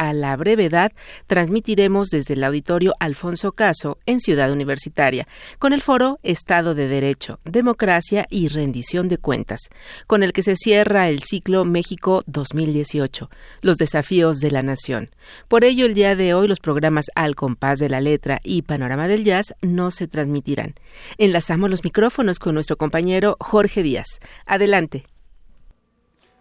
a la brevedad, transmitiremos desde el auditorio Alfonso Caso en Ciudad Universitaria, con el foro Estado de Derecho, Democracia y Rendición de Cuentas, con el que se cierra el ciclo México 2018, los desafíos de la nación. Por ello, el día de hoy los programas Al compás de la letra y Panorama del Jazz no se transmitirán. Enlazamos los micrófonos con nuestro compañero Jorge Díaz. Adelante.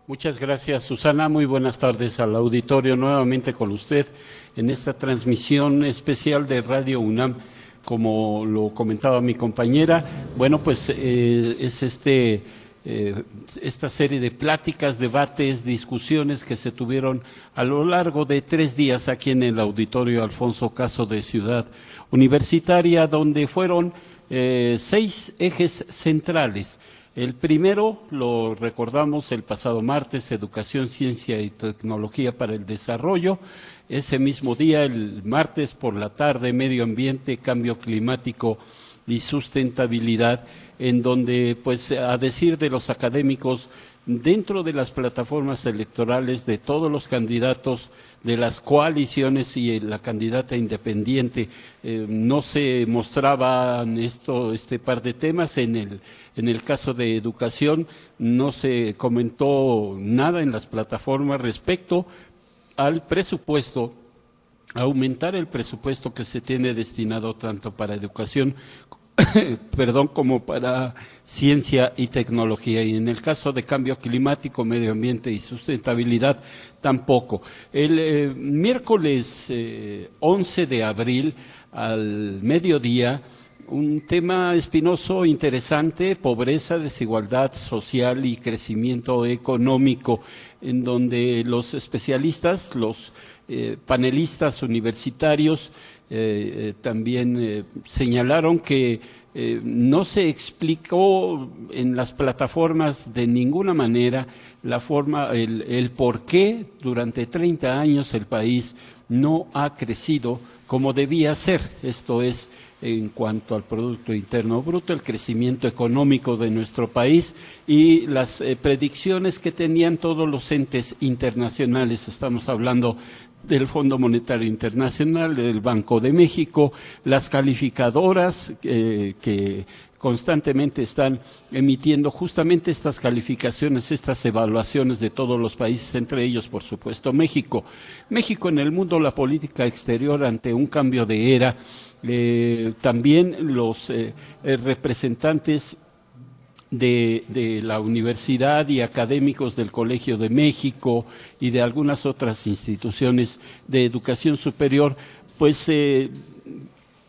Muchas gracias, Susana. Muy buenas tardes al auditorio nuevamente con usted en esta transmisión especial de Radio UNAM. Como lo comentaba mi compañera, bueno, pues eh, es este, eh, esta serie de pláticas, debates, discusiones que se tuvieron a lo largo de tres días aquí en el auditorio Alfonso Caso de Ciudad Universitaria, donde fueron eh, seis ejes centrales el primero lo recordamos el pasado martes, Educación, Ciencia y Tecnología para el Desarrollo. Ese mismo día, el martes por la tarde, Medio Ambiente, Cambio Climático y Sustentabilidad, en donde, pues, a decir de los académicos, dentro de las plataformas electorales de todos los candidatos de las coaliciones y la candidata independiente. Eh, no se mostraban esto este par de temas en el en el caso de educación. No se comentó nada en las plataformas respecto al presupuesto aumentar el presupuesto que se tiene destinado tanto para educación perdón, como para ciencia y tecnología. Y en el caso de cambio climático, medio ambiente y sustentabilidad, tampoco. El eh, miércoles 11 eh, de abril, al mediodía, un tema espinoso, interesante, pobreza, desigualdad social y crecimiento económico, en donde los especialistas, los eh, panelistas universitarios, eh, eh, también señalaron que no se explicó en las plataformas de ninguna manera la forma, el, el por qué durante 30 años el país no ha crecido como debía ser. Esto es en cuanto al Producto Interno Bruto, el crecimiento económico de nuestro país y las eh, predicciones que tenían todos los entes internacionales. Estamos hablando del Fondo Monetario Internacional, del Banco de México, las calificadoras eh, que constantemente están emitiendo justamente estas calificaciones, estas evaluaciones de todos los países, entre ellos, por supuesto, México. México en el mundo, la política exterior ante un cambio de era, eh, también los eh, representantes de, la universidad y académicos del Colegio de México y de algunas otras instituciones de educación superior, pues eh,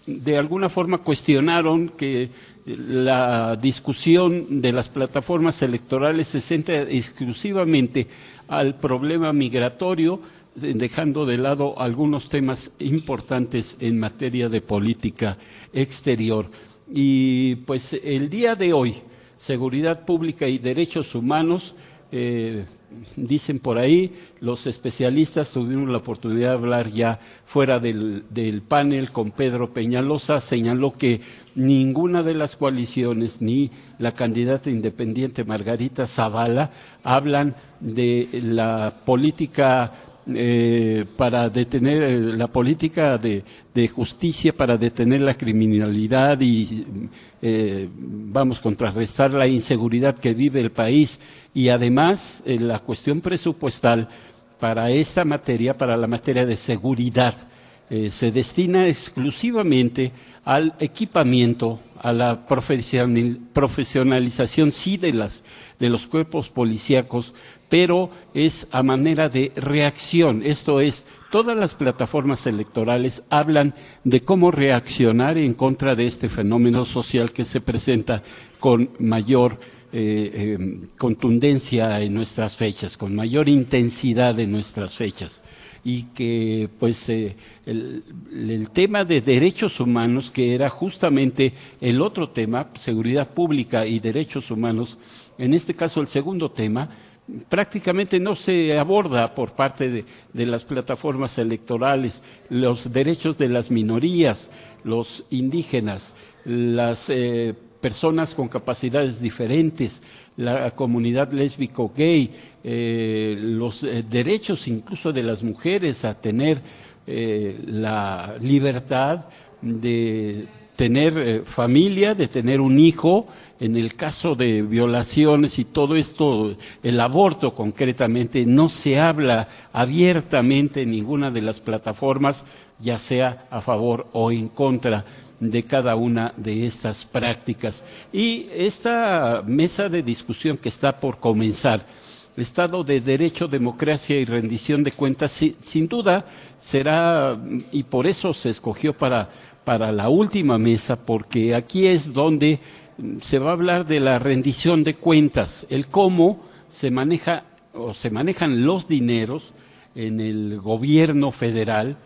de alguna forma cuestionaron que la discusión de las plataformas electorales se centra exclusivamente al problema migratorio, dejando de lado algunos temas importantes en materia de política exterior. Y pues el día de hoy, seguridad pública y derechos humanos, eh, dicen por ahí, los especialistas tuvieron la oportunidad de hablar ya fuera del, panel con Pedro Peñalosa, señaló que ninguna de las coaliciones ni la candidata independiente Margarita Zavala hablan de la política eh, para detener eh, la política de, justicia para detener la criminalidad y eh, vamos contrarrestar la inseguridad que vive el país. Y además la cuestión presupuestal para esta materia, para la materia de seguridad, se destina exclusivamente al equipamiento, a la profesionalización sí de las de los cuerpos policíacos pero es a manera de reacción. Esto es, todas las plataformas electorales hablan de cómo reaccionar en contra de este fenómeno social que se presenta con mayor eh, em, contundencia en nuestras fechas, con mayor intensidad en nuestras fechas y que pues eh, el, el, tema de derechos humanos que era justamente el otro tema seguridad pública y derechos humanos en este caso el segundo tema prácticamente no se aborda por parte de, las plataformas electorales los derechos de las minorías, los indígenas, las eh, personas con capacidades diferentes, la comunidad lésbico gay, eh, los eh, derechos incluso de las mujeres a tener la libertad de tener familia, de tener un hijo, en el caso de violaciones y todo esto, el aborto concretamente, no se habla abiertamente en ninguna de las plataformas, ya sea a favor o en contra de cada una de estas prácticas. Y esta mesa de discusión que está por comenzar, Estado de Derecho, Democracia y Rendición de Cuentas, sin duda será, y por eso se escogió para, para la última mesa, porque aquí es donde se va a hablar de la rendición de cuentas, el cómo se maneja o se manejan los dineros en el gobierno federal,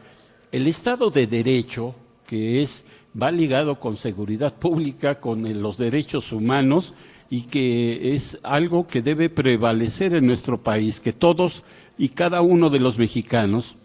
el Estado de Derecho, que es va ligado con seguridad pública, con los derechos humanos y que es algo que debe prevalecer en nuestro país, que todos y cada uno de los mexicanos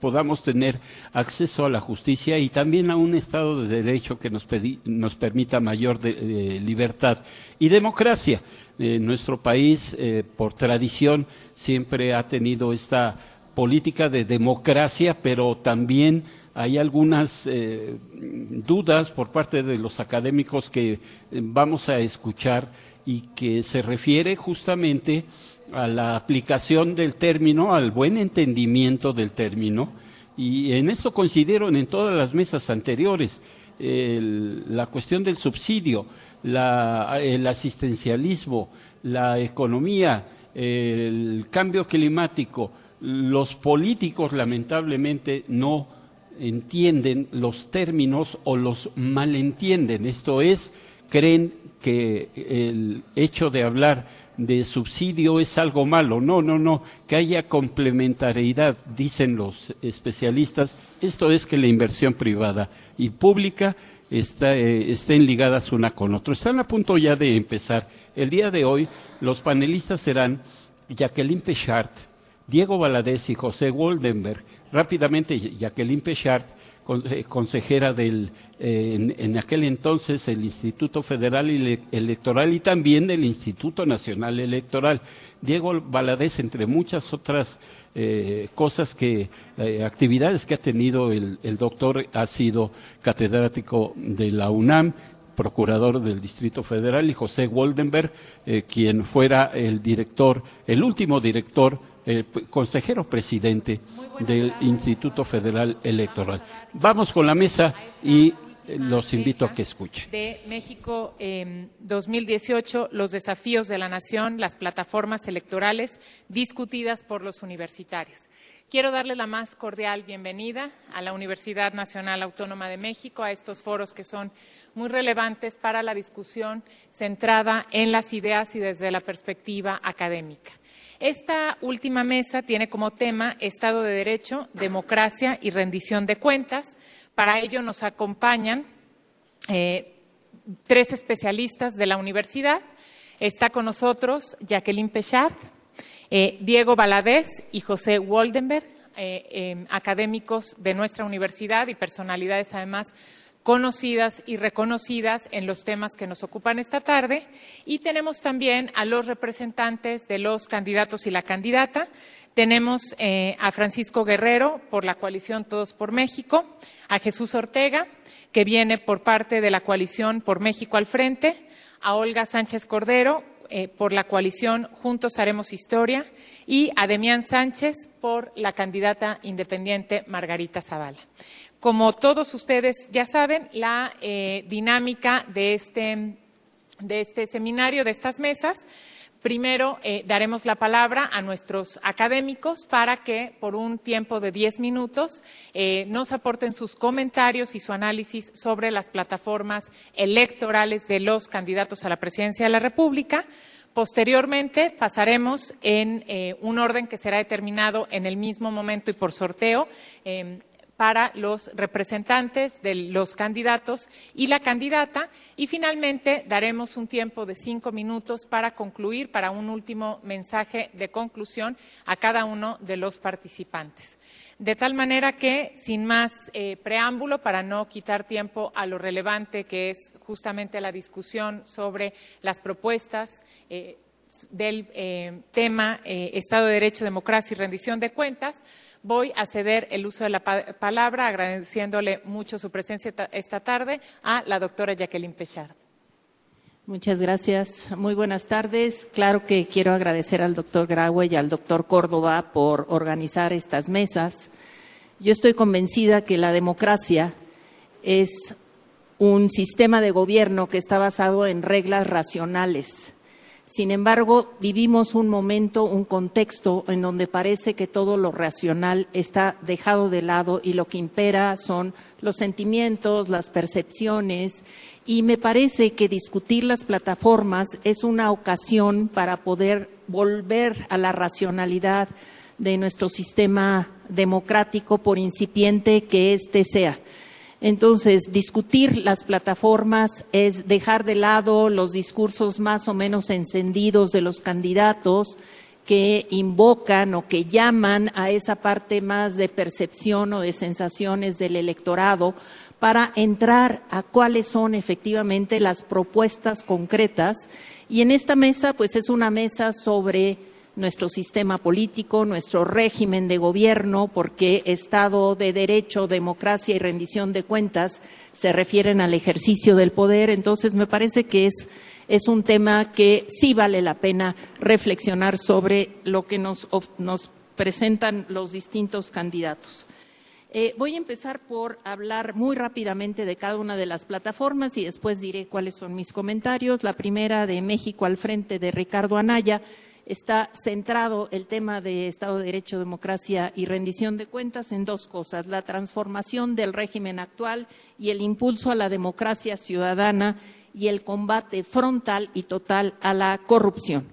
podamos tener acceso a la justicia y también a un Estado de Derecho que nos, nos permita mayor libertad y democracia. Eh, nuestro país, eh, por tradición, siempre ha tenido esta política de democracia, pero también hay algunas eh, dudas por parte de los académicos que eh, vamos a escuchar y que se refiere justamente la aplicación del término, al buen entendimiento del término, y en esto coincidieron en todas las mesas anteriores la cuestión del subsidio, el asistencialismo, la economía, el cambio climático. Los políticos lamentablemente no entienden los términos o los malentienden. Esto es, creen que el hecho de hablar de subsidio es algo malo. No, no, no, que haya complementariedad, dicen los especialistas. Esto es que la inversión privada y pública está, eh, estén ligadas una con otra. Están a punto ya de empezar. El día de hoy los panelistas serán Jacqueline Pechart, Diego Valadez y José Woldenberg. Rápidamente, Jacqueline Pechart, eh, consejera del, eh, en, aquel entonces, el Instituto Federal Electoral y también del Instituto Nacional Electoral. Diego Valadez, entre muchas otras eh, cosas que, actividades que ha tenido el, el doctor, ha sido catedrático de la UNAM, procurador del Distrito Federal, y José Woldenberg, quien fuera el director, el último director el consejero presidente del Instituto Federal Electoral. Vamos con la mesa y los invito a que escuchen. De México 2018, los desafíos de la nación, las plataformas electorales discutidas por los universitarios. Quiero darle la más cordial bienvenida a la Universidad Nacional Autónoma de México, a estos foros que son muy relevantes para la discusión centrada en las ideas y desde la perspectiva académica. Esta última mesa tiene como tema Estado de Derecho, Democracia y Rendición de Cuentas. Para ello nos acompañan eh, tres especialistas de la universidad. Está con nosotros Jacqueline Pechard, eh, Diego Valadez y José Woldenberg, eh, académicos de nuestra universidad y personalidades además conocidas y reconocidas en los temas que nos ocupan esta tarde. Y tenemos también a los representantes de los candidatos y la candidata. Tenemos eh, a Francisco Guerrero por la coalición Todos por México, a Jesús Ortega, que viene por parte de la coalición Por México al Frente, a Olga Sánchez Cordero eh, por la coalición Juntos Haremos Historia y a Demián Sánchez por la candidata independiente Margarita Zavala. Como todos ustedes ya saben, la eh, dinámica de este, de este, seminario, de estas mesas, Primero eh, daremos la palabra a nuestros académicos para que por un tiempo de diez minutos eh, nos aporten sus comentarios y su análisis sobre las plataformas electorales de los candidatos a la presidencia de la República. Posteriormente pasaremos en un orden que será determinado en el mismo momento y por sorteo para los representantes de los candidatos y la candidata. Y finalmente daremos un tiempo de cinco minutos para concluir, para un último mensaje de conclusión a cada uno de los participantes. De tal manera que, sin más eh, preámbulo, para no quitar tiempo a lo relevante que es justamente la discusión sobre las propuestas eh, del eh, tema Estado de Derecho, Democracia y Rendición de Cuentas, Voy a ceder el uso de la palabra, agradeciéndole mucho su presencia esta tarde, a la doctora Jacqueline Pechard. Muchas gracias. Muy buenas tardes. Claro que quiero agradecer al doctor Graue y al doctor Córdoba por organizar estas mesas. Yo estoy convencida que la democracia es un sistema de gobierno que está basado en reglas racionales sin embargo, vivimos un momento, un contexto en donde parece que todo lo racional está dejado de lado y lo que impera son los sentimientos, las percepciones y me parece que discutir las plataformas es una ocasión para poder volver a la racionalidad de nuestro sistema democrático, por incipiente que éste sea. Entonces, discutir las plataformas es dejar de lado los discursos más o menos encendidos de los candidatos que invocan o que llaman a esa parte más de percepción o de sensaciones del electorado para entrar a cuáles son efectivamente las propuestas concretas. Y en esta mesa, pues es una mesa sobre nuestro sistema político, nuestro régimen de gobierno, porque Estado de Derecho, democracia y rendición de cuentas se refieren al ejercicio del poder. Entonces, me parece que es, es un tema que sí vale la pena reflexionar sobre lo que nos, nos presentan los distintos candidatos. Eh, voy a empezar por hablar muy rápidamente de cada una de las plataformas y después diré cuáles son mis comentarios. La primera de México al frente de Ricardo Anaya está centrado el tema de Estado de Derecho, democracia y rendición de cuentas en dos cosas, la transformación del régimen actual y el impulso a la democracia ciudadana y el combate frontal y total a la corrupción.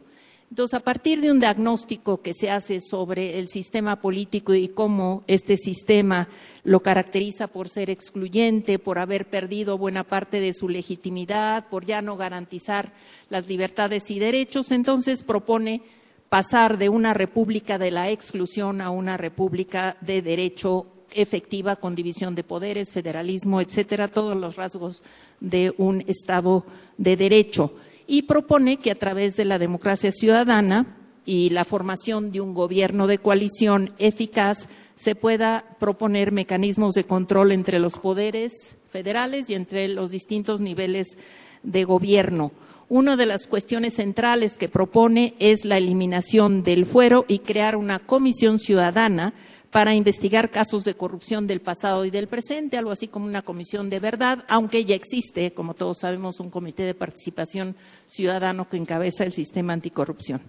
Entonces, a partir de un diagnóstico que se hace sobre el sistema político y cómo este sistema lo caracteriza por ser excluyente, por haber perdido buena parte de su legitimidad, por ya no garantizar las libertades y derechos, entonces propone pasar de una república de la exclusión a una república de derecho efectiva con división de poderes, federalismo, etcétera, todos los rasgos de un Estado de derecho y propone que a través de la democracia ciudadana y la formación de un gobierno de coalición eficaz se pueda proponer mecanismos de control entre los poderes federales y entre los distintos niveles de gobierno. Una de las cuestiones centrales que propone es la eliminación del fuero y crear una comisión ciudadana para investigar casos de corrupción del pasado y del presente, algo así como una comisión de verdad, aunque ya existe, como todos sabemos, un comité de participación ciudadano que encabeza el sistema anticorrupción.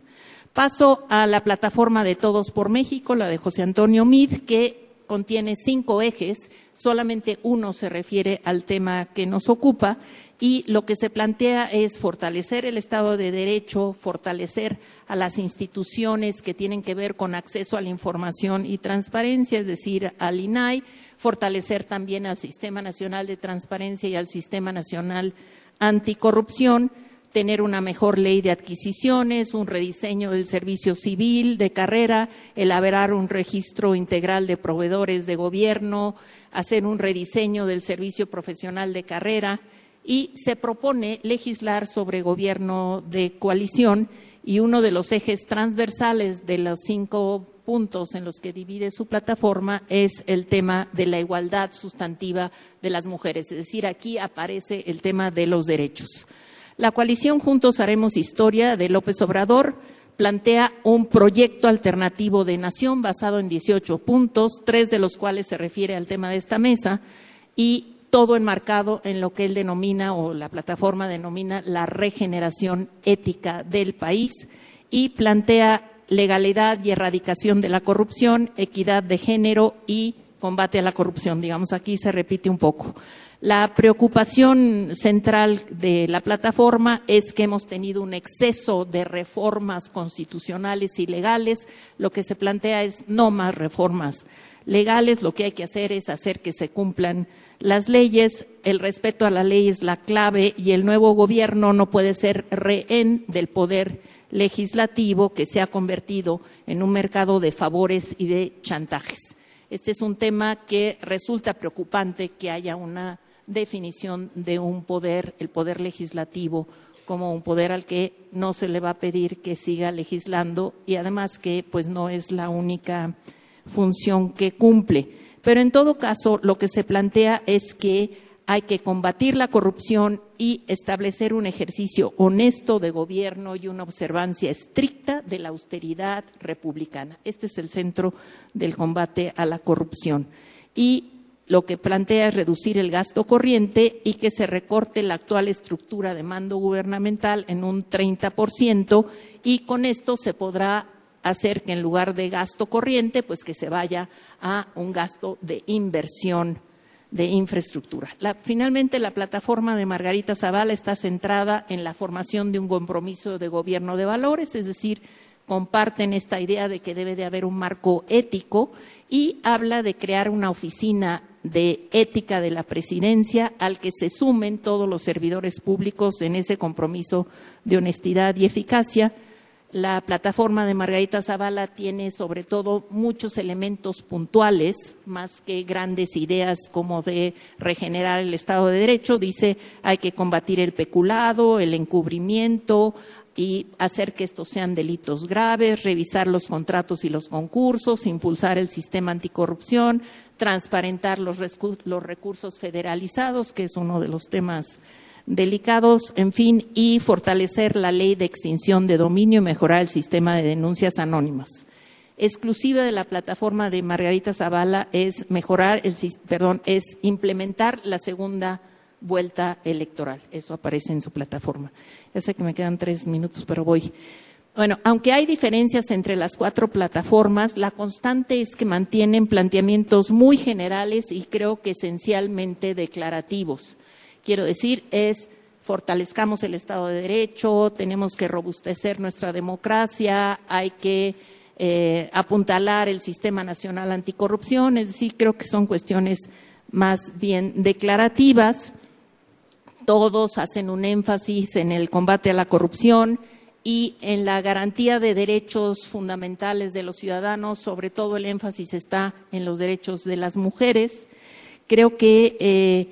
Paso a la plataforma de Todos por México, la de José Antonio Mid, que contiene cinco ejes, solamente uno se refiere al tema que nos ocupa y lo que se plantea es fortalecer el Estado de Derecho, fortalecer a las instituciones que tienen que ver con acceso a la información y transparencia, es decir, al INAI, fortalecer también al Sistema Nacional de Transparencia y al Sistema Nacional Anticorrupción, tener una mejor ley de adquisiciones, un rediseño del servicio civil de carrera, elaborar un registro integral de proveedores de gobierno, hacer un rediseño del servicio profesional de carrera, y se propone legislar sobre gobierno de coalición y uno de los ejes transversales de los cinco puntos en los que divide su plataforma es el tema de la igualdad sustantiva de las mujeres, es decir, aquí aparece el tema de los derechos. La coalición Juntos Haremos Historia de López Obrador plantea un proyecto alternativo de nación basado en 18 puntos, tres de los cuales se refiere al tema de esta mesa, y todo enmarcado en lo que él denomina o la plataforma denomina la regeneración ética del país y plantea legalidad y erradicación de la corrupción, equidad de género y combate a la corrupción. Digamos, aquí se repite un poco. La preocupación central de la plataforma es que hemos tenido un exceso de reformas constitucionales y legales. Lo que se plantea es no más reformas legales, lo que hay que hacer es hacer que se cumplan las leyes, el respeto a la ley es la clave y el nuevo gobierno no puede ser rehén del poder legislativo que se ha convertido en un mercado de favores y de chantajes. Este es un tema que resulta preocupante que haya una definición de un poder, el poder legislativo, como un poder al que no se le va a pedir que siga legislando y además que pues no es la única función que cumple. Pero en todo caso, lo que se plantea es que hay que combatir la corrupción y establecer un ejercicio honesto de gobierno y una observancia estricta de la austeridad republicana. Este es el centro del combate a la corrupción. Y lo que plantea es reducir el gasto corriente y que se recorte la actual estructura de mando gubernamental en un 30% y con esto se podrá hacer que en lugar de gasto corriente, pues que se vaya a un gasto de inversión de infraestructura. finalmente, la plataforma de Margarita Zavala está centrada en la formación de un compromiso de gobierno de valores, es decir, comparten esta idea de que debe de haber un marco ético y habla de crear una oficina de ética de la presidencia al que se sumen todos los servidores públicos en ese compromiso de honestidad y eficacia la plataforma de Margarita Zavala tiene sobre todo muchos elementos puntuales, más que grandes ideas como de regenerar el Estado de Derecho. Dice hay que combatir el peculado, el encubrimiento y hacer que estos sean delitos graves, revisar los contratos y los concursos, impulsar el sistema anticorrupción, transparentar los, recursos federalizados, que es uno de los temas delicados, en fin, y fortalecer la ley de extinción de dominio y mejorar el sistema de denuncias anónimas. Exclusiva de la plataforma de Margarita Zavala es mejorar el perdón, es implementar la segunda vuelta electoral. Eso aparece en su plataforma. Ya sé que me quedan tres minutos, pero voy. Bueno, aunque hay diferencias entre las cuatro plataformas, la constante es que mantienen planteamientos muy generales y creo que esencialmente declarativos quiero decir, es fortalezcamos el Estado de Derecho, tenemos que robustecer nuestra democracia, hay que eh, apuntalar el Sistema Nacional Anticorrupción, es decir, creo que son cuestiones más bien declarativas. Todos hacen un énfasis en el combate a la corrupción y en la garantía de derechos fundamentales de los ciudadanos, sobre todo el énfasis está en los derechos de las mujeres. Creo que eh,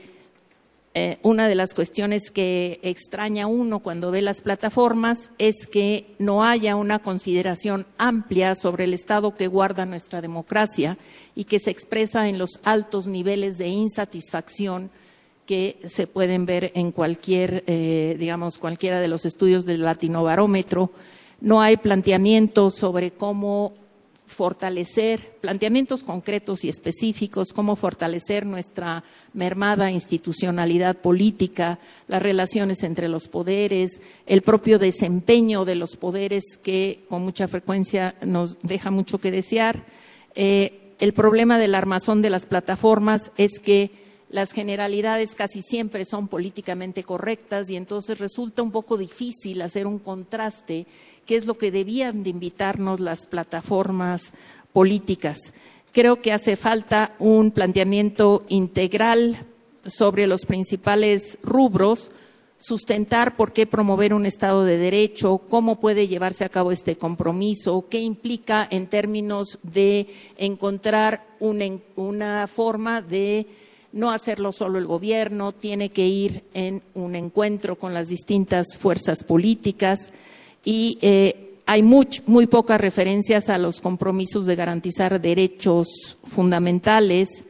eh, una de las cuestiones que extraña uno cuando ve las plataformas es que no haya una consideración amplia sobre el estado que guarda nuestra democracia y que se expresa en los altos niveles de insatisfacción que se pueden ver en cualquier, eh, digamos, cualquiera de los estudios del latinobarómetro. No hay planteamiento sobre cómo fortalecer planteamientos concretos y específicos, cómo fortalecer nuestra mermada institucionalidad política, las relaciones entre los poderes, el propio desempeño de los poderes que con mucha frecuencia nos deja mucho que desear. Eh, el problema del armazón de las plataformas es que las generalidades casi siempre son políticamente correctas y entonces resulta un poco difícil hacer un contraste qué es lo que debían de invitarnos las plataformas políticas. Creo que hace falta un planteamiento integral sobre los principales rubros, sustentar por qué promover un Estado de Derecho, cómo puede llevarse a cabo este compromiso, qué implica en términos de encontrar una, forma de no hacerlo solo el gobierno, tiene que ir en un encuentro con las distintas fuerzas políticas y eh, hay muy, pocas referencias a los compromisos de garantizar derechos fundamentales.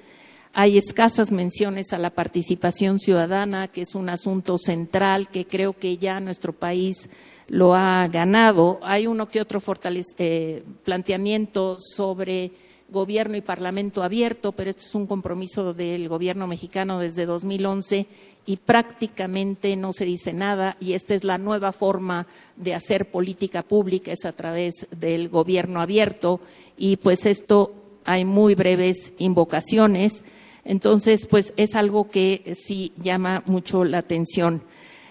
Hay escasas menciones a la participación ciudadana, que es un asunto central que creo que ya nuestro país lo ha ganado. Hay uno que otro eh, planteamiento sobre gobierno y parlamento abierto, pero este es un compromiso del gobierno mexicano desde 2011 y prácticamente no se dice nada y esta es la nueva forma de hacer política pública, es a través del gobierno abierto y pues esto hay muy breves invocaciones, entonces pues es algo que sí llama mucho la atención.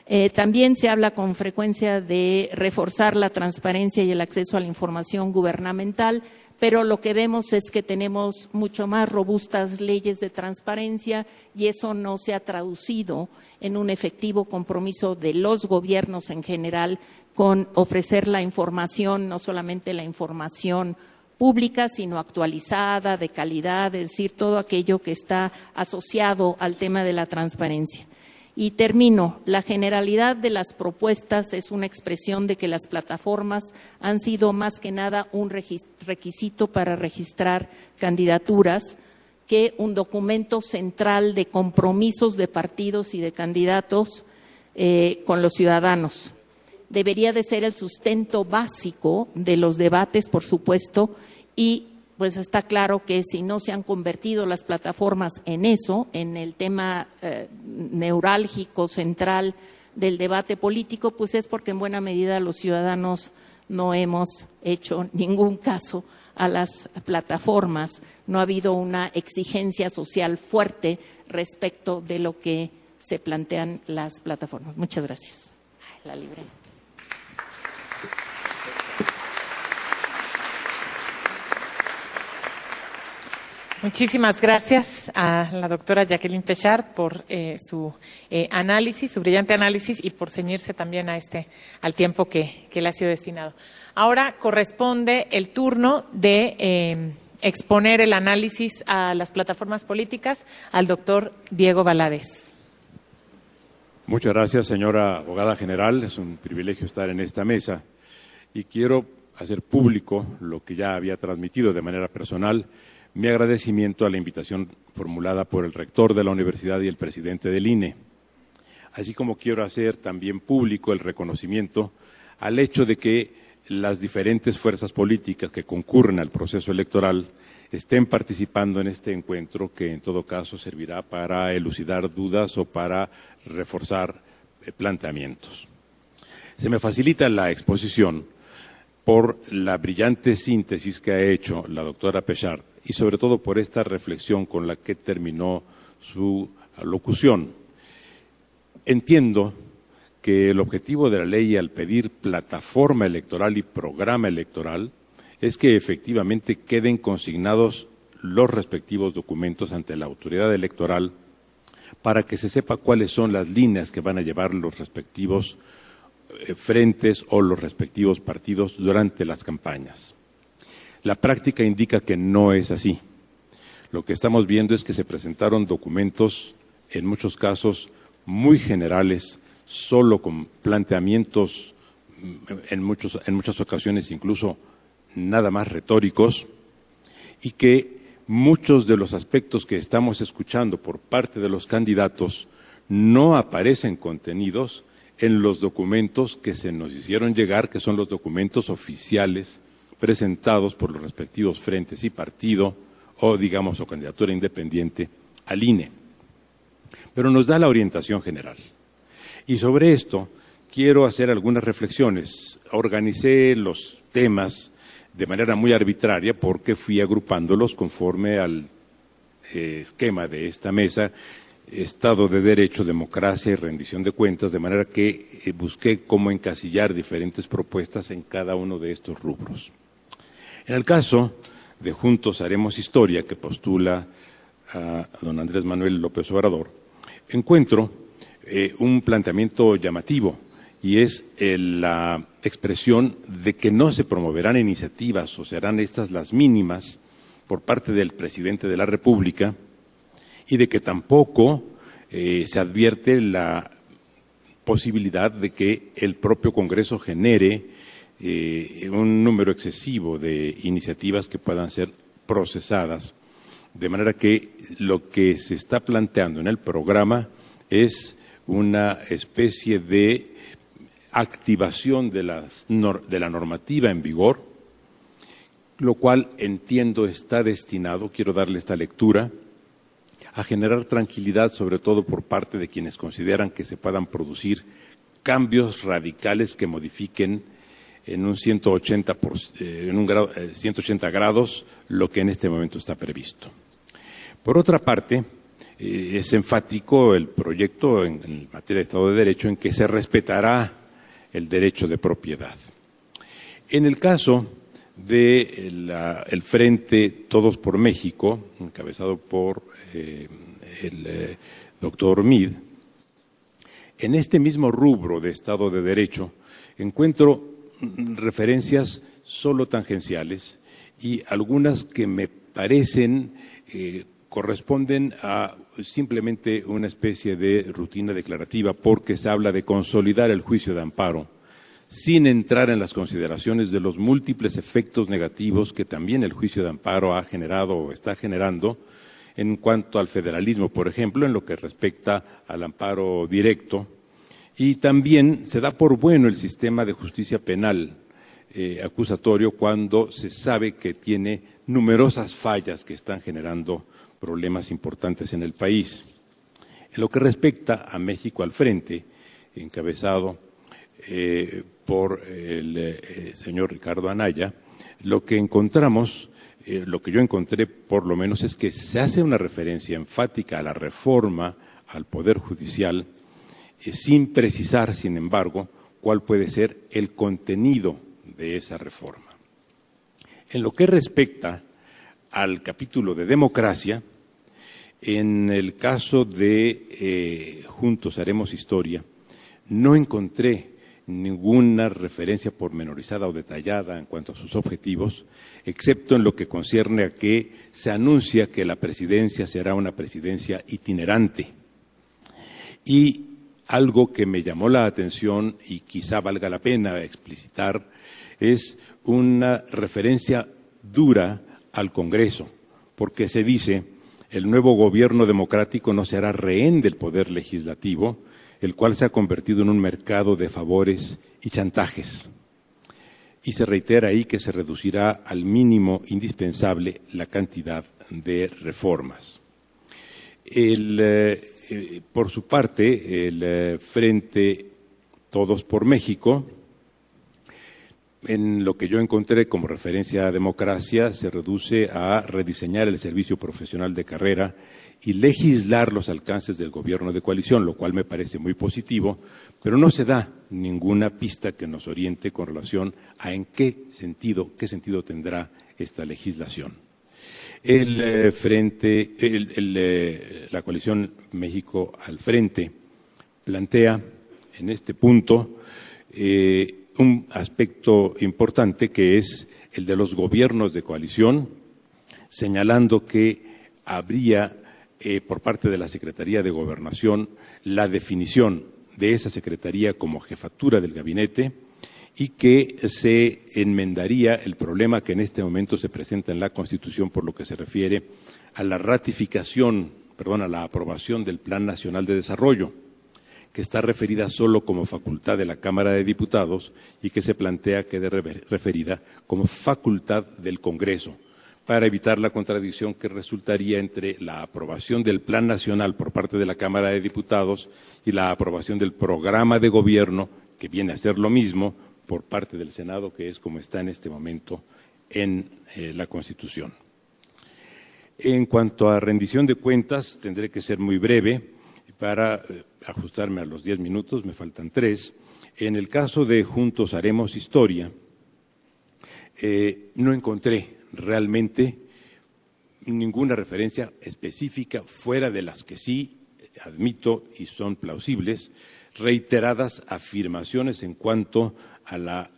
Eh, también se habla con frecuencia de reforzar la transparencia y el acceso a la información gubernamental, pero lo que vemos es que tenemos mucho más robustas leyes de transparencia y eso no se ha traducido en un efectivo compromiso de los gobiernos en general con ofrecer la información, no solamente la información pública, sino actualizada, de calidad, es decir, todo aquello que está asociado al tema de la transparencia. Y termino, la generalidad de las propuestas es una expresión de que las plataformas han sido más que nada un requisito para registrar candidaturas que un documento central de compromisos de partidos y de candidatos eh, con los ciudadanos. Debería de ser el sustento básico de los debates, por supuesto, y pues está claro que si no se han convertido las plataformas en eso, en el tema eh, neurálgico, central del debate político, pues es porque en buena medida los ciudadanos no hemos hecho ningún caso a las plataformas, no ha habido una exigencia social fuerte respecto de lo que se plantean las plataformas. Muchas gracias. La. Muchísimas gracias a la doctora Jacqueline Pechard por eh, su eh, análisis, su brillante análisis y por ceñirse también a este, al tiempo que, le ha sido destinado. Ahora corresponde el turno de eh, exponer el análisis a las plataformas políticas al doctor Diego Valadez. Muchas gracias, señora abogada general. Es un privilegio estar en esta mesa y quiero hacer público lo que ya había transmitido de manera personal mi agradecimiento a la invitación formulada por el rector de la universidad y el presidente del INE, así como quiero hacer también público el reconocimiento al hecho de que las diferentes fuerzas políticas que concurren al proceso electoral estén participando en este encuentro que en todo caso servirá para elucidar dudas o para reforzar eh, planteamientos. Se me facilita la exposición por la brillante síntesis que ha hecho la doctora Pechard y sobre todo por esta reflexión con la que terminó su locución. Entiendo que el objetivo de la ley al pedir plataforma electoral y programa electoral es que efectivamente queden consignados los respectivos documentos ante la autoridad electoral para que se sepa cuáles son las líneas que van a llevar los respectivos frentes o los respectivos partidos durante las campañas. La práctica indica que no es así. Lo que estamos viendo es que se presentaron documentos, en muchos casos, muy generales, solo con planteamientos, mm, en, muchos, en muchas ocasiones incluso nada más retóricos, y que muchos de los aspectos que estamos escuchando por parte de los candidatos no aparecen contenidos en los documentos que se nos hicieron llegar, que son los documentos oficiales presentados por los respectivos frentes y partido o, digamos, o candidatura independiente al INE. Pero nos da la orientación general. Y sobre esto quiero hacer algunas reflexiones. Organicé los temas de manera muy arbitraria porque fui agrupándolos conforme al eh, esquema de esta mesa Estado de Derecho, democracia y rendición de cuentas, de manera que eh, busqué cómo encasillar diferentes propuestas en cada uno de estos rubros. En el caso de Juntos Haremos Historia, que postula a don Andrés Manuel López Obrador, encuentro eh, un planteamiento llamativo y es eh, la expresión de que no se promoverán iniciativas o serán estas las mínimas por parte del presidente de la República y de que tampoco eh, se advierte la posibilidad de que el propio Congreso genere eh, un número excesivo de iniciativas que puedan ser procesadas. De manera que lo que se está planteando en el programa es una especie de activación de, de la normativa en vigor, lo cual entiendo está destinado, quiero darle esta lectura, a generar tranquilidad, sobre todo por parte de quienes consideran que se puedan producir cambios radicales que modifiquen en un 180, por, eh, en un grado, 180 eh, grados lo que en este momento está previsto. Por otra parte, eh, es enfático el proyecto en, en, materia de Estado de Derecho en que se respetará el derecho de propiedad. En el caso del el Frente Todos por México, encabezado por eh, el eh, doctor Mid, en este mismo rubro de Estado de Derecho encuentro referencias solo tangenciales y algunas que me parecen eh, corresponden a simplemente una especie de rutina declarativa porque se habla de consolidar el juicio de amparo sin entrar en las consideraciones de los múltiples efectos negativos que también el juicio de amparo ha generado o está generando en cuanto al federalismo, por ejemplo, en lo que respecta al amparo directo. Y también se da por bueno el sistema de justicia penal eh, acusatorio cuando se sabe que tiene numerosas fallas que están generando problemas importantes en el país. En lo que respecta a México al frente, encabezado eh, por el eh, señor Ricardo Anaya, lo que encontramos, eh, lo que yo encontré por lo menos es que se hace una referencia enfática a la reforma al Poder Judicial, eh, sin precisar, sin embargo, cuál puede ser el contenido de esa reforma. En lo que respecta al capítulo de democracia, en el caso de Juntos Haremos Historia, no encontré ninguna referencia pormenorizada o detallada en cuanto a sus objetivos, excepto en lo que concierne a que se anuncia que la presidencia será una presidencia itinerante. Y algo que me llamó la atención y quizá valga la pena explicitar es una referencia dura al Congreso, porque se dice el nuevo gobierno democrático no será rehén del poder legislativo, el cual se ha convertido en un mercado de favores y chantajes. Y se reitera ahí que se reducirá al mínimo indispensable la cantidad de reformas. Eh, eh, por su parte, el eh, Frente Todos por México, en lo que yo encontré como referencia a democracia, se reduce a rediseñar el servicio profesional de carrera y legislar los alcances del gobierno de coalición, lo cual me parece muy positivo, pero no se da ninguna pista que nos oriente con relación a en qué sentido, qué sentido tendrá esta legislación. El eh, frente, eh, la coalición México al frente plantea en este punto eh, un aspecto importante que es el de los gobiernos de coalición, señalando que habría eh, por parte de la Secretaría de Gobernación la definición de esa Secretaría como jefatura del gabinete y que se enmendaría el problema que en este momento se presenta en la Constitución por lo que se refiere a la ratificación, perdón, a la aprobación del Plan Nacional de Desarrollo, que está referida solo como facultad de la Cámara de Diputados y que se plantea quede referida como facultad del Congreso para evitar la contradicción que resultaría entre la aprobación del Plan Nacional por parte de la Cámara de Diputados y la aprobación del programa de gobierno, que viene a ser lo mismo, por parte del Senado, que es como está en este momento en eh, la Constitución. En cuanto a rendición de cuentas, tendré que ser muy breve para eh, ajustarme a los diez minutos, me faltan tres. En el caso de Juntos Haremos Historia, eh, no encontré realmente ninguna referencia específica fuera de las que sí admito y son plausibles, reiteradas afirmaciones en cuanto a la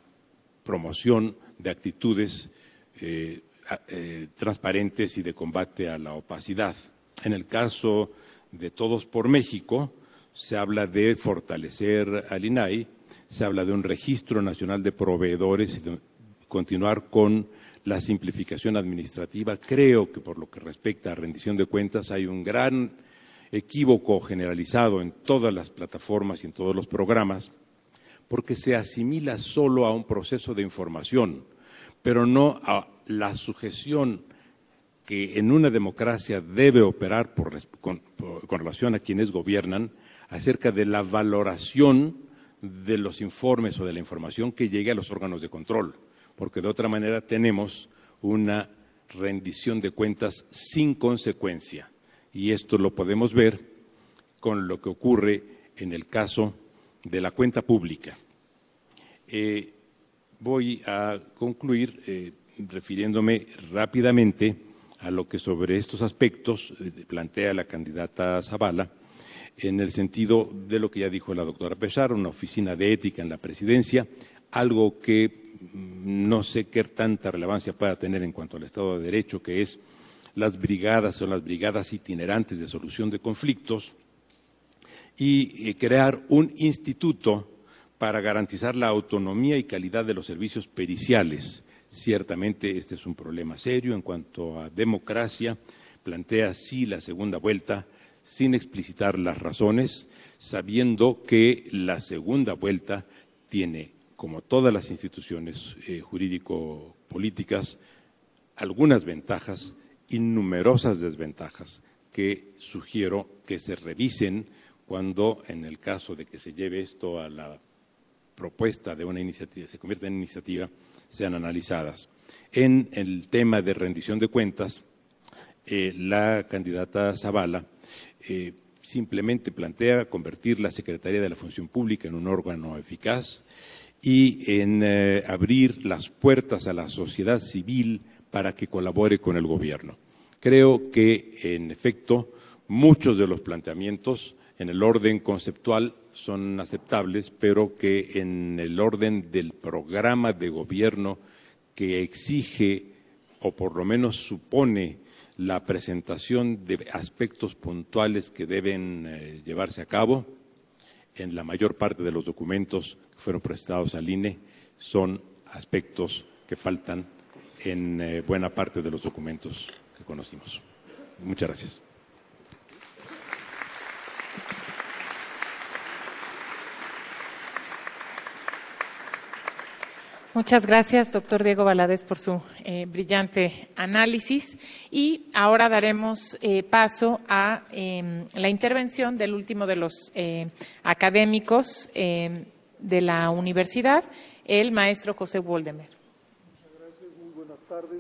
promoción de actitudes eh, eh, transparentes y de combate a la opacidad. En el caso de Todos por México, se habla de fortalecer al INAI, se habla de un registro nacional de proveedores y de continuar con la simplificación administrativa. Creo que por lo que respecta a rendición de cuentas hay un gran equívoco generalizado en todas las plataformas y en todos los programas, porque se asimila solo a un proceso de información, pero no a la sujeción que en una democracia debe operar con, con relación a quienes gobiernan acerca de la valoración de los informes o de la información que llegue a los órganos de control porque de otra manera tenemos una rendición de cuentas sin consecuencia. Y esto lo podemos ver con lo que ocurre en el caso de la cuenta pública. Eh, voy a concluir eh, refiriéndome rápidamente a lo que sobre estos aspectos eh, plantea la candidata Zavala, en el sentido de lo que ya dijo la doctora Pesar, una oficina de ética en la presidencia, algo que mm, no sé qué tanta relevancia pueda tener en cuanto al Estado de Derecho, que es las brigadas o las brigadas itinerantes de solución de conflictos, y eh, crear un instituto para garantizar la autonomía y calidad de los servicios periciales. Ciertamente este es un problema serio en cuanto a democracia. Plantea sí la segunda vuelta sin explicitar las razones, sabiendo que la segunda vuelta tiene, como todas las instituciones eh, jurídico-políticas, algunas ventajas y numerosas desventajas que sugiero que se revisen cuando, en el caso de que se lleve esto a la propuesta de una iniciativa, se convierta en iniciativa, sean analizadas. En el tema de rendición de cuentas, eh, la candidata Zavala eh, simplemente plantea convertir la Secretaría de la Función Pública en un órgano eficaz y en eh, abrir las puertas a la sociedad civil para que colabore con el gobierno. Creo que, en efecto, muchos de los planteamientos en el orden conceptual son aceptables, pero que en el orden del programa de gobierno que exige o por lo menos supone la presentación de aspectos puntuales que deben eh, llevarse a cabo, en la mayor parte de los documentos fueron presentados al INE son aspectos que faltan en eh, buena parte de los documentos que conocimos. Muchas gracias. Muchas gracias, doctor Diego Valadez, por su eh, brillante análisis. Y ahora daremos eh, paso a em, la intervención del último de los académicos em, de la universidad, el maestro José Woldemer. Muchas gracias, muy buenas tardes.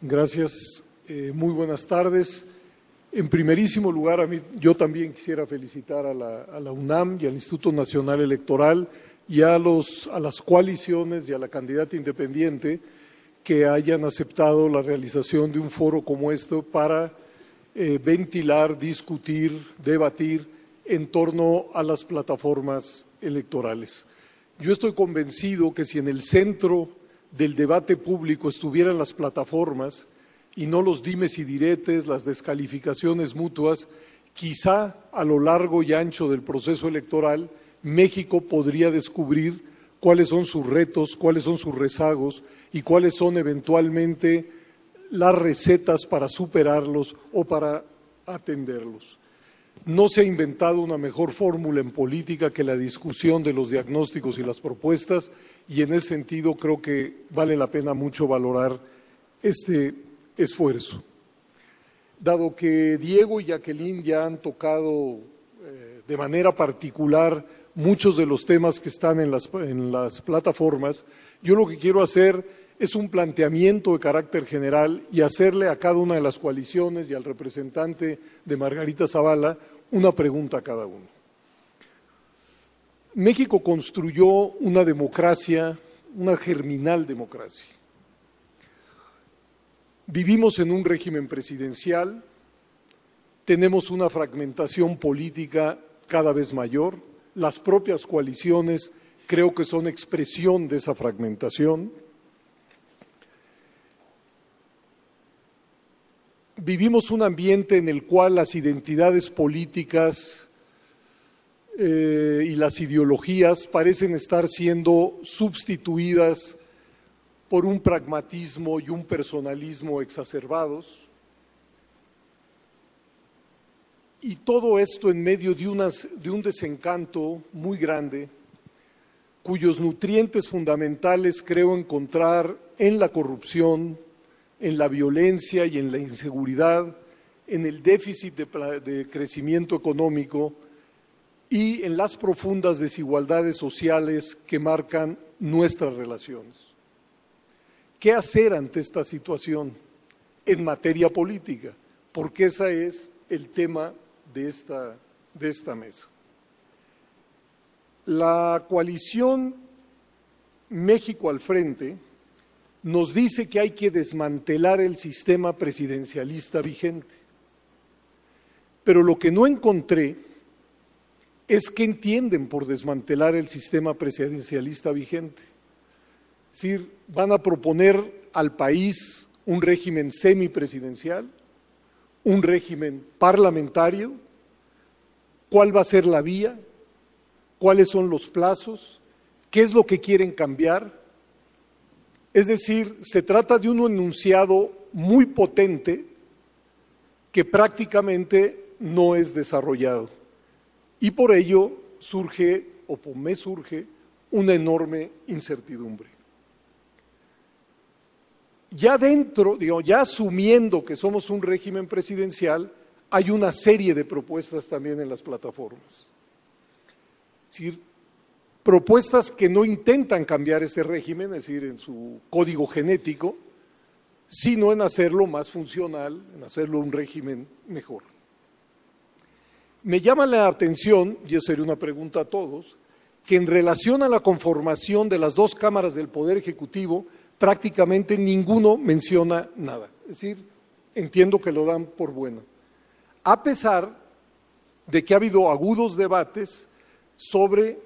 Gracias, muy buenas tardes. En primerísimo lugar, a mí, yo también quisiera felicitar a la, UNAM y al Instituto Nacional Electoral y a, los, a las coaliciones y a la candidata independiente que hayan aceptado la realización de un foro como este para eh, ventilar, discutir, debatir en torno a las plataformas electorales. Yo estoy convencido que si en el centro del debate público estuvieran las plataformas, y no los dimes y diretes, las descalificaciones mutuas, quizá a lo largo y ancho del proceso electoral México podría descubrir cuáles son sus retos, cuáles son sus rezagos y cuáles son eventualmente las recetas para superarlos o para atenderlos. No se ha inventado una mejor fórmula en política que la discusión de los diagnósticos y las propuestas y en ese sentido creo que vale la pena mucho valorar este esfuerzo. Dado que Diego y Jacqueline ya han tocado eh, de manera particular muchos de los temas que están en las, en las plataformas, yo lo que quiero hacer es un planteamiento de carácter general y hacerle a cada una de las coaliciones y al representante de Margarita Zavala una pregunta a cada uno. México construyó una democracia, una germinal democracia. Vivimos en un régimen presidencial, tenemos una fragmentación política cada vez mayor, las propias coaliciones creo que son expresión de esa fragmentación. Vivimos un ambiente en el cual las identidades políticas eh, y las ideologías parecen estar siendo sustituidas por un pragmatismo y un personalismo exacerbados. Y todo esto en medio de, de un desencanto muy grande, cuyos nutrientes fundamentales creo encontrar en la corrupción, en la violencia y en la inseguridad, en el déficit de, crecimiento económico y en las profundas desigualdades sociales que marcan nuestras relaciones. ¿Qué hacer ante esta situación en materia política? Porque ese es el tema de esta, de esta mesa. La coalición México al frente nos dice que hay que desmantelar el sistema presidencialista vigente. Pero lo que no encontré es que entienden por desmantelar el sistema presidencialista vigente. Es decir, van a proponer al país un régimen semipresidencial, un régimen parlamentario, cuál va a ser la vía, cuáles son los plazos, qué es lo que quieren cambiar. Es decir, se trata de un enunciado muy potente que prácticamente no es desarrollado. Y por ello surge, o me surge, una enorme incertidumbre. Ya dentro, digo, ya asumiendo que somos un régimen presidencial, hay una serie de propuestas también en las plataformas. Es decir, propuestas que no intentan cambiar ese régimen, es decir, en su código genético, sino en hacerlo más funcional, en hacerlo un régimen mejor. Me llama la atención, y eso sería una pregunta a todos, que en relación a la conformación de las dos cámaras del Poder Ejecutivo, prácticamente ninguno menciona nada. Es decir, entiendo que lo dan por bueno. A pesar de que ha habido agudos debates sobre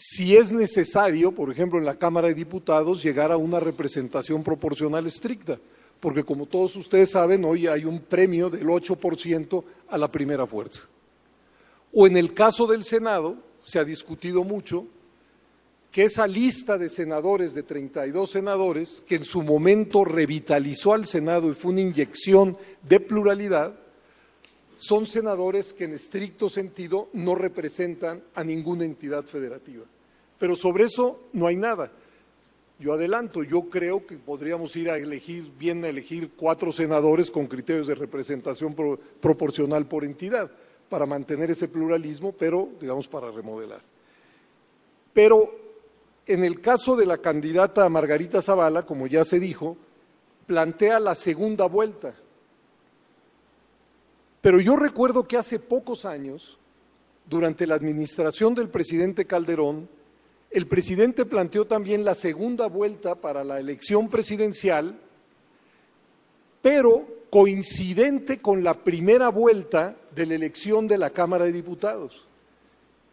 si es necesario, por ejemplo, en la Cámara de Diputados, llegar a una representación proporcional estricta, porque como todos ustedes saben, hoy hay un premio del 8% a la primera fuerza. O en el caso del Senado, se ha discutido mucho que esa lista de senadores, de 32 senadores, que en su momento revitalizó al Senado y fue una inyección de pluralidad, son senadores que en estricto sentido no representan a ninguna entidad federativa. Pero sobre eso no hay nada. Yo adelanto, yo creo que podríamos ir a elegir, bien a elegir cuatro senadores con criterios de representación proporcional por entidad, para mantener ese pluralismo, pero digamos para remodelar. Pero en el caso de la candidata Margarita Zavala, como ya se dijo, plantea la segunda vuelta. Pero yo recuerdo que hace pocos años, durante la administración del presidente Calderón, el presidente planteó también la segunda vuelta para la elección presidencial, pero coincidente con la primera vuelta de la elección de la Cámara de Diputados.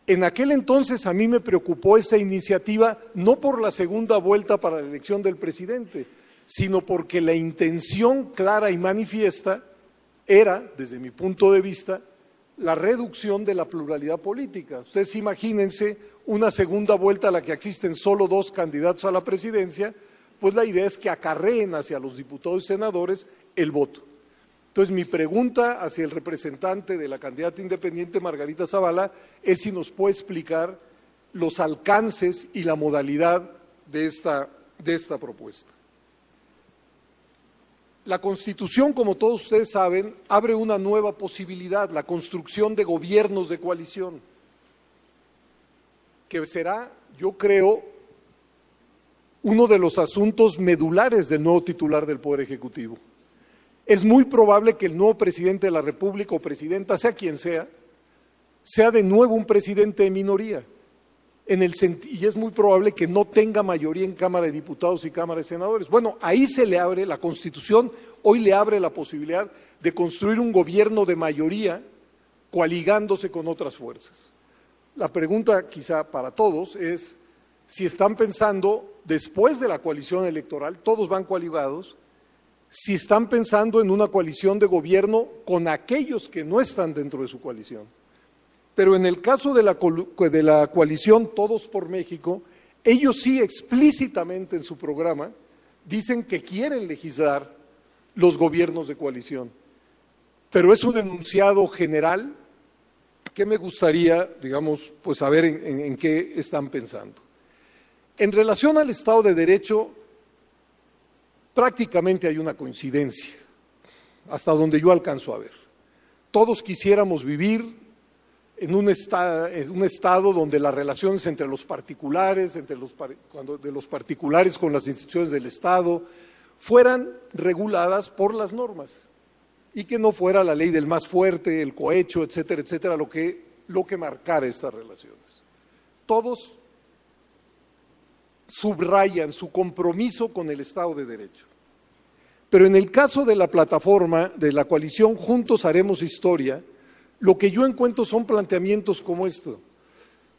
En aquel entonces a mí me preocupó esa iniciativa no por la segunda vuelta para la elección del presidente, sino porque la intención clara y manifiesta era, desde mi punto de vista, la reducción de la pluralidad política. Ustedes imagínense una segunda vuelta a la que existen solo dos candidatos a la presidencia, pues la idea es que acarreen hacia los diputados y senadores el voto. Entonces, mi pregunta hacia el representante de la candidata independiente Margarita Zavala es si nos puede explicar los alcances y la modalidad de esta, de esta propuesta. La Constitución, como todos ustedes saben, abre una nueva posibilidad, la construcción de gobiernos de coalición, que será, yo creo, uno de los asuntos medulares del nuevo titular del Poder Ejecutivo es muy probable que el nuevo presidente de la República o presidenta, sea quien sea, sea de nuevo un presidente de minoría. En el y es muy probable que no tenga mayoría en Cámara de Diputados y Cámara de Senadores. Bueno, ahí se le abre, la Constitución hoy le abre la posibilidad de construir un gobierno de mayoría coaligándose con otras fuerzas. La pregunta quizá para todos es si están pensando, después de la coalición electoral, todos van coaligados, si están pensando en una coalición de gobierno con aquellos que no están dentro de su coalición. Pero en el caso de la, coalición Todos por México, ellos sí explícitamente en su programa dicen que quieren legislar los gobiernos de coalición. Pero es un enunciado general que me gustaría, digamos, pues saber en qué están pensando. En relación al Estado de Derecho, prácticamente hay una coincidencia, hasta donde yo alcanzo a ver. Todos quisiéramos vivir en un, estado donde las relaciones entre los particulares, entre los, de los particulares con las instituciones del Estado, fueran reguladas por las normas y que no fuera la ley del más fuerte, el cohecho, etcétera, etcétera, lo que, lo que marcara estas relaciones. todos subrayan su compromiso con el Estado de Derecho. Pero en el caso de la plataforma, de la coalición Juntos Haremos Historia, lo que yo encuentro son planteamientos como esto.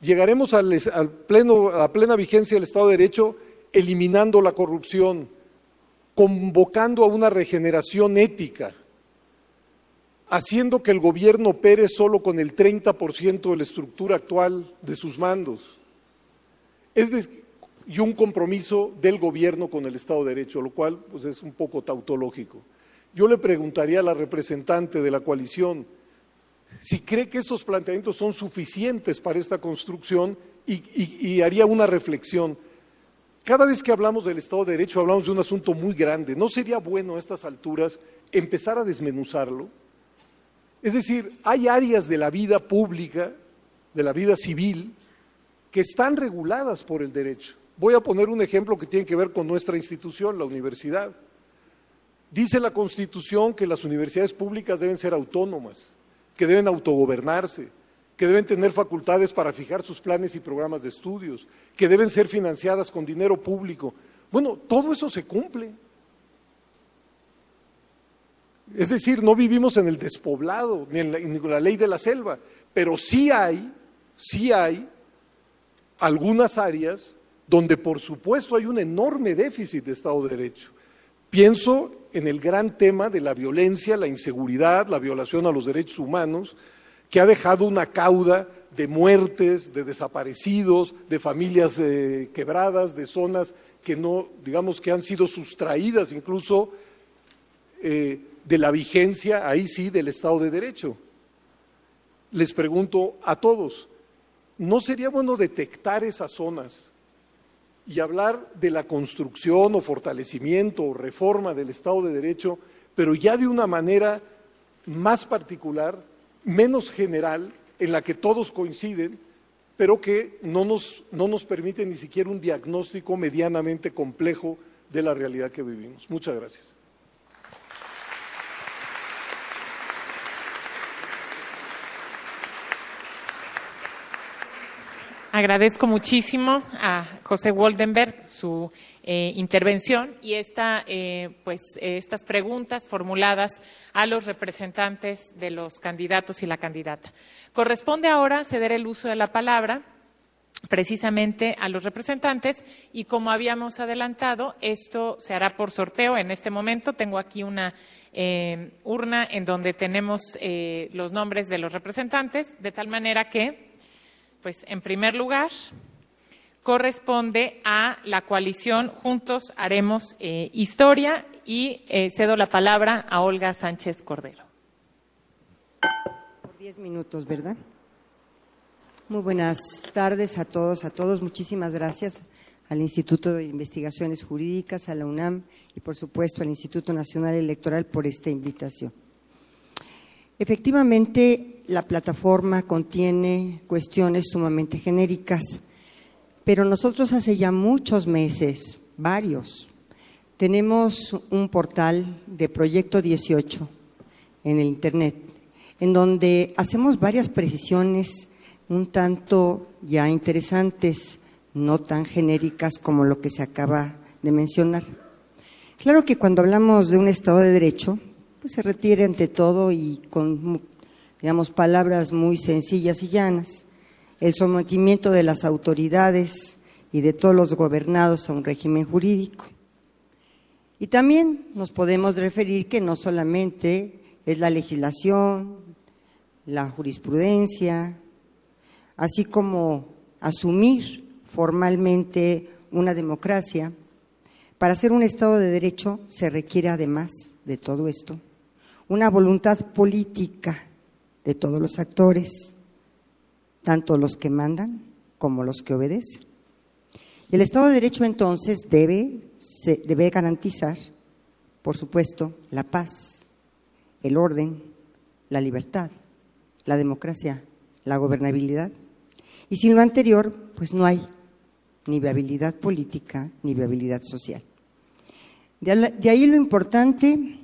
Llegaremos al, pleno, a la plena vigencia del Estado de Derecho eliminando la corrupción, convocando a una regeneración ética, haciendo que el gobierno opere solo con el 30% de la estructura actual de sus mandos. Es y un compromiso del gobierno con el Estado de Derecho, lo cual pues, es un poco tautológico. Yo le preguntaría a la representante de la coalición si cree que estos planteamientos son suficientes para esta construcción y haría una reflexión. Cada vez que hablamos del Estado de Derecho hablamos de un asunto muy grande. ¿No sería bueno a estas alturas empezar a desmenuzarlo? Es decir, hay áreas de la vida pública, de la vida civil, que están reguladas por el derecho. Voy a poner un ejemplo que tiene que ver con nuestra institución, la universidad. Dice la Constitución que las universidades públicas deben ser autónomas, que deben autogobernarse, que deben tener facultades para fijar sus planes y programas de estudios, que deben ser financiadas con dinero público. Bueno, todo eso se cumple. Es decir, no vivimos en el despoblado, ni en la, ley de la selva, pero sí hay, sí hay algunas áreas donde por supuesto hay un enorme déficit de Estado de Derecho. Pienso en el gran tema de la violencia, la inseguridad, la violación a los derechos humanos, que ha dejado una cauda de muertes, de desaparecidos, de familias eh, quebradas, de zonas que no, digamos, que han sido sustraídas incluso eh, de la vigencia, ahí sí, del Estado de Derecho. Les pregunto a todos, ¿no sería bueno detectar esas zonas y hablar de la construcción o fortalecimiento o reforma del Estado de Derecho, pero ya de una manera más particular, menos general, en la que todos coinciden, pero que no nos, no nos permite ni siquiera un diagnóstico medianamente complejo de la realidad que vivimos. Muchas gracias. Agradezco muchísimo a José Woldenberg su eh, intervención y esta, eh, pues, estas preguntas formuladas a los representantes de los candidatos y la candidata. Corresponde ahora ceder el uso de la palabra precisamente a los representantes y como habíamos adelantado, esto se hará por sorteo en este momento. Tengo aquí una eh, urna en donde tenemos los nombres de los representantes, de tal manera que pues en primer lugar, corresponde a la coalición Juntos Haremos eh, Historia y eh, cedo la palabra a Olga Sánchez Cordero. Diez minutos, ¿verdad? Muy buenas tardes a todos, a todos. Muchísimas gracias al Instituto de Investigaciones Jurídicas, a la UNAM y, por supuesto, al Instituto Nacional Electoral por esta invitación. Efectivamente, la plataforma contiene cuestiones sumamente genéricas, pero nosotros hace ya muchos meses, varios, tenemos un portal de Proyecto 18 en el Internet, en donde hacemos varias precisiones un tanto ya interesantes, no tan genéricas como lo que se acaba de mencionar. Claro que cuando hablamos de un Estado de Derecho, pues se refiere ante todo y con, digamos, palabras muy sencillas y llanas, el sometimiento de las autoridades y de todos los gobernados a un régimen jurídico. Y también nos podemos referir que no solamente es la legislación, la jurisprudencia, así como asumir formalmente una democracia, para ser un Estado de Derecho se requiere además de todo esto una voluntad política de todos los actores, tanto los que mandan como los que obedecen. el Estado de Derecho entonces debe, debe garantizar, por supuesto, la paz, el orden, la libertad, la democracia, la gobernabilidad. Y sin lo anterior, pues no hay ni viabilidad política ni viabilidad social. De ahí lo importante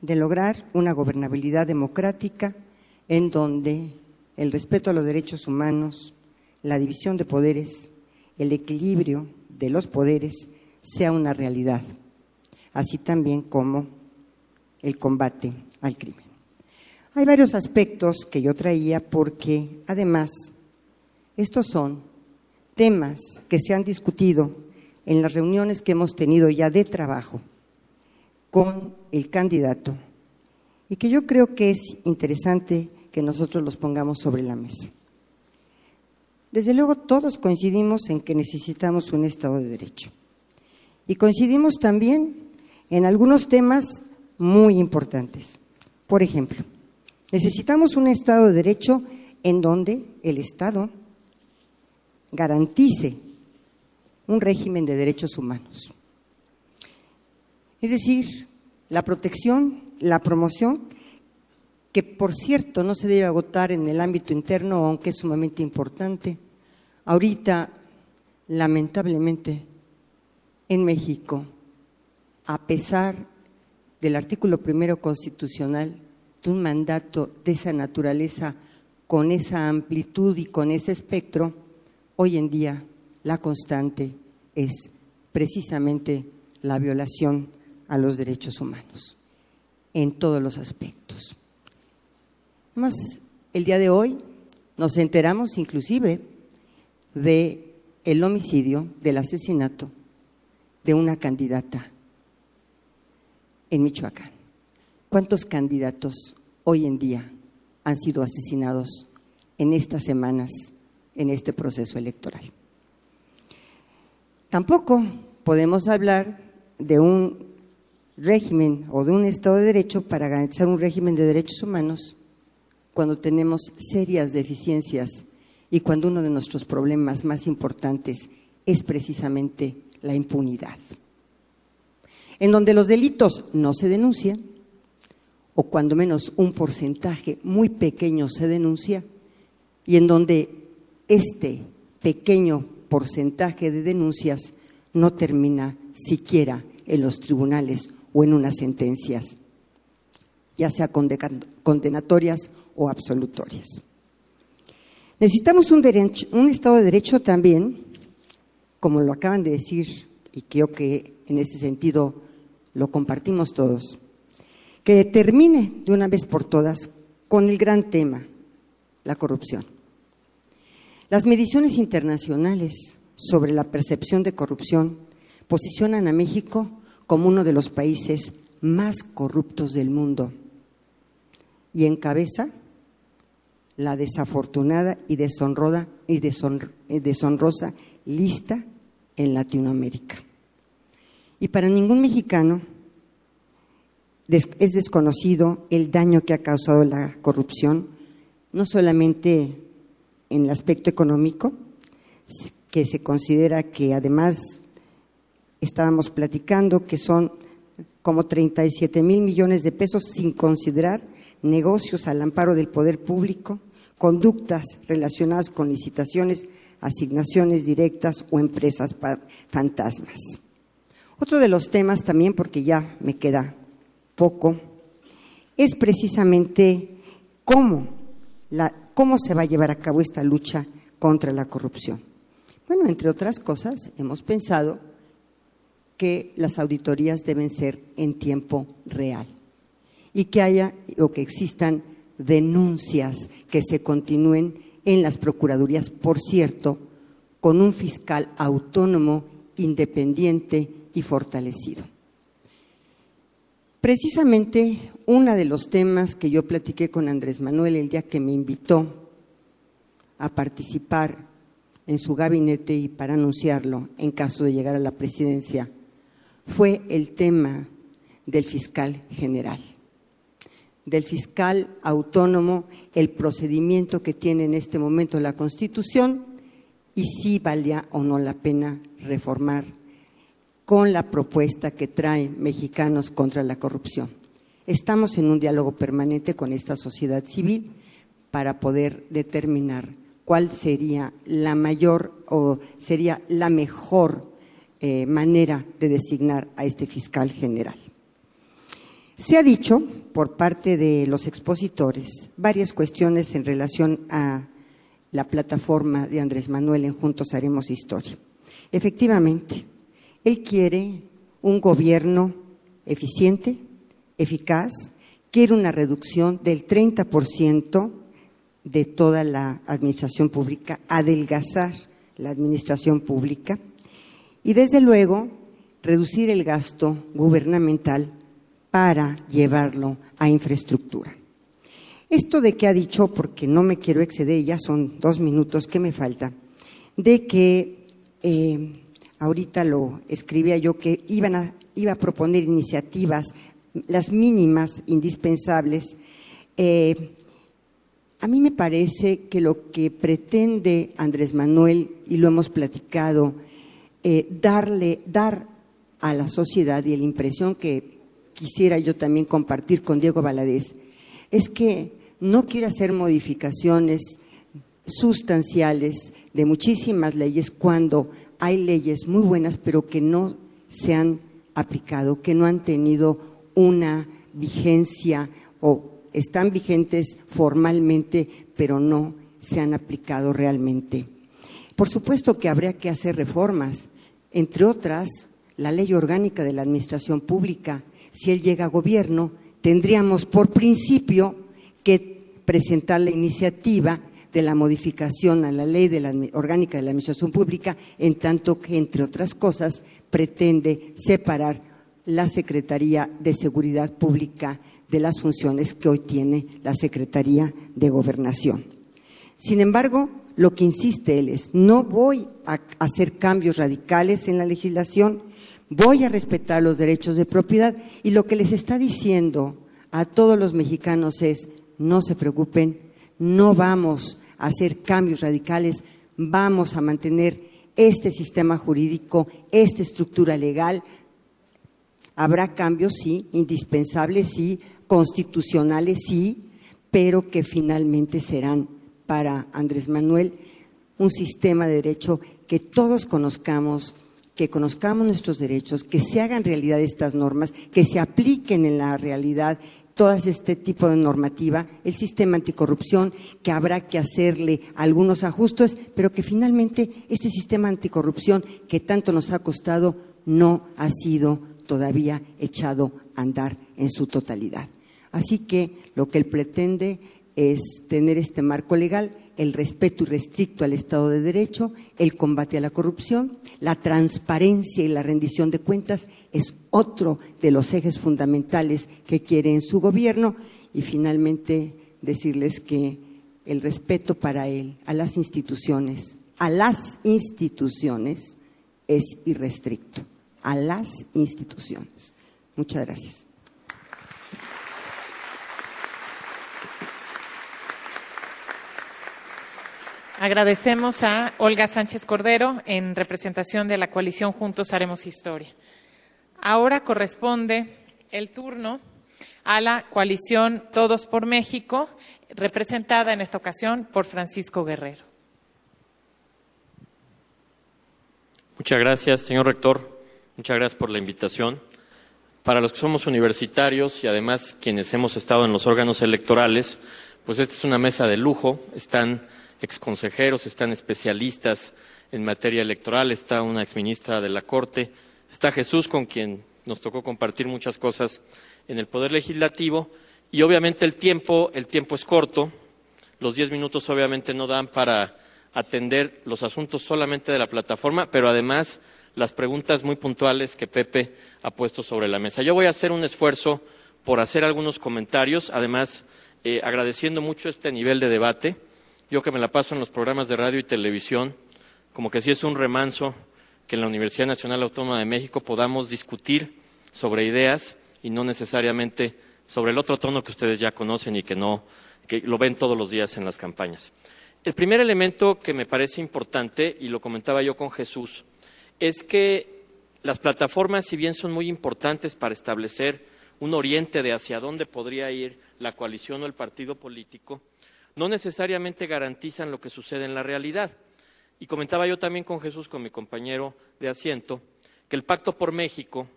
de lograr una gobernabilidad democrática en donde el respeto a los derechos humanos la división de poderes, el equilibrio de los poderes sea una realidad, así también como el combate al crimen. Hay varios aspectos que yo traía porque además estos son temas que se han discutido en las reuniones que hemos tenido ya de trabajo con el candidato y que yo creo que es interesante que nosotros los pongamos sobre la mesa. Desde luego todos coincidimos en que necesitamos un Estado de Derecho y coincidimos también en algunos temas muy importantes. Por ejemplo, necesitamos un Estado de Derecho en donde el Estado garantice un régimen de derechos humanos. Es decir, la protección, la promoción, que por cierto no se debe agotar en el ámbito interno, aunque es sumamente importante. Ahorita, lamentablemente, en México, a pesar del artículo primero constitucional, de un mandato de esa naturaleza, con esa amplitud y con ese espectro, hoy en día la constante es precisamente la violación a los derechos humanos, en todos los aspectos. Además, el día de hoy nos enteramos inclusive de el homicidio, del asesinato de una candidata en Michoacán. ¿Cuántos candidatos hoy en día han sido asesinados en estas semanas en este proceso electoral? Tampoco podemos hablar de un régimen o de un Estado de Derecho para garantizar un régimen de derechos humanos cuando tenemos serias deficiencias y cuando uno de nuestros problemas más importantes es precisamente la impunidad. En donde los delitos no se denuncian, o cuando menos un porcentaje muy pequeño se denuncia, y en donde este pequeño porcentaje de denuncias no termina siquiera en los tribunales o en unas sentencias, ya sea condenatorias o absolutorias. Necesitamos un, un Estado de Derecho también, como lo acaban de decir, y creo que en ese sentido lo compartimos todos, que termine de una vez por todas con el gran tema, la corrupción. Las mediciones internacionales sobre la percepción de corrupción posicionan a México como uno de los países más corruptos del mundo y encabeza la desafortunada y, y deshonrosa lista en Latinoamérica. Y para ningún mexicano es desconocido el daño que ha causado la corrupción, no solamente en el aspecto económico, que se considera que además estábamos platicando que son como 37 mil millones de pesos sin considerar negocios al amparo del poder público, conductas relacionadas con licitaciones, asignaciones directas o empresas fantasmas. Otro de los temas también, porque ya me queda poco, es precisamente cómo, cómo se va a llevar a cabo esta lucha contra la corrupción. Bueno, entre otras cosas, hemos pensado que las auditorías deben ser en tiempo real y que haya o que existan denuncias que se continúen en las procuradurías, por cierto, con un fiscal autónomo, independiente y fortalecido. Precisamente uno de los temas que yo platiqué con Andrés Manuel el día que me invitó a participar en su gabinete y para anunciarlo en caso de llegar a la presidencia fue el tema del fiscal general, del fiscal autónomo, el procedimiento que tiene en este momento la Constitución y si valía o no la pena reformar con la propuesta que trae Mexicanos contra la corrupción. Estamos en un diálogo permanente con esta sociedad civil para poder determinar cuál sería la mayor o sería la mejor eh, manera de designar a este fiscal general. Se ha dicho por parte de los expositores varias cuestiones en relación a la plataforma de Andrés Manuel en Juntos Haremos Historia. Efectivamente, él quiere un gobierno eficiente, eficaz, quiere una reducción del 30% de toda la administración pública, adelgazar la administración pública y, desde luego, reducir el gasto gubernamental para llevarlo a infraestructura. Esto de que ha dicho, porque no me quiero exceder, ya son dos minutos que me falta, de que eh, ahorita lo escribía yo, que iban iba a proponer iniciativas, las mínimas indispensables. Eh, a mí me parece que lo que pretende Andrés Manuel, y lo hemos platicado, eh, darle, dar a la sociedad y la impresión que quisiera yo también compartir con Diego Valadez, es que no quiere hacer modificaciones sustanciales de muchísimas leyes cuando hay leyes muy buenas pero que no se han aplicado, que no han tenido una vigencia o están vigentes formalmente pero no se han aplicado realmente. Por supuesto que habría que hacer reformas, entre otras la ley orgánica de la Administración Pública. Si él llega a gobierno, tendríamos por principio que presentar la iniciativa de la modificación a la ley orgánica de la Administración Pública, en tanto que, entre otras cosas, pretende separar la Secretaría de Seguridad Pública de las funciones que hoy tiene la Secretaría de Gobernación. Sin embargo, lo que insiste él es, no voy a hacer cambios radicales en la legislación, voy a respetar los derechos de propiedad y lo que les está diciendo a todos los mexicanos es, no se preocupen, no vamos a hacer cambios radicales, vamos a mantener este sistema jurídico, esta estructura legal. Habrá cambios, sí, indispensables, sí, constitucionales, sí, pero que finalmente serán para Andrés Manuel un sistema de derecho que todos conozcamos, que conozcamos nuestros derechos, que se hagan realidad estas normas, que se apliquen en la realidad todas este tipo de normativa, el sistema anticorrupción, que habrá que hacerle algunos ajustes, pero que finalmente este sistema anticorrupción que tanto nos ha costado no ha sido todavía echado a andar en su totalidad. Así que lo que él pretende es tener este marco legal el respeto irrestricto al Estado de Derecho, el combate a la corrupción, la transparencia y la rendición de cuentas es otro de los ejes fundamentales que quiere en su gobierno y finalmente decirles que el respeto para él a las instituciones, a las instituciones es irrestricto, a las instituciones. Muchas gracias. Agradecemos a Olga Sánchez Cordero en representación de la coalición Juntos Haremos Historia. Ahora corresponde el turno a la coalición Todos por México, representada en esta ocasión por Francisco Guerrero. Muchas gracias, señor rector. Muchas gracias por la invitación. Para los que somos universitarios y además quienes hemos estado en los órganos electorales, pues esta es una mesa de lujo. Están exconsejeros, están especialistas en materia electoral, está una exministra de la Corte, está Jesús con quien nos tocó compartir muchas cosas en el Poder Legislativo y obviamente el tiempo, el tiempo es corto, los diez minutos obviamente no dan para atender los asuntos solamente de la plataforma, pero además las preguntas muy puntuales que Pepe ha puesto sobre la mesa. Yo voy a hacer un esfuerzo por hacer algunos comentarios, además eh, agradeciendo mucho este nivel de debate yo que me la paso en los programas de radio y televisión, como que si es un remanso que en la Universidad Nacional Autónoma de México podamos discutir sobre ideas y no necesariamente sobre el otro tono que ustedes ya conocen y que no que lo ven todos los días en las campañas. El primer elemento que me parece importante y lo comentaba yo con Jesús es que las plataformas, si bien son muy importantes para establecer un oriente de hacia dónde podría ir la coalición o el partido político, no necesariamente garantizan lo que sucede en la realidad. Y comentaba yo también con Jesús, con mi compañero de asiento, que el Pacto por México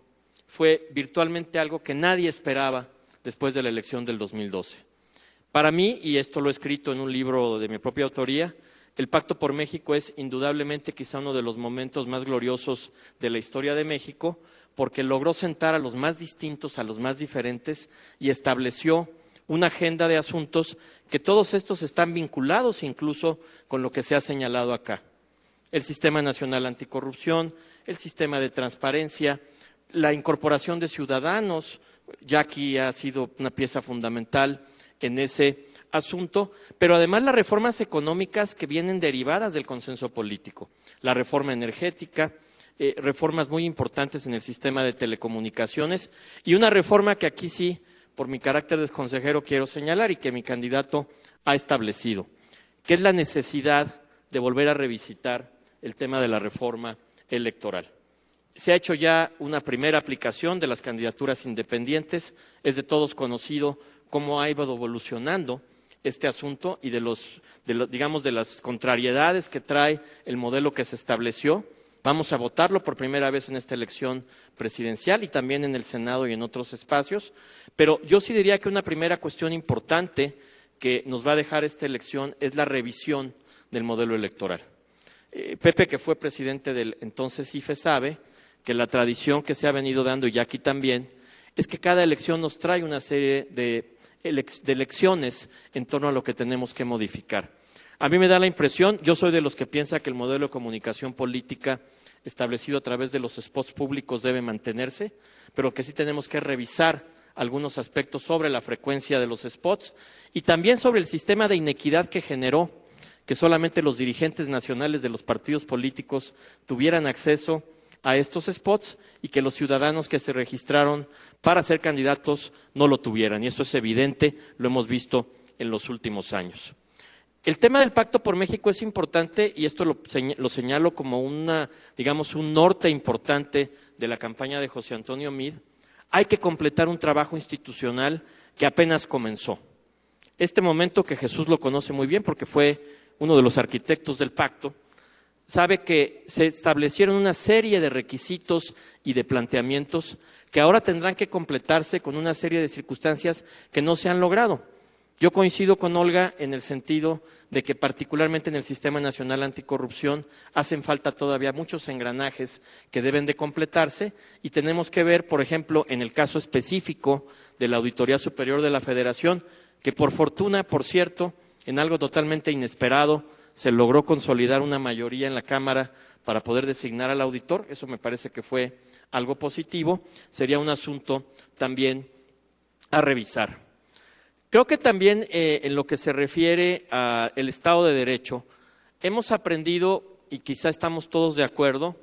fue virtualmente algo que nadie esperaba después de la elección del 2012. Para mí, y esto lo he escrito en un libro de mi propia autoría, el Pacto por México es indudablemente quizá uno de los momentos más gloriosos de la historia de México, porque logró sentar a los más distintos, a los más diferentes, y estableció una agenda de asuntos que todos estos están vinculados incluso con lo que se ha señalado acá. El Sistema Nacional Anticorrupción, el sistema de transparencia, la incorporación de ciudadanos, ya aquí ha sido una pieza fundamental en ese asunto, pero además las reformas económicas que vienen derivadas del consenso político, la reforma energética, eh, reformas muy importantes en el sistema de telecomunicaciones y una reforma que aquí sí, por mi carácter de consejero, quiero señalar y que mi candidato ha establecido, que es la necesidad de volver a revisitar el tema de la reforma electoral. Se ha hecho ya una primera aplicación de las candidaturas independientes. Es de todos conocido cómo ha ido evolucionando este asunto y de los, digamos, de las contrariedades que trae el modelo que se estableció. Vamos a votarlo por primera vez en esta elección presidencial y también en el Senado y en otros espacios. Pero yo sí diría que una primera cuestión importante que nos va a dejar esta elección es la revisión del modelo electoral. Eh, Pepe, que fue presidente del entonces IFE, sabe que la tradición que se ha venido dando, y aquí también, es que cada elección nos trae una serie de, de elecciones en torno a lo que tenemos que modificar. A mí me da la impresión, yo soy de los que piensa que el modelo de comunicación política establecido a través de los spots públicos debe mantenerse, pero que sí tenemos que revisar algunos aspectos sobre la frecuencia de los spots y también sobre el sistema de inequidad que generó que solamente los dirigentes nacionales de los partidos políticos tuvieran acceso a estos spots y que los ciudadanos que se registraron para ser candidatos no lo tuvieran. Y eso es evidente, lo hemos visto en los últimos años. El tema del Pacto por México es importante y esto lo, lo, señalo como una, digamos, un norte importante de la campaña de José Antonio Mid. Hay que completar un trabajo institucional que apenas comenzó. Este momento que Jesús lo conoce muy bien porque fue uno de los arquitectos del pacto, sabe que se establecieron una serie de requisitos y de planteamientos que ahora tendrán que completarse con una serie de circunstancias que no se han logrado. Yo coincido con Olga en el sentido de que particularmente en el Sistema Nacional Anticorrupción hacen falta todavía muchos engranajes que deben de completarse y tenemos que ver, por ejemplo, en el caso específico de la Auditoría Superior de la Federación, que por fortuna, por cierto, en algo totalmente inesperado, se logró consolidar una mayoría en la Cámara para poder designar al auditor. Eso me parece que fue algo positivo. Sería un asunto también a revisar. Creo que también eh, en lo que se refiere al Estado de Derecho, hemos aprendido, y quizá estamos todos de acuerdo,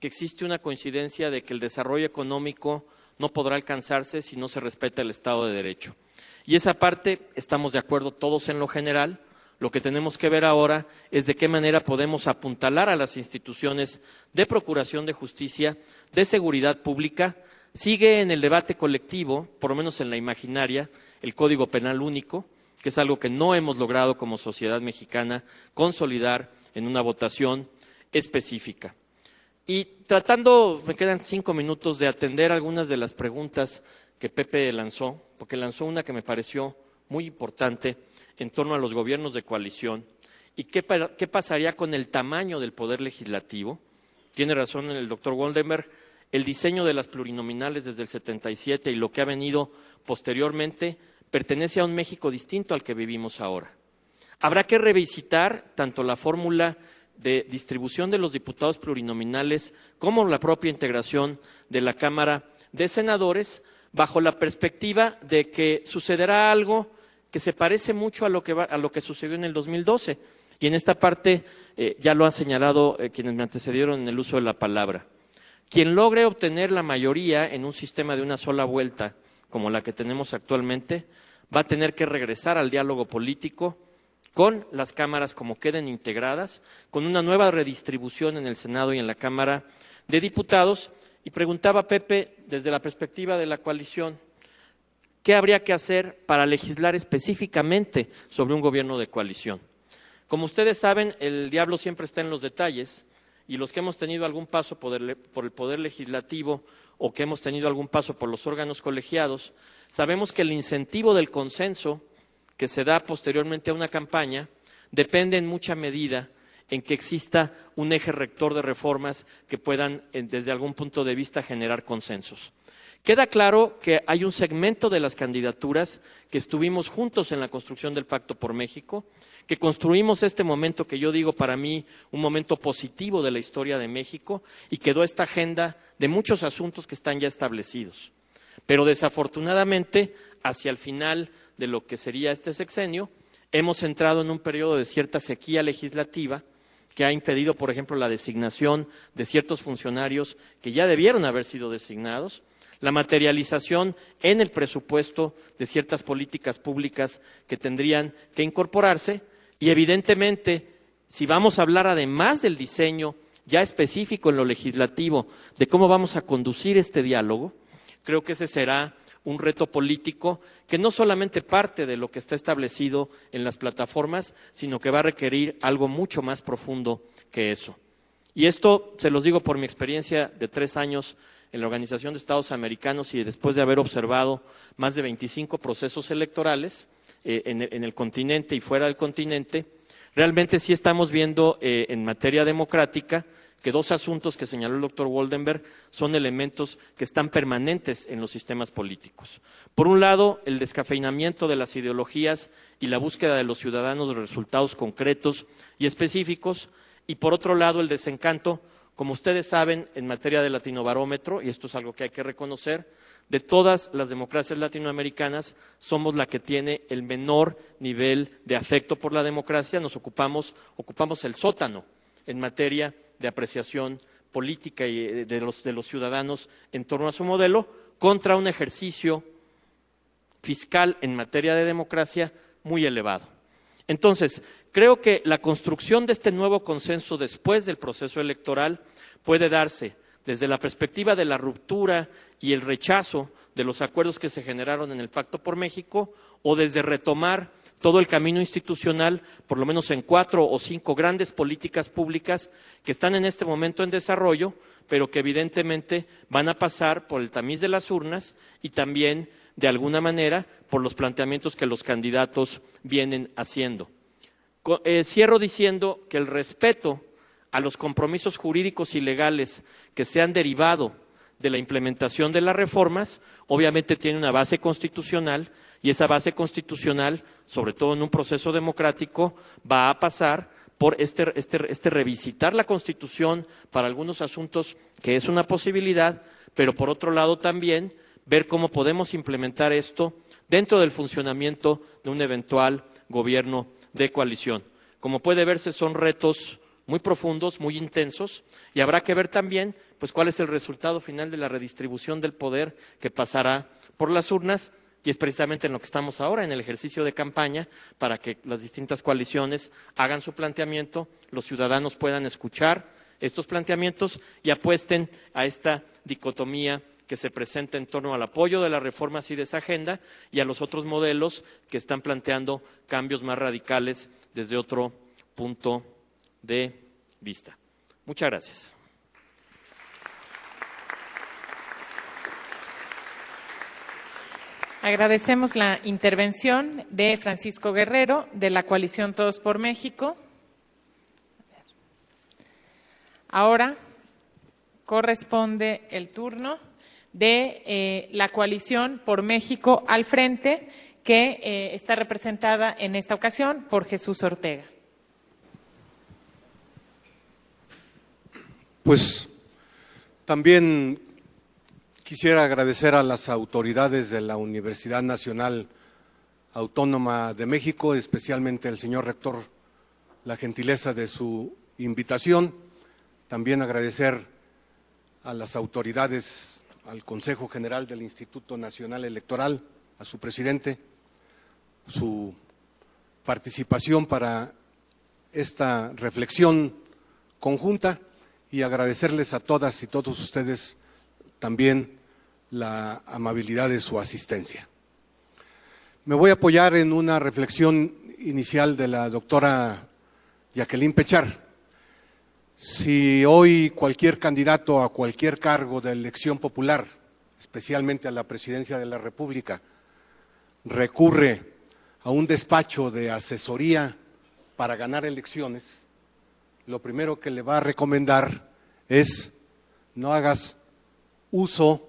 que existe una coincidencia de que el desarrollo económico no podrá alcanzarse si no se respeta el Estado de Derecho. Y esa parte estamos de acuerdo todos en lo general. Lo que tenemos que ver ahora es de qué manera podemos apuntalar a las instituciones de procuración de justicia, de seguridad pública. Sigue en el debate colectivo, por lo menos en la imaginaria, el Código Penal Único, que es algo que no hemos logrado como sociedad mexicana consolidar en una votación específica. Y tratando, me quedan cinco minutos de atender algunas de las preguntas que Pepe lanzó, porque lanzó una que me pareció muy importante en torno a los gobiernos de coalición y qué, pasaría con el tamaño del poder legislativo. Tiene razón el doctor Woldenberg, el diseño de las plurinominales desde el 77 y lo que ha venido posteriormente pertenece a un México distinto al que vivimos ahora. Habrá que revisitar tanto la fórmula de distribución de los diputados plurinominales como la propia integración de la Cámara de Senadores bajo la perspectiva de que sucederá algo que se parece mucho a lo que, a lo que sucedió en el 2012. Y en esta parte eh, ya lo han señalado eh, quienes me antecedieron en el uso de la palabra. Quien logre obtener la mayoría en un sistema de una sola vuelta, como la que tenemos actualmente, va a tener que regresar al diálogo político con las cámaras como queden integradas, con una nueva redistribución en el Senado y en la Cámara de Diputados y preguntaba Pepe, desde la perspectiva de la coalición, ¿qué habría que hacer para legislar específicamente sobre un gobierno de coalición? Como ustedes saben, el diablo siempre está en los detalles y los que hemos tenido algún paso por el, poder legislativo o que hemos tenido algún paso por los órganos colegiados, sabemos que el incentivo del consenso que se da posteriormente a una campaña depende en mucha medida en que exista un eje rector de reformas que puedan, desde algún punto de vista, generar consensos. Queda claro que hay un segmento de las candidaturas que estuvimos juntos en la construcción del Pacto por México, que construimos este momento que yo digo para mí un momento positivo de la historia de México y quedó esta agenda de muchos asuntos que están ya establecidos. Pero desafortunadamente, hacia el final de lo que sería este sexenio, hemos entrado en un periodo de cierta sequía legislativa que ha impedido, por ejemplo, la designación de ciertos funcionarios que ya debieron haber sido designados, la materialización en el presupuesto de ciertas políticas públicas que tendrían que incorporarse y, evidentemente, si vamos a hablar además del diseño ya específico en lo legislativo de cómo vamos a conducir este diálogo, creo que ese será un reto político que no solamente parte de lo que está establecido en las plataformas, sino que va a requerir algo mucho más profundo que eso. Y esto se los digo por mi experiencia de tres años en la Organización de Estados Americanos y después de haber observado más de 25 procesos electorales eh, en, el continente y fuera del continente, realmente sí estamos viendo eh, en materia democrática que dos asuntos que señaló el doctor Waldenberg son elementos que están permanentes en los sistemas políticos. Por un lado, el descafeinamiento de las ideologías y la búsqueda de los ciudadanos de resultados concretos y específicos, y por otro lado, el desencanto, como ustedes saben, en materia de latinobarómetro, y esto es algo que hay que reconocer, de todas las democracias latinoamericanas somos la que tiene el menor nivel de afecto por la democracia, nos ocupamos, ocupamos el sótano en materia de apreciación política y eh, de los, de los ciudadanos en torno a su modelo contra un ejercicio fiscal en materia de democracia muy elevado. Entonces, creo que la construcción de este nuevo consenso después del proceso electoral puede darse desde la perspectiva de la ruptura y el rechazo de los acuerdos que se generaron en el Pacto por México o desde retomar todo el camino institucional, por lo menos en cuatro o cinco grandes políticas públicas que están en este momento en desarrollo, pero que evidentemente van a pasar por el tamiz de las urnas y también, de alguna manera, por los planteamientos que los candidatos vienen haciendo. Eh, cierro diciendo que el respeto a los compromisos jurídicos y legales que se han derivado de la implementación de las reformas, obviamente tiene una base constitucional y esa base constitucional, sobre todo en un proceso democrático, va a pasar por este, este, este, revisitar la Constitución para algunos asuntos, que es una posibilidad, pero por otro lado también ver cómo podemos implementar esto dentro del funcionamiento de un eventual gobierno de coalición. Como puede verse, son retos muy profundos, muy intensos, y habrá que ver también pues, cuál es el resultado final de la redistribución del poder que pasará por las urnas y es precisamente en lo que estamos ahora, en el ejercicio de campaña, para que las distintas coaliciones hagan su planteamiento, los ciudadanos puedan escuchar estos planteamientos y apuesten a esta dicotomía que se presenta en torno al apoyo de las reformas y de esa agenda y a los otros modelos que están planteando cambios más radicales desde otro punto de vista. Muchas gracias. Agradecemos la intervención de Francisco Guerrero de la coalición Todos por México. Ahora corresponde el turno de eh, la coalición por México al frente, que eh, está representada en esta ocasión por Jesús Ortega. Pues también Quisiera agradecer a las autoridades de la Universidad Nacional Autónoma de México, especialmente al señor rector, la gentileza de su invitación. También agradecer a las autoridades, al Consejo General del Instituto Nacional Electoral, a su presidente, su participación para esta reflexión conjunta y agradecerles a todas y todos ustedes también la amabilidad de su asistencia. Me voy a apoyar en una reflexión inicial de la doctora Jacqueline Pechar. Si hoy cualquier candidato a cualquier cargo de elección popular, especialmente a la presidencia de la República, recurre a un despacho de asesoría para ganar elecciones, lo primero que le va a recomendar es no hagas uso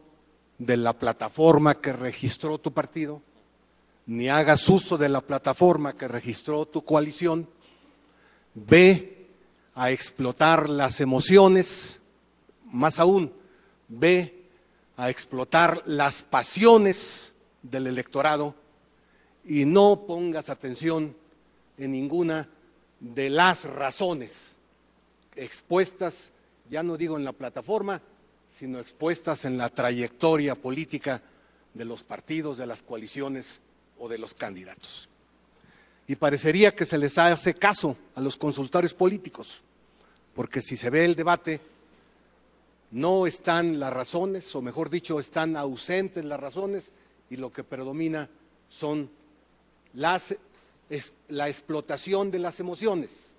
de la plataforma que registró tu partido, ni hagas uso de la plataforma que registró tu coalición. Ve a explotar las emociones, más aún, ve a explotar las pasiones del electorado y no pongas atención en ninguna de las razones expuestas, ya no digo en la plataforma, sino expuestas en la trayectoria política de los partidos, de las coaliciones o de los candidatos. Y parecería que se les hace caso a los consultorios políticos, porque si se ve el debate, no están las razones, o mejor dicho, están ausentes las razones, y lo que predomina son las, la explotación de las emociones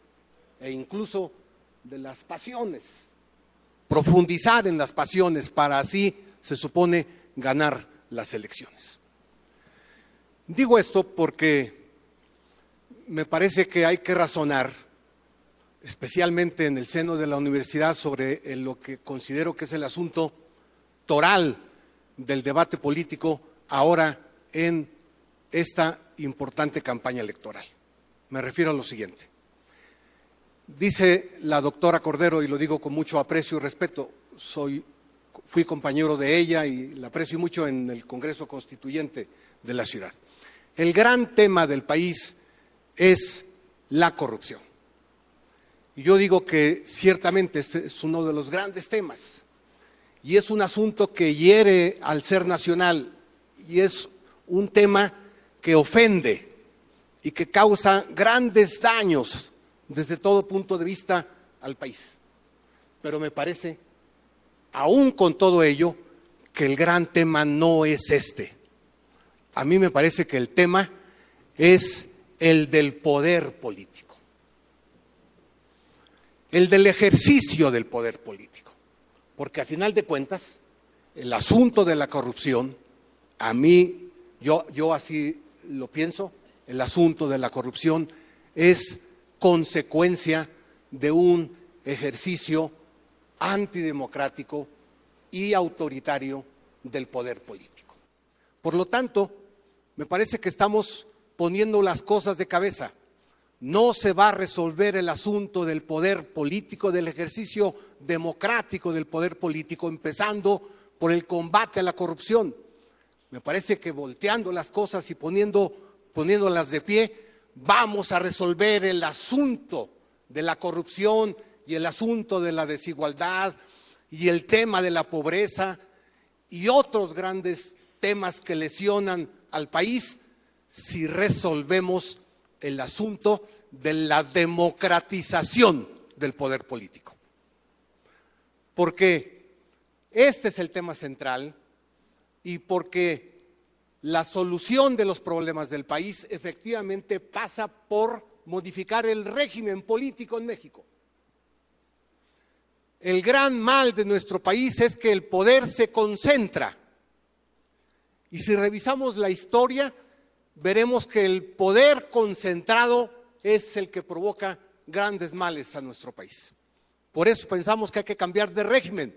e incluso de las pasiones profundizar en las pasiones para así, se supone, ganar las elecciones. Digo esto porque me parece que hay que razonar, especialmente en el seno de la universidad, sobre lo que considero que es el asunto toral del debate político ahora en esta importante campaña electoral. Me refiero a lo siguiente. Dice la doctora Cordero, y lo digo con mucho aprecio y respeto, soy, fui compañero de ella y la aprecio mucho en el Congreso Constituyente de la ciudad. El gran tema del país es la corrupción. Y yo digo que ciertamente este es uno de los grandes temas. Y es un asunto que hiere al ser nacional y es un tema que ofende y que causa grandes daños desde todo punto de vista al país. Pero me parece, aún con todo ello, que el gran tema no es este. A mí me parece que el tema es el del poder político, el del ejercicio del poder político. Porque a final de cuentas, el asunto de la corrupción, a mí, yo, yo así lo pienso, el asunto de la corrupción es consecuencia de un ejercicio antidemocrático y autoritario del poder político. Por lo tanto, me parece que estamos poniendo las cosas de cabeza. No se va a resolver el asunto del poder político, del ejercicio democrático del poder político, empezando por el combate a la corrupción. Me parece que volteando las cosas y poniendo, poniéndolas de pie, vamos a resolver el asunto de la corrupción y el asunto de la desigualdad y el tema de la pobreza y otros grandes temas que lesionan al país si resolvemos el asunto de la democratización del poder político. Porque este es el tema central y porque la solución de los problemas del país efectivamente pasa por modificar el régimen político en México. El gran mal de nuestro país es que el poder se concentra. Y si revisamos la historia, veremos que el poder concentrado es el que provoca grandes males a nuestro país. Por eso pensamos que hay que cambiar de régimen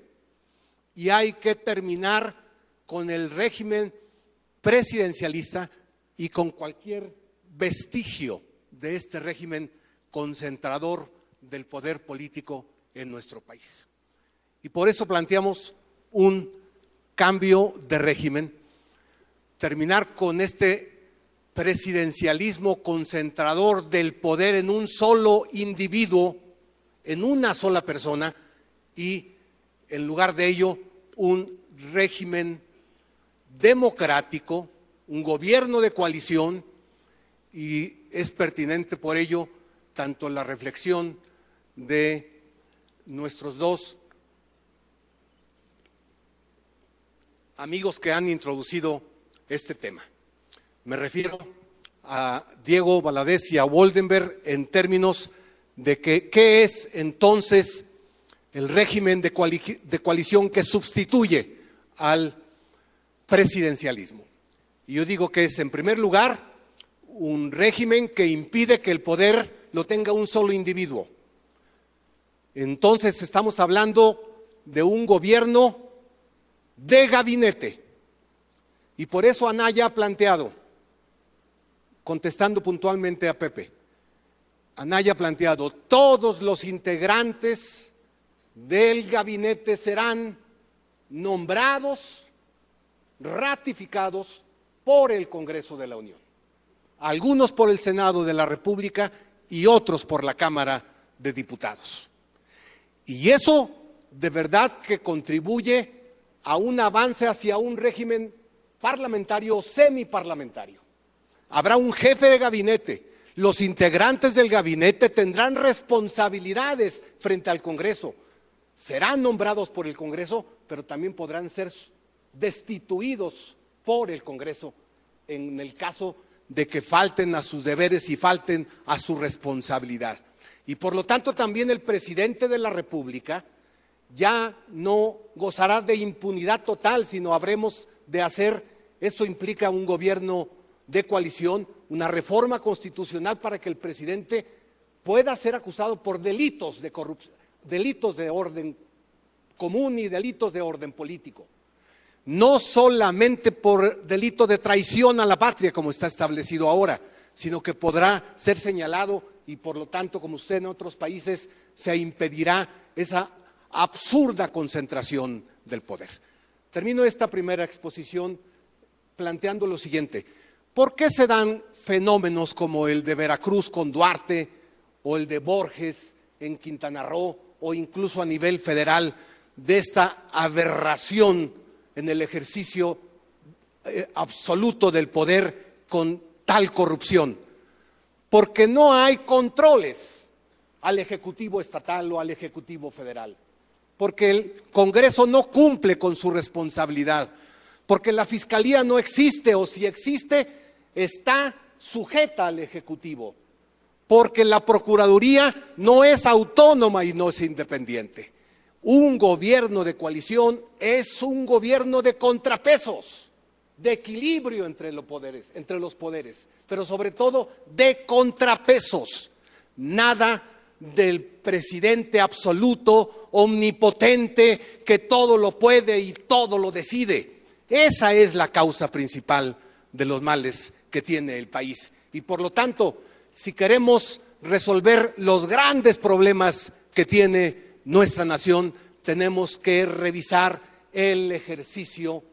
y hay que terminar con el régimen presidencialista y con cualquier vestigio de este régimen concentrador del poder político en nuestro país. Y por eso planteamos un cambio de régimen, terminar con este presidencialismo concentrador del poder en un solo individuo, en una sola persona, y en lugar de ello un régimen democrático, un gobierno de coalición, y es pertinente por ello tanto la reflexión de nuestros dos amigos que han introducido este tema. Me refiero a Diego Valadez y a Woldenberg en términos de qué es entonces el régimen de coalición que sustituye al presidencialismo. Y yo digo que es, en primer lugar, un régimen que impide que el poder lo tenga un solo individuo. Entonces estamos hablando de un gobierno de gabinete. Y por eso Anaya ha planteado, contestando puntualmente a Pepe, Anaya ha planteado, todos los integrantes del gabinete serán nombrados, ratificados por el Congreso de la Unión. Algunos por el Senado de la República y otros por la Cámara de Diputados. Y eso de verdad que contribuye a un avance hacia un régimen parlamentario o semiparlamentario. Habrá un jefe de gabinete. Los integrantes del gabinete tendrán responsabilidades frente al Congreso. Serán nombrados por el Congreso, pero también podrán ser destituidos por el Congreso en el caso de que falten a sus deberes y falten a su responsabilidad. Y por lo tanto también el presidente de la República ya no gozará de impunidad total, sino habremos de hacer, eso implica un gobierno de coalición, una reforma constitucional para que el presidente pueda ser acusado por delitos de corrupción, delitos de orden común y delitos de orden político. No solamente por delito de traición a la patria, como está establecido ahora, sino que podrá ser señalado y por lo tanto, como usted en otros países, se impedirá esa absurda concentración del poder. Termino esta primera exposición planteando lo siguiente. ¿Por qué se dan fenómenos como el de Veracruz con Duarte o el de Borges en Quintana Roo o incluso a nivel federal de esta aberración en el ejercicio eh, absoluto del poder con tal corrupción? Porque no hay controles al Ejecutivo estatal o al Ejecutivo federal porque el Congreso no cumple con su responsabilidad, porque la Fiscalía no existe o si existe está sujeta al Ejecutivo, porque la Procuraduría no es autónoma y no es independiente. Un gobierno de coalición es un gobierno de contrapesos, de equilibrio entre los poderes, entre los poderes, pero sobre todo de contrapesos. Nada del presidente absoluto, omnipotente, que todo lo puede y todo lo decide. Esa es la causa principal de los males que tiene el país. Y por lo tanto, si queremos resolver los grandes problemas que tiene nuestra nación, tenemos que revisar el ejercicio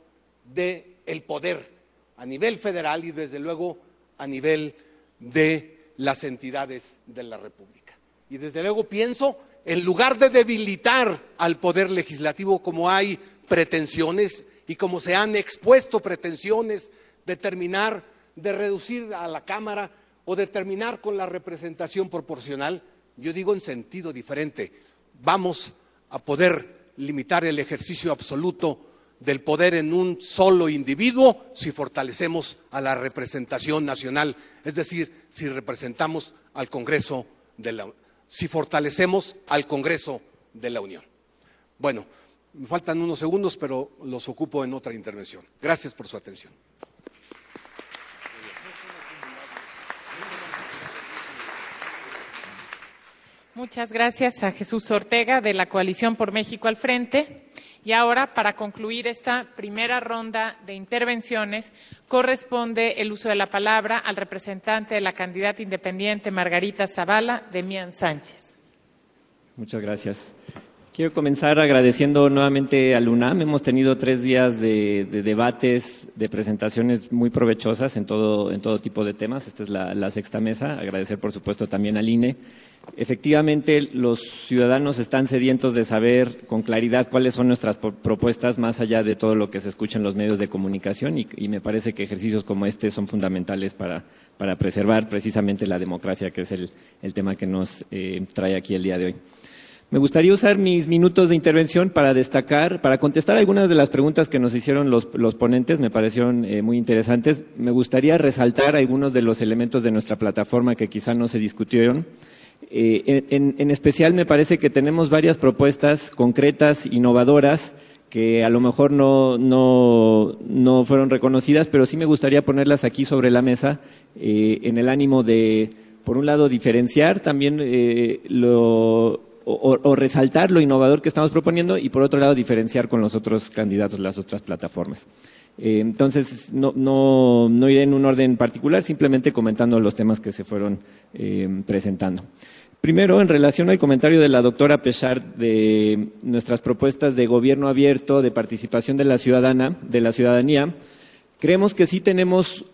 del poder a nivel federal y desde luego a nivel de las entidades de la República. Y desde luego pienso, en lugar de debilitar al poder legislativo como hay pretensiones y como se han expuesto pretensiones de terminar, de reducir a la Cámara o de terminar con la representación proporcional, yo digo en sentido diferente, vamos a poder limitar el ejercicio absoluto del poder en un solo individuo si fortalecemos a la representación nacional, es decir, si representamos al Congreso de la si fortalecemos al Congreso de la Unión. Bueno, me faltan unos segundos, pero los ocupo en otra intervención. Gracias por su atención. Muchas gracias a Jesús Ortega de la Coalición por México al Frente. Y ahora, para concluir esta primera ronda de intervenciones, corresponde el uso de la palabra al representante de la candidata independiente Margarita Zavala, Demian Sánchez. Muchas gracias. Quiero comenzar agradeciendo nuevamente al UNAM. Hemos tenido tres días de, debates, de presentaciones muy provechosas en todo, en todo tipo de temas. Esta es la, la sexta mesa. Agradecer, por supuesto, también al INE Efectivamente, los ciudadanos están sedientos de saber con claridad cuáles son nuestras propuestas más allá de todo lo que se escucha en los medios de comunicación y, me parece que ejercicios como este son fundamentales para, preservar precisamente la democracia, que es el, tema que nos eh, trae aquí el día de hoy. Me gustaría usar mis minutos de intervención para destacar, para contestar algunas de las preguntas que nos hicieron los, ponentes, me parecieron eh, muy interesantes. Me gustaría resaltar algunos de los elementos de nuestra plataforma que quizá no se discutieron. Eh, en, especial me parece que tenemos varias propuestas concretas, innovadoras, que a lo mejor no, no, fueron reconocidas, pero sí me gustaría ponerlas aquí sobre la mesa eh, en el ánimo de, por un lado, diferenciar también eh, lo, o, resaltar lo innovador que estamos proponiendo y por otro lado diferenciar con los otros candidatos, las otras plataformas. Eh, entonces, no, no, iré en un orden particular, simplemente comentando los temas que se fueron eh, presentando. Primero, en relación al comentario de la doctora Pechar de nuestras propuestas de gobierno abierto, de participación de la ciudadana, de la ciudadanía, creemos que sí tenemos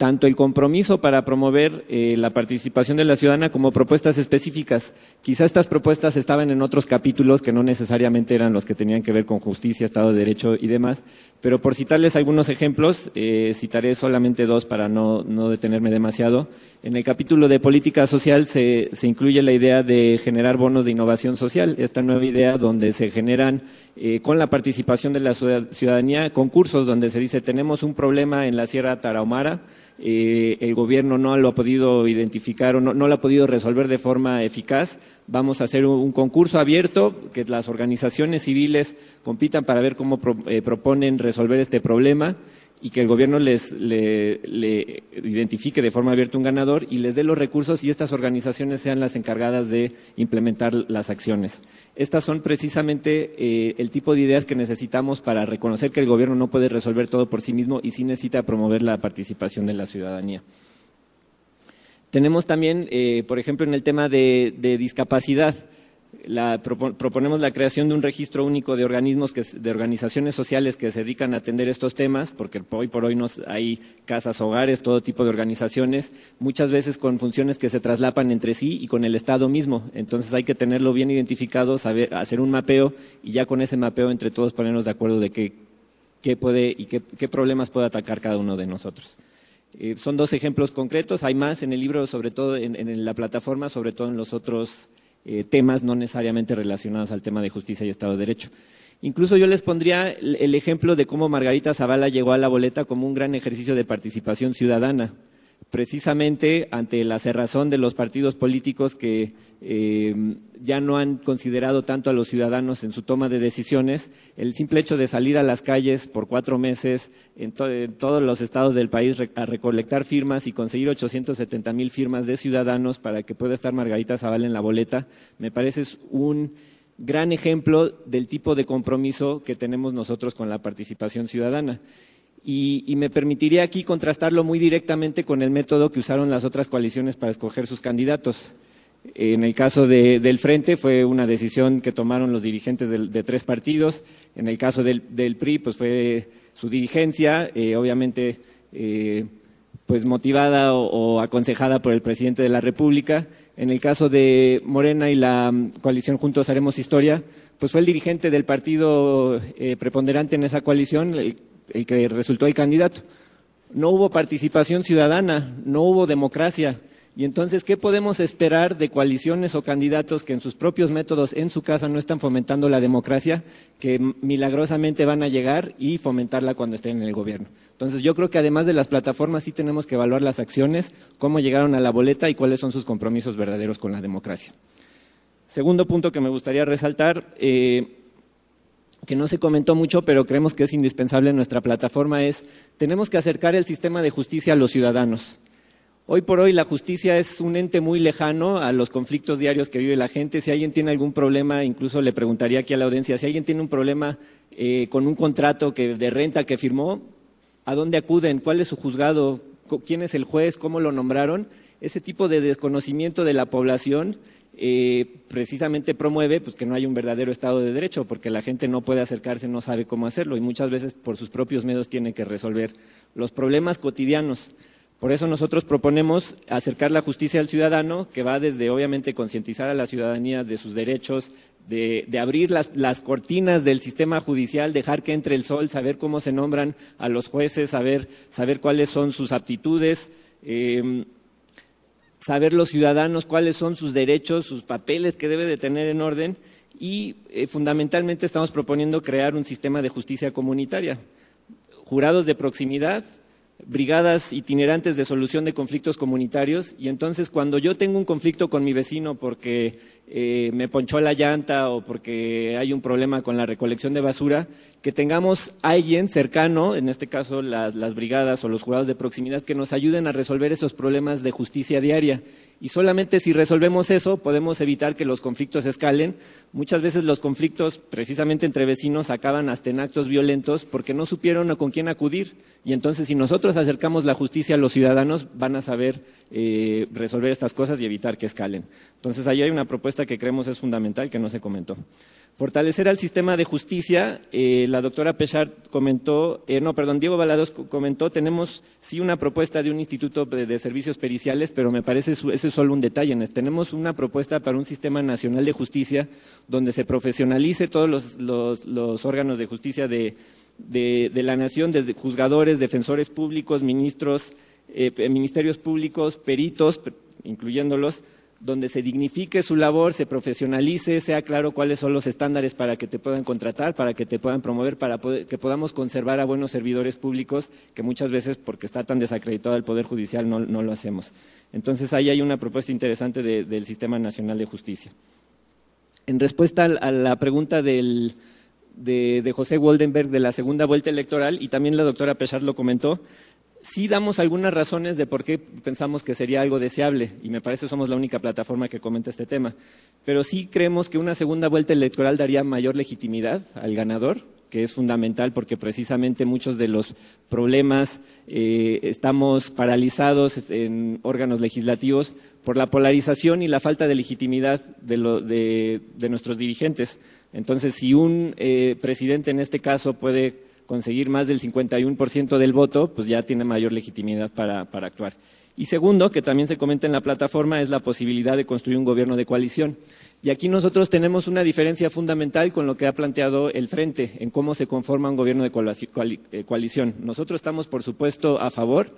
tanto el compromiso para promover eh, la participación de la ciudadana como propuestas específicas. Quizá estas propuestas estaban en otros capítulos que no necesariamente eran los que tenían que ver con justicia, Estado de Derecho y demás, pero por citarles algunos ejemplos, eh, citaré solamente dos para no, detenerme demasiado. En el capítulo de política social se, se, incluye la idea de generar bonos de innovación social, esta nueva idea donde se generan eh, con la participación de la ciudadanía concursos donde se dice tenemos un problema en la Sierra Tarahumara, eh, el gobierno no lo ha podido identificar o no, lo ha podido resolver de forma eficaz. Vamos a hacer un, concurso abierto, que las organizaciones civiles compitan para ver cómo eh, proponen resolver este problema y que el gobierno les le, identifique de forma abierta un ganador y les dé los recursos y estas organizaciones sean las encargadas de implementar las acciones. Estas son precisamente eh, el tipo de ideas que necesitamos para reconocer que el gobierno no puede resolver todo por sí mismo y sí necesita promover la participación de la ciudadanía. Tenemos también, eh, por ejemplo, en el tema de discapacidad, proponemos la creación de un registro único de organismos, de organizaciones sociales que se dedican a atender estos temas, porque hoy por hoy hay casas, hogares, todo tipo de organizaciones, muchas veces con funciones que se traslapan entre sí y con el Estado mismo. Entonces hay que tenerlo bien identificado, saber, hacer un mapeo y ya con ese mapeo entre todos ponernos de acuerdo de qué, puede y qué, problemas puede atacar cada uno de nosotros. Eh, son dos ejemplos concretos, hay más en el libro, sobre todo en la plataforma, sobre todo en los otros eh, temas no necesariamente relacionados al tema de justicia y Estado de Derecho. Incluso yo les pondría el ejemplo de cómo Margarita Zavala llegó a la boleta como un gran ejercicio de participación ciudadana precisamente ante la cerrazón de los partidos políticos que eh, ya no han considerado tanto a los ciudadanos en su toma de decisiones, el simple hecho de salir a las calles por cuatro meses en, todos los estados del país a recolectar firmas y conseguir 870 mil firmas de ciudadanos para que pueda estar Margarita Zavala en la boleta, me parece un gran ejemplo del tipo de compromiso que tenemos nosotros con la participación ciudadana. Y, me permitiría aquí contrastarlo muy directamente con el método que usaron las otras coaliciones para escoger sus candidatos. En el caso del Frente fue una decisión que tomaron los dirigentes de, tres partidos. En el caso del, PRI, pues fue su dirigencia, eh, obviamente eh, pues motivada o, aconsejada por el presidente de la República. En el caso de Morena y la mm, coalición Juntos Haremos Historia, pues fue el dirigente del partido eh, preponderante en esa coalición, el que resultó el candidato. No hubo participación ciudadana, no hubo democracia. Y entonces, ¿qué podemos esperar de coaliciones o candidatos que en sus propios métodos en su casa no están fomentando la democracia, que milagrosamente van a llegar y fomentarla cuando estén en el gobierno? Entonces, yo creo que además de las plataformas sí tenemos que evaluar las acciones, cómo llegaron a la boleta y cuáles son sus compromisos verdaderos con la democracia. Segundo punto que me gustaría resaltar, eh, que no se comentó mucho, pero creemos que es indispensable en nuestra plataforma, es tenemos que acercar el sistema de justicia a los ciudadanos. Hoy por hoy la justicia es un ente muy lejano a los conflictos diarios que vive la gente. Si alguien tiene algún problema, incluso le preguntaría aquí a la audiencia, si alguien tiene un problema eh, con un contrato que, de renta que firmó, ¿a dónde acuden? ¿Cuál es su juzgado? ¿Quién es el juez? ¿Cómo lo nombraron? Ese tipo de desconocimiento de la población eh, precisamente promueve pues, que no haya un verdadero Estado de Derecho, porque la gente no puede acercarse, no sabe cómo hacerlo y muchas veces por sus propios medios tiene que resolver los problemas cotidianos. Por eso nosotros proponemos acercar la justicia al ciudadano, que va desde obviamente concientizar a la ciudadanía de sus derechos, de, abrir las, cortinas del sistema judicial, dejar que entre el sol, saber cómo se nombran a los jueces, saber, saber cuáles son sus aptitudes. Eh, saber los ciudadanos cuáles son sus derechos, sus papeles que debe de tener en orden y eh, fundamentalmente estamos proponiendo crear un sistema de justicia comunitaria, jurados de proximidad, brigadas itinerantes de solución de conflictos comunitarios y entonces cuando yo tengo un conflicto con mi vecino porque eh, me ponchó la llanta o porque hay un problema con la recolección de basura, que tengamos alguien cercano, en este caso las, brigadas o los jurados de proximidad, que nos ayuden a resolver esos problemas de justicia diaria. Y solamente si resolvemos eso podemos evitar que los conflictos escalen. Muchas veces los conflictos, precisamente entre vecinos, acaban hasta en actos violentos porque no supieron con quién acudir. Y entonces si nosotros acercamos la justicia a los ciudadanos, van a saber eh, resolver estas cosas y evitar que escalen. Entonces ahí hay una propuesta que creemos es fundamental que no se comentó. Fortalecer al sistema de justicia, eh, la doctora Pesar comentó, eh, no, perdón, Diego Balados comentó, tenemos sí una propuesta de un instituto de, servicios periciales, pero me parece ese es solo un detalle. Tenemos una propuesta para un sistema nacional de justicia donde se profesionalice todos los, órganos de justicia de, la nación, desde juzgadores, defensores públicos, ministros, eh, ministerios públicos, peritos, incluyéndolos, donde se dignifique su labor, se profesionalice, sea claro cuáles son los estándares para que te puedan contratar, para que te puedan promover, para que podamos conservar a buenos servidores públicos, que muchas veces, porque está tan desacreditado el Poder Judicial, no, lo hacemos. Entonces, ahí hay una propuesta interesante del Sistema Nacional de Justicia. En respuesta a la pregunta de, de José Woldenberg de la segunda vuelta electoral, y también la doctora Pesar lo comentó, sí damos algunas razones de por qué pensamos que sería algo deseable, y me parece somos la única plataforma que comenta este tema, pero sí creemos que una segunda vuelta electoral daría mayor legitimidad al ganador, que es fundamental porque precisamente muchos de los problemas eh, estamos paralizados en órganos legislativos por la polarización y la falta de legitimidad de, nuestros dirigentes. Entonces, si un eh, presidente en este caso puede conseguir más del 51% del voto, pues ya tiene mayor legitimidad para, actuar. Y segundo, que también se comenta en la plataforma, es la posibilidad de construir un gobierno de coalición. Y aquí nosotros tenemos una diferencia fundamental con lo que ha planteado el Frente en cómo se conforma un gobierno de eh, coalición. Nosotros estamos, por supuesto, a favor.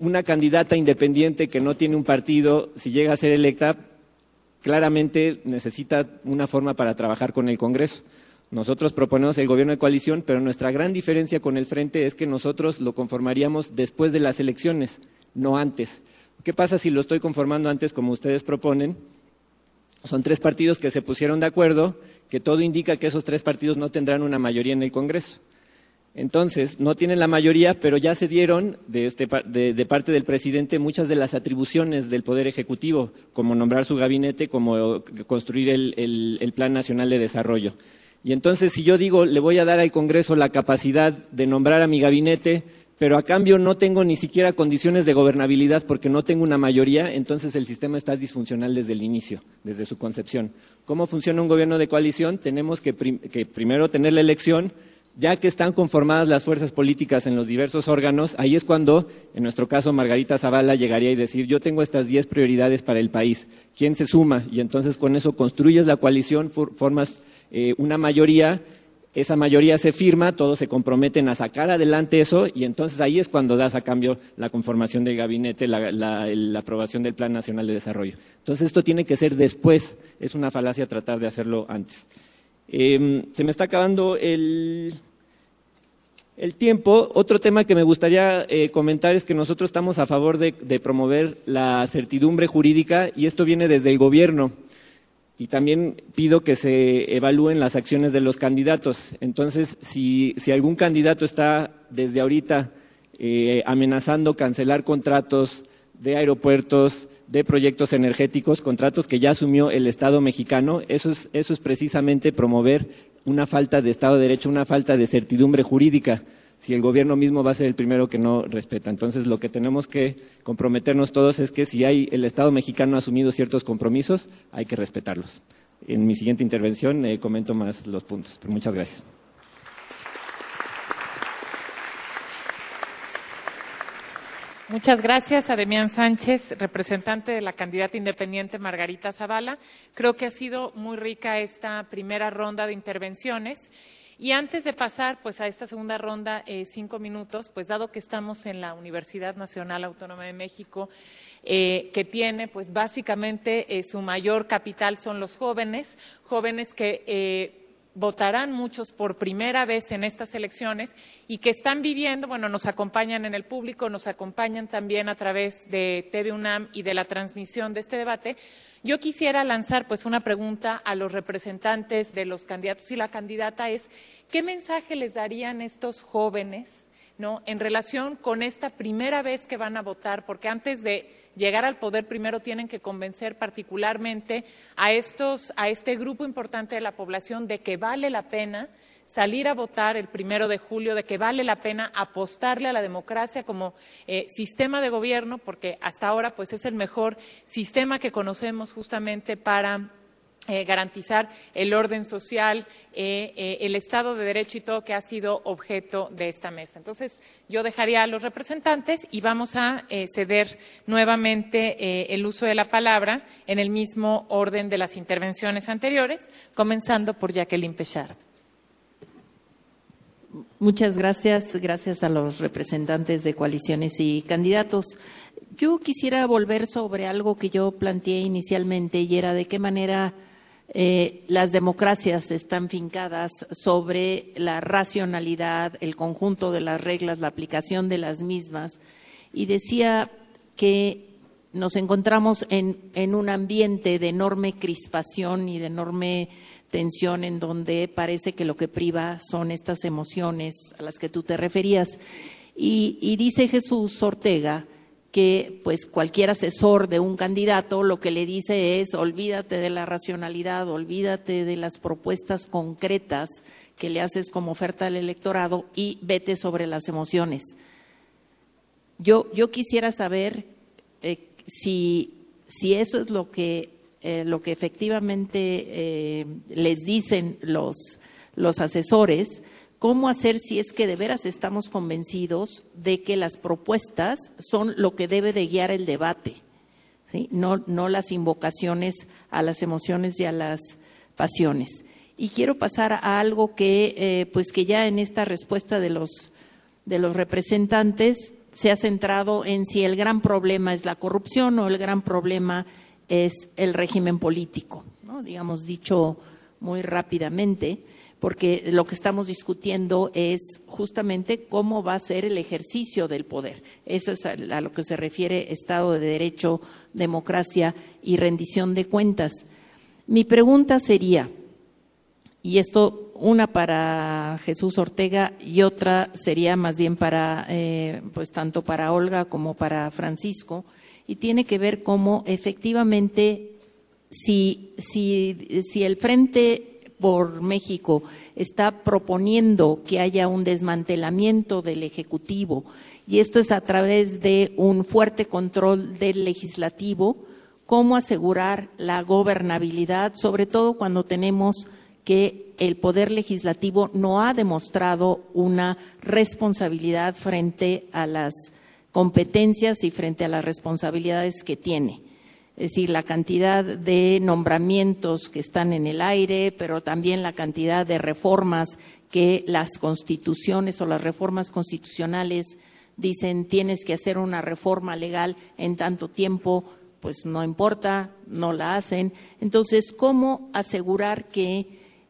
Una candidata independiente que no tiene un partido, si llega a ser electa, claramente necesita una forma para trabajar con el Congreso. Nosotros proponemos el gobierno de coalición, pero nuestra gran diferencia con el Frente es que nosotros lo conformaríamos después de las elecciones, no antes. ¿Qué pasa si lo estoy conformando antes, como ustedes proponen? Son tres partidos que se pusieron de acuerdo, que todo indica que esos tres partidos no tendrán una mayoría en el Congreso. Entonces, no tienen la mayoría, pero ya se dieron de, este, parte del presidente muchas de las atribuciones del Poder Ejecutivo, como nombrar su gabinete, como construir el Plan Nacional de Desarrollo. Y entonces, si yo digo, le voy a dar al Congreso la capacidad de nombrar a mi gabinete, pero a cambio no tengo ni siquiera condiciones de gobernabilidad porque no tengo una mayoría, entonces el sistema está disfuncional desde el inicio, desde su concepción. ¿Cómo funciona un gobierno de coalición? Tenemos que, primero tener la elección, ya que están conformadas las fuerzas políticas en los diversos órganos, ahí es cuando, en nuestro caso, Margarita Zavala llegaría y decir, yo tengo estas diez prioridades para el país, ¿quién se suma? Y entonces con eso construyes la coalición, formas eh, una mayoría, esa mayoría se firma, todos se comprometen a sacar adelante eso y entonces ahí es cuando das a cambio la conformación del gabinete, la, aprobación del Plan Nacional de Desarrollo. Entonces esto tiene que ser después, es una falacia tratar de hacerlo antes. Em, se me está acabando el, tiempo. Otro tema que me gustaría eh, comentar es que nosotros estamos a favor de, promover la certidumbre jurídica y esto viene desde el gobierno y también pido que se evalúen las acciones de los candidatos. Entonces, si, algún candidato está desde ahorita eh, amenazando cancelar contratos de aeropuertos, de proyectos energéticos, contratos que ya asumió el Estado mexicano, eso es, eso es precisamente promover una falta de Estado de Derecho, una falta de certidumbre jurídica si el gobierno mismo va a ser el primero que no respeta. Entonces, lo que tenemos que comprometernos todos es que si hay el Estado mexicano ha asumido ciertos compromisos, hay que respetarlos. En mi siguiente intervención eh, comento más los puntos. Pero muchas gracias. Muchas gracias a Demián Sánchez, representante de la candidata independiente Margarita Zavala. Creo que ha sido muy rica esta primera ronda de intervenciones. Y antes de pasar pues, a esta segunda ronda, eh, cinco minutos, pues dado que estamos en la Universidad Nacional Autónoma de México, eh, que tiene pues básicamente eh, su mayor capital son los jóvenes, jóvenes que votarán muchos por primera vez en estas elecciones y que están viviendo, bueno, nos acompañan en el público, nos acompañan también a través de TV UNAM y de la transmisión de este debate. Yo quisiera lanzar pues una pregunta a los representantes de los candidatos y la candidata es ¿qué mensaje les darían estos jóvenes ¿no? en relación con esta primera vez que van a votar? Porque antes de llegar al poder primero tienen que convencer particularmente a estos, a este grupo importante de la población de que vale la pena salir a votar el primero de julio, de que vale la pena apostarle a la democracia como eh, sistema de gobierno, porque hasta ahora pues es el mejor sistema que conocemos justamente para eh, garantizar el orden social, eh, eh, el Estado de Derecho y todo que ha sido objeto de esta mesa. Entonces, yo dejaría a los representantes y vamos a ceder nuevamente el uso de la palabra en el mismo orden de las intervenciones anteriores, comenzando por Jacqueline Pechard. Muchas gracias, gracias a los representantes de coaliciones y candidatos. Yo quisiera volver sobre algo que yo planteé inicialmente y era de qué manera eh, las democracias están fincadas sobre la racionalidad, el conjunto de las reglas, la aplicación de las mismas. Y decía que nos encontramos en, un ambiente de enorme crispación y de enorme tensión en donde parece que lo que priva son estas emociones a las que tú te referías. Y dice Jesús Ortega que pues cualquier asesor de un candidato lo que le dice es olvídate de la racionalidad, olvídate de las propuestas concretas que le haces como oferta al electorado y vete sobre las emociones. Yo, yo quisiera saber eh, si, si, eso es lo que, eh, lo que efectivamente eh, les dicen los, los asesores, cómo hacer si es que de veras estamos convencidos de que las propuestas son lo que debe de guiar el debate, no, no las invocaciones a las emociones y a las pasiones. Y quiero pasar a algo que, eh, pues que ya en esta respuesta de los, de los representantes se ha centrado en si el gran problema es la corrupción o el gran problema es el régimen político, digamos dicho muy rápidamente porque lo que estamos discutiendo es justamente cómo va a ser el ejercicio del poder. Eso es a, lo que se refiere Estado de Derecho, democracia y rendición de cuentas. Mi pregunta sería, y esto una para Jesús Ortega y otra sería más bien para, eh, pues tanto para Olga como para Francisco, y tiene que ver cómo efectivamente si, si, si el frente por México está proponiendo que haya un desmantelamiento del Ejecutivo. Y esto es a través de un fuerte control del legislativo, cómo asegurar la gobernabilidad, sobre todo cuando tenemos que el Poder Legislativo no ha demostrado una responsabilidad frente a las competencias y frente a las responsabilidades que tiene es decir, la cantidad de nombramientos que están en el aire, pero también la cantidad de reformas que las constituciones o las reformas constitucionales dicen tienes que hacer una reforma legal en tanto tiempo, pues no importa, no la hacen. Entonces, ¿cómo asegurar que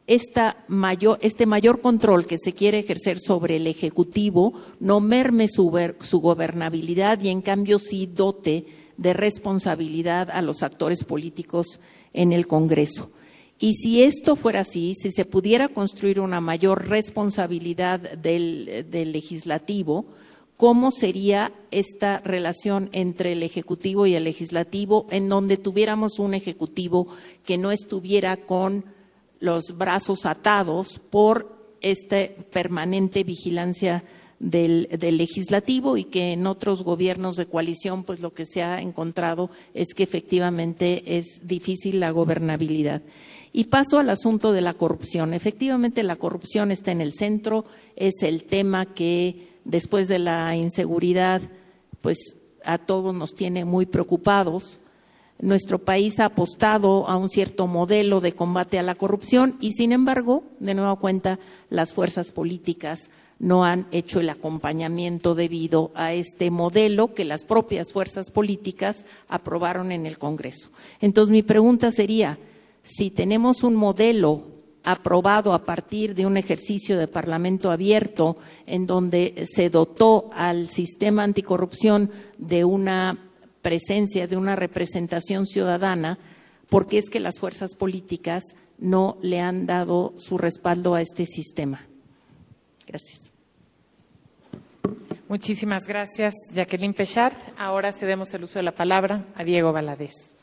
esta mayor, este mayor control que se quiere ejercer sobre el Ejecutivo no merme su, su gobernabilidad y en cambio sí dote de responsabilidad a los actores políticos en el Congreso. Y si esto fuera así, si se pudiera construir una mayor responsabilidad del, legislativo, ¿cómo sería esta relación entre el Ejecutivo y el Legislativo en donde tuviéramos un Ejecutivo que no estuviera con los brazos atados por esta permanente vigilancia del, legislativo y que en otros gobiernos de coalición, pues lo que se ha encontrado es que efectivamente es difícil la gobernabilidad. Y paso al asunto de la corrupción. Efectivamente, la corrupción está en el centro, es el tema que después de la inseguridad, pues a todos nos tiene muy preocupados. Nuestro país ha apostado a un cierto modelo de combate a la corrupción y, sin embargo, de nueva cuenta, las fuerzas políticas no han hecho el acompañamiento debido a este modelo que las propias fuerzas políticas aprobaron en el Congreso. Entonces, mi pregunta sería, si tenemos un modelo aprobado a partir de un ejercicio de Parlamento abierto en donde se dotó al sistema anticorrupción de una presencia, de una representación ciudadana, porque es que las fuerzas políticas no le han dado su respaldo a este sistema. Gracias. Muchísimas gracias, Jacqueline Pechard. Ahora cedemos el uso de la palabra a Diego Valadez.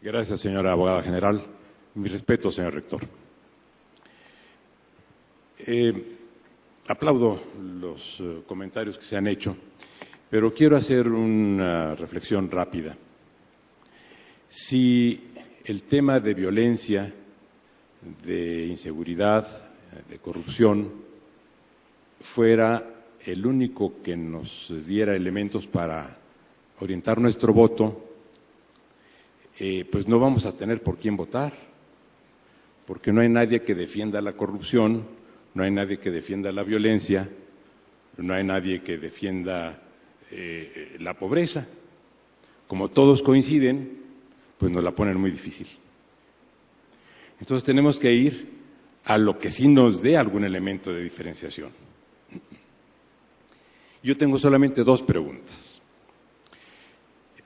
Gracias, señora abogada general. Mi respeto, señor rector. Eh, aplaudo los eh, comentarios que se han hecho, pero quiero hacer una reflexión rápida. Si el tema de violencia, de inseguridad, de corrupción, fuera el único que nos diera elementos para orientar nuestro voto, eh, pues no vamos a tener por quién votar, porque no hay nadie que defienda la corrupción, no hay nadie que defienda la violencia, no hay nadie que defienda eh, la pobreza. Como todos coinciden, pues nos la ponen muy difícil. Entonces tenemos que ir a lo que sí nos dé algún elemento de diferenciación. Yo tengo solamente dos preguntas,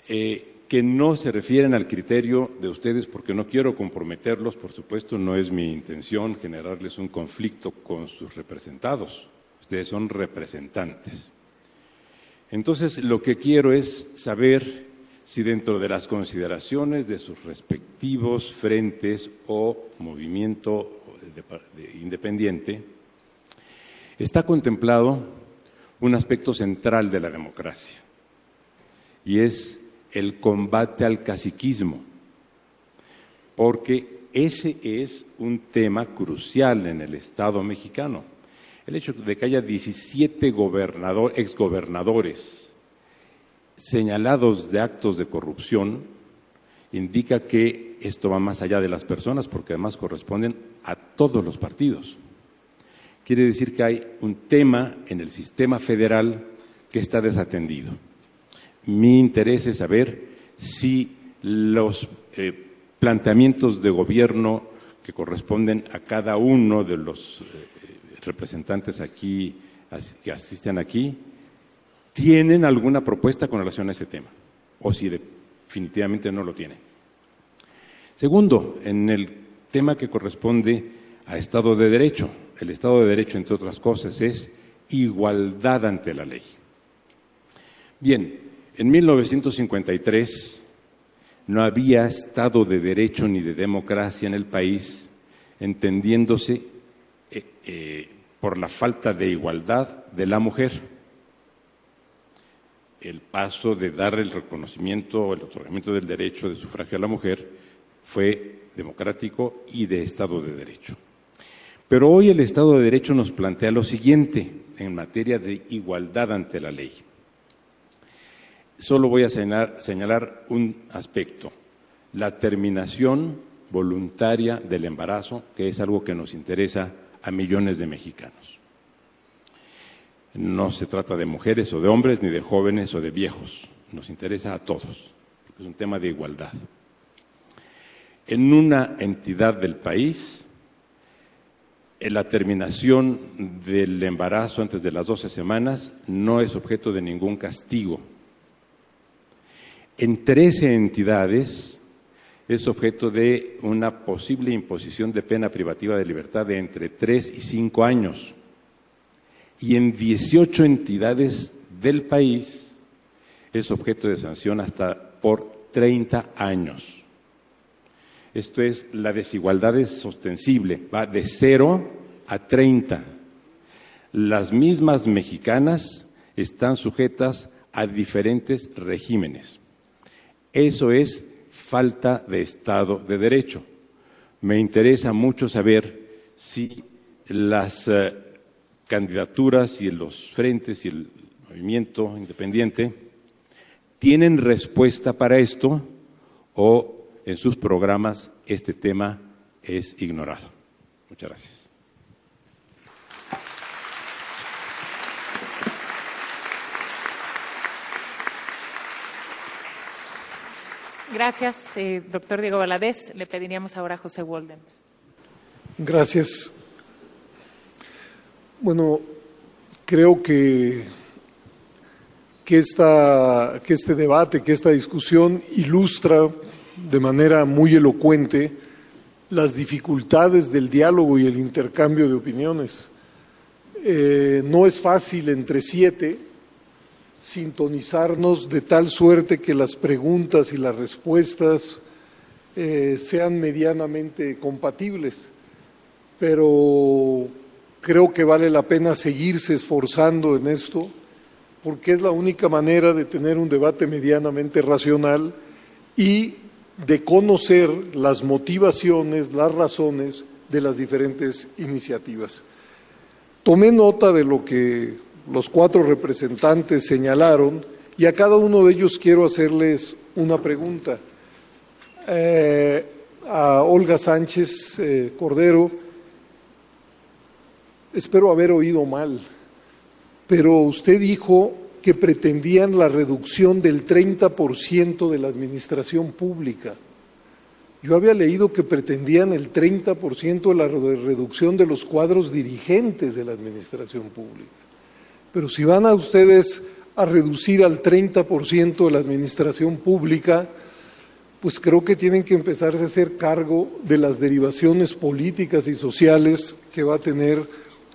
eh, que no se refieren al criterio de ustedes porque no quiero comprometerlos, por supuesto, no es mi intención generarles un conflicto con sus representados, ustedes son representantes. Entonces, lo que quiero es saber si dentro de las consideraciones de sus respectivos frentes o movimiento independiente está contemplado un aspecto central de la democracia y es el combate al caciquismo, porque ese es un tema crucial en el Estado mexicano. El hecho de que haya 17 gobernador, exgobernadores señalados de actos de corrupción indica que esto va más allá de las personas porque además corresponden a todos los partidos. Quiere decir que hay un tema en el sistema federal que está desatendido. Mi interés es saber si los eh, planteamientos de gobierno que corresponden a cada uno de los eh, representantes aquí que asisten aquí tienen alguna propuesta con relación a ese tema, o si definitivamente no lo tienen. Segundo, en el tema que corresponde a Estado de Derecho. El Estado de Derecho, entre otras cosas, es igualdad ante la ley. Bien, en 1953 no había Estado de Derecho ni de democracia en el país, entendiéndose eh, eh, por la falta de igualdad de la mujer el paso de dar el reconocimiento o el otorgamiento del derecho de sufragio a la mujer fue democrático y de Estado de Derecho. Pero hoy el Estado de Derecho nos plantea lo siguiente en materia de igualdad ante la ley. Solo voy a señalar, un aspecto, la terminación voluntaria del embarazo, que es algo que nos interesa a millones de mexicanos. No se trata de mujeres o de hombres, ni de jóvenes o de viejos. Nos interesa a todos, es un tema de igualdad. En una entidad del país, la terminación del embarazo antes de las 12 semanas no es objeto de ningún castigo. En 13 entidades es objeto de una posible imposición de pena privativa de libertad de entre 3 y 5 años y en 18 entidades del país es objeto de sanción hasta por 30 años. Esto es, la desigualdad es ostensible, va de 0 a 30. Las mismas mexicanas están sujetas a diferentes regímenes. Eso es falta de Estado de Derecho. Me interesa mucho saber si las eh, candidaturas y los frentes y el movimiento independiente tienen respuesta para esto o en sus programas este tema es ignorado. Muchas gracias. Gracias, eh, doctor Diego Valadez. Le pediríamos ahora a José Walden. Gracias. Bueno, creo que, que, esta, que este debate, que esta discusión ilustra de manera muy elocuente las dificultades del diálogo y el intercambio de opiniones. Eh, no es fácil entre siete sintonizarnos de tal suerte que las preguntas y las respuestas eh, sean medianamente compatibles, pero creo que vale la pena seguirse esforzando en esto porque es la única manera de tener un debate medianamente racional y de conocer las motivaciones, las razones de las diferentes iniciativas. Tomé nota de lo que los cuatro representantes señalaron y a cada uno de ellos quiero hacerles una pregunta. Eh, a Olga Sánchez eh, Cordero, espero haber oído mal, pero usted dijo que pretendían la reducción del 30% de la administración pública. Yo había leído que pretendían el 30% de la reducción de los cuadros dirigentes de la administración pública. Pero si van a ustedes a reducir al 30% de la administración pública, pues creo que tienen que empezarse a hacer cargo de las derivaciones políticas y sociales que va a tener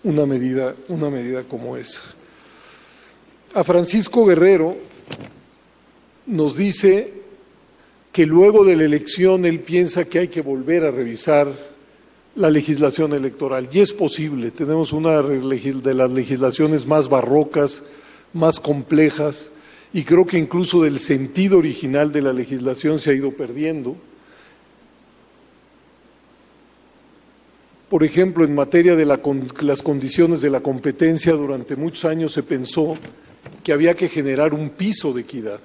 una medida, una medida como esa. A Francisco Guerrero nos dice que luego de la elección él piensa que hay que volver a revisar la legislación electoral. Y es posible, tenemos una de las legislaciones más barrocas, más complejas, y creo que incluso del sentido original de la legislación se ha ido perdiendo. Por ejemplo, en materia de las condiciones de la competencia, durante muchos años se pensó que había que generar un piso de equidad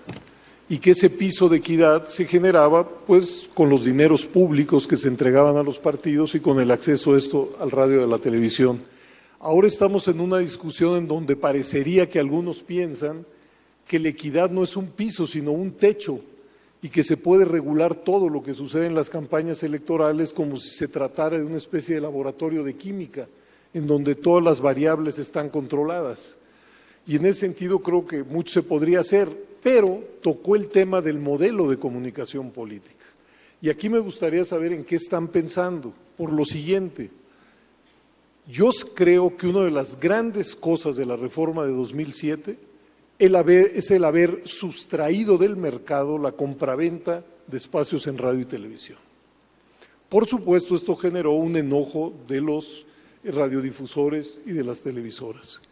y que ese piso de equidad se generaba pues con los dineros públicos que se entregaban a los partidos y con el acceso a esto al radio y a la televisión. Ahora estamos en una discusión en donde parecería que algunos piensan que la equidad no es un piso, sino un techo y que se puede regular todo lo que sucede en las campañas electorales como si se tratara de una especie de laboratorio de química, en donde todas las variables están controladas. Y en ese sentido creo que mucho se podría hacer, pero tocó el tema del modelo de comunicación política. Y aquí me gustaría saber en qué están pensando. Por lo siguiente, yo creo que una de las grandes cosas de la reforma de 2007 es el haber sustraído del mercado la compraventa de espacios en radio y televisión. Por supuesto, esto generó un enojo de los radiodifusores y de las televisoras.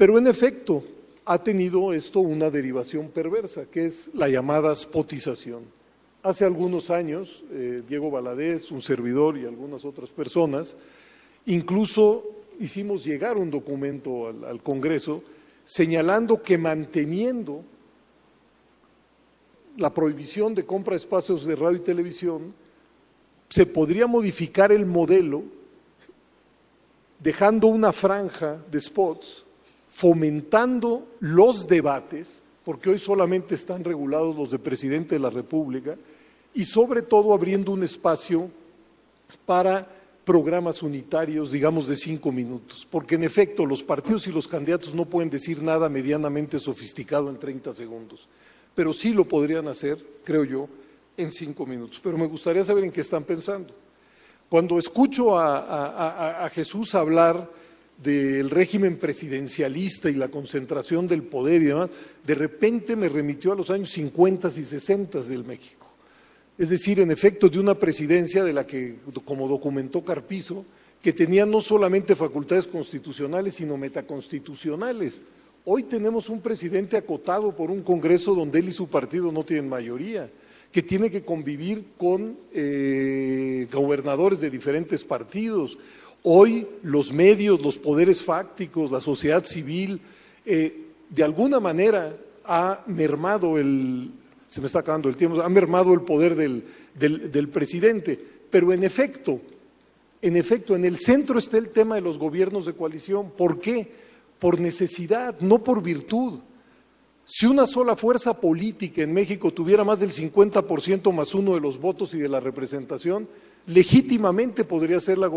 Pero en efecto, ha tenido esto una derivación perversa, que es la llamada spotización. Hace algunos años, eh, Diego Valadez, un servidor y algunas otras personas, incluso hicimos llegar un documento al Congreso señalando que manteniendo la prohibición de compra de espacios de radio y televisión, se podría modificar el modelo dejando una franja de spots fomentando los debates, porque hoy solamente están regulados los de presidente de la República, y sobre todo abriendo un espacio para programas unitarios, digamos, de cinco minutos, porque en efecto los partidos y los candidatos no pueden decir nada medianamente sofisticado en 30 segundos, pero sí lo podrían hacer, creo yo, en cinco minutos. Pero me gustaría saber en qué están pensando. Cuando escucho a, a Jesús hablar del régimen presidencialista y la concentración del poder y demás, de repente me remitió a los años 50 y 60 del México. Es decir, en efecto, de una presidencia de la que, como documentó Carpizo, que tenía no solamente facultades constitucionales, sino metaconstitucionales. Hoy tenemos un presidente acotado por un Congreso donde él y su partido no tienen mayoría, que tiene que convivir con eh, gobernadores de diferentes partidos, Hoy los medios, los poderes fácticos, la sociedad civil, eh, de alguna manera ha mermado el, se me está acabando el tiempo, ha mermado el poder del, del presidente. Pero en efecto, en efecto, en el centro está el tema de los gobiernos de coalición. ¿Por qué? Por necesidad, no por virtud. Si una sola fuerza política en México tuviera más del 50% más uno de los votos y de la representación, legítimamente podría ser, la,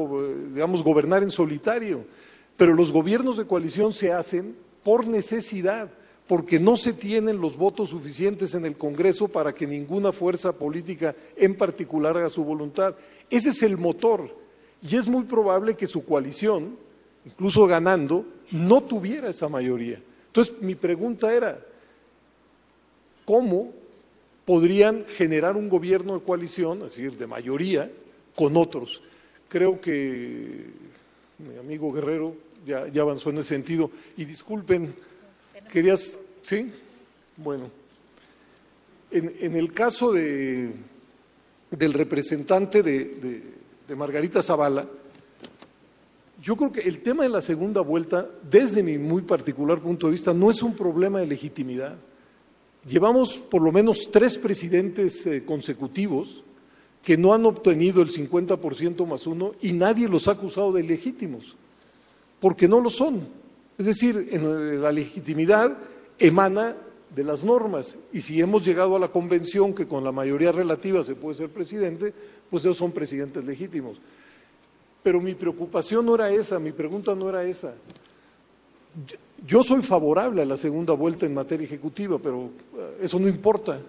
digamos, gobernar en solitario, pero los gobiernos de coalición se hacen por necesidad, porque no se tienen los votos suficientes en el Congreso para que ninguna fuerza política en particular haga su voluntad. Ese es el motor, y es muy probable que su coalición, incluso ganando, no tuviera esa mayoría. Entonces, mi pregunta era, ¿cómo podrían generar un gobierno de coalición, es decir, de mayoría, con otros? Creo que mi amigo Guerrero ya, avanzó en ese sentido. Y disculpen, querías, ¿sí? Bueno, en, el caso de, del representante de, de Margarita Zavala, yo creo que el tema de la segunda vuelta, desde mi muy particular punto de vista, no es un problema de legitimidad. Llevamos por lo menos tres presidentes eh, consecutivos que no han obtenido el 50% más uno y nadie los ha acusado de ilegítimos, porque no lo son. Es decir, en la legitimidad emana de las normas y si hemos llegado a la convención que con la mayoría relativa se puede ser presidente, pues ellos son presidentes legítimos. Pero mi preocupación no era esa, mi pregunta no era esa. Yo soy favorable a la segunda vuelta en materia ejecutiva, pero eh, eso no importa,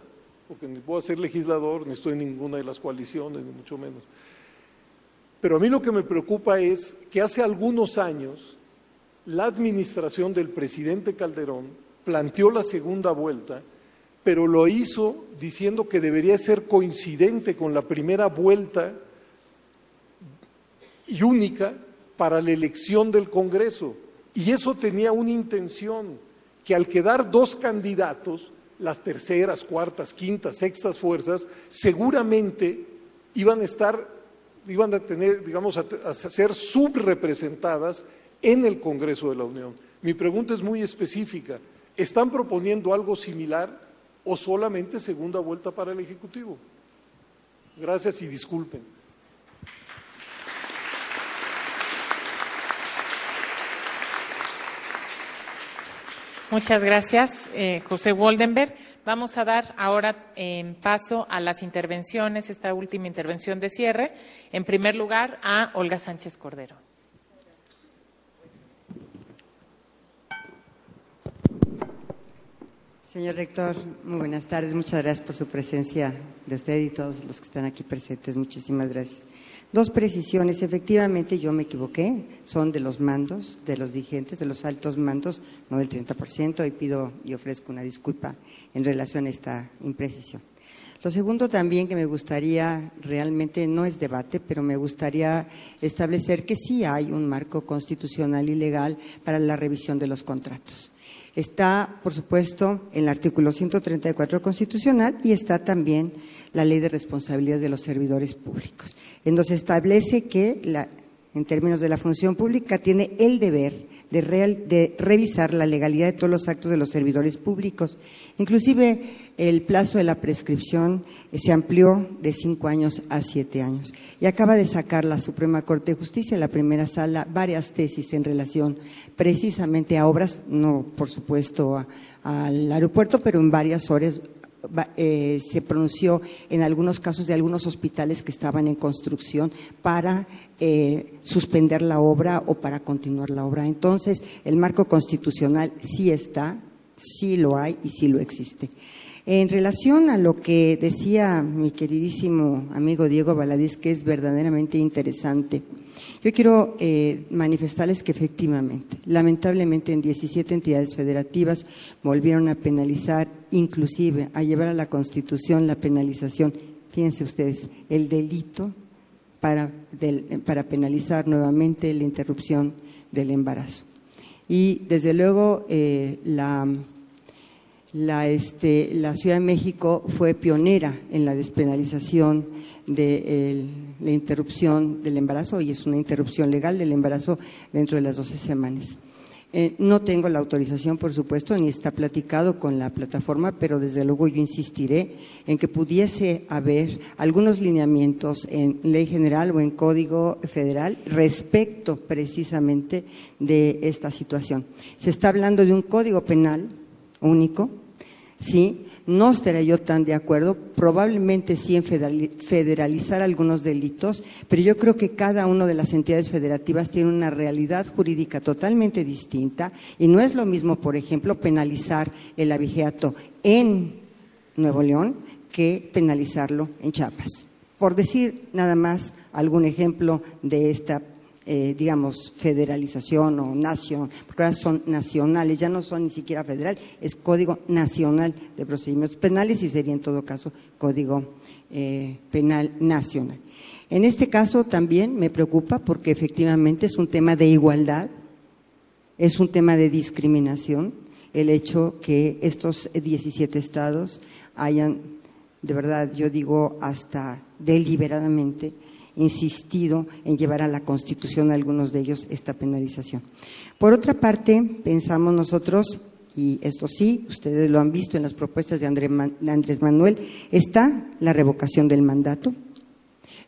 porque ni puedo ser legislador, ni estoy en ninguna de las coaliciones, ni mucho menos. Pero a mí lo que me preocupa es que hace algunos años la administración del presidente Calderón planteó la segunda vuelta, pero lo hizo diciendo que debería ser coincidente con la primera vuelta y única para la elección del Congreso. Y eso tenía una intención, que al quedar dos candidatos, las terceras, cuartas, quintas, sextas fuerzas, seguramente iban a estar, iban a tener, digamos, a, ser subrepresentadas en el Congreso de la Unión. Mi pregunta es muy específica. ¿Están proponiendo algo similar o solamente segunda vuelta para el Ejecutivo? Gracias y disculpen. Muchas gracias, eh, José Woldenberg. Vamos a dar ahora en paso a las intervenciones, esta última intervención de cierre. En primer lugar, a Olga Sánchez Cordero. Señor rector, muy buenas tardes. Muchas gracias por su presencia de usted y todos los que están aquí presentes. Muchísimas gracias. Dos precisiones. Efectivamente, yo me equivoqué. Son de los mandos, de los dirigentes, de los altos mandos, no del 30%. Y pido y ofrezco una disculpa en relación a esta imprecisión. Lo segundo también que me gustaría, realmente no es debate, pero me gustaría establecer que sí hay un marco constitucional y legal para la revisión de los contratos. Está, por supuesto, el artículo 134 constitucional y está también la ley de responsabilidades de los servidores públicos, en donde se establece que, en términos de la función pública, tiene el deber de, de revisar la legalidad de todos los actos de los servidores públicos. Inclusive el plazo de la prescripción eh, se amplió de cinco años a siete años. Y acaba de sacar la Suprema Corte de Justicia, en la primera sala, varias tesis en relación precisamente a obras, no por supuesto al aeropuerto, pero en varias horas eh, se pronunció en algunos casos de algunos hospitales que estaban en construcción para eh, suspender la obra o para continuar la obra. Entonces, el marco constitucional sí está, sí lo hay y sí lo existe. En relación a lo que decía mi queridísimo amigo Diego Baladís, que es verdaderamente interesante, yo quiero eh, manifestarles que efectivamente, lamentablemente en 17 entidades federativas volvieron a penalizar, inclusive a llevar a la Constitución la penalización, fíjense ustedes, el delito para, para penalizar nuevamente la interrupción del embarazo. Y desde luego eh, la la, este, la Ciudad de México fue pionera en la despenalización de la interrupción del embarazo y es una interrupción legal del embarazo dentro de las 12 semanas. Eh, no tengo la autorización, por supuesto, ni está platicado con la plataforma, pero desde luego yo insistiré en que pudiese haber algunos lineamientos en ley general o en código federal respecto precisamente de esta situación. Se está hablando de un código penal único, sí, no estaría yo tan de acuerdo, probablemente sí en federalizar algunos delitos, pero yo creo que cada una de las entidades federativas tiene una realidad jurídica totalmente distinta y no es lo mismo, por ejemplo, penalizar el abigeato en Nuevo León que penalizarlo en Chiapas. Por decir nada más algún ejemplo de esta eh, digamos, federalización o nación, porque ahora son nacionales, ya no son ni siquiera federal, es Código Nacional de Procedimientos Penales y sería en todo caso Código eh, Penal Nacional. En este caso también me preocupa porque efectivamente es un tema de igualdad, es un tema de discriminación, el hecho que estos 17 estados hayan, de verdad, yo digo hasta deliberadamente, insistido en llevar a la Constitución algunos de ellos esta penalización. Por otra parte, pensamos nosotros, y esto sí, ustedes lo han visto en las propuestas de Andrés Manuel, está la revocación del mandato.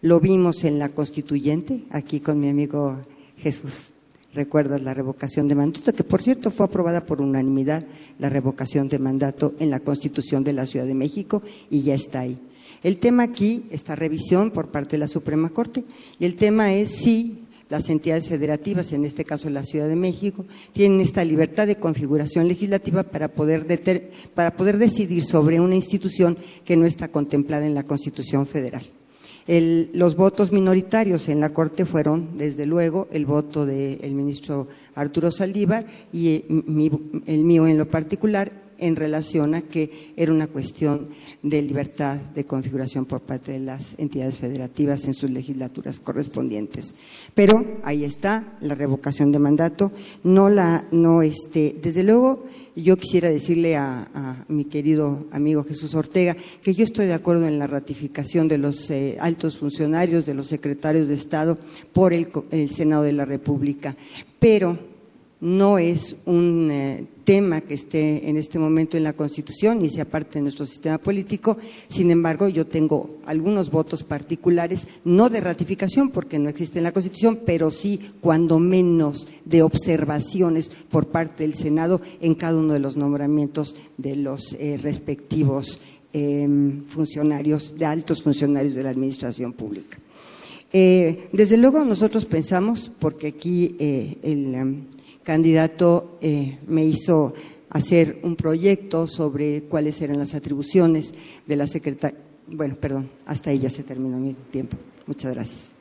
Lo vimos en la constituyente, aquí con mi amigo Jesús recuerdas la revocación de mandato, que por cierto fue aprobada por unanimidad la revocación de mandato en la Constitución de la Ciudad de México y ya está ahí. El tema aquí, esta revisión por parte de la Suprema Corte, y el tema es si las entidades federativas, en este caso la Ciudad de México, tienen esta libertad de configuración legislativa para poder, para poder decidir sobre una institución que no está contemplada en la Constitución Federal. los votos minoritarios en la Corte fueron, desde luego, el voto del ministro Arturo Saldívar y eh, el mío en lo particular, en relación a que era una cuestión de libertad de configuración por parte de las entidades federativas en sus legislaturas correspondientes. Pero ahí está la revocación de mandato, no la, no este, desde luego yo quisiera decirle a, mi querido amigo Jesús Ortega que yo estoy de acuerdo en la ratificación de los eh, altos funcionarios, de los secretarios de Estado por el, el Senado de la República, pero no es un eh, tema que esté en este momento en la Constitución y sea parte de nuestro sistema político. Sin embargo, yo tengo algunos votos particulares, no de ratificación porque no existe en la Constitución, pero sí, cuando menos, de observaciones por parte del Senado en cada uno de los nombramientos de los eh, respectivos em, funcionarios, de altos funcionarios de la Administración Pública. Eh, desde luego nosotros pensamos, porque aquí el em, candidato eh, me hizo hacer un proyecto sobre cuáles eran las atribuciones de la secretaria. Bueno, perdón, hasta ahí ya se terminó mi tiempo. Muchas gracias.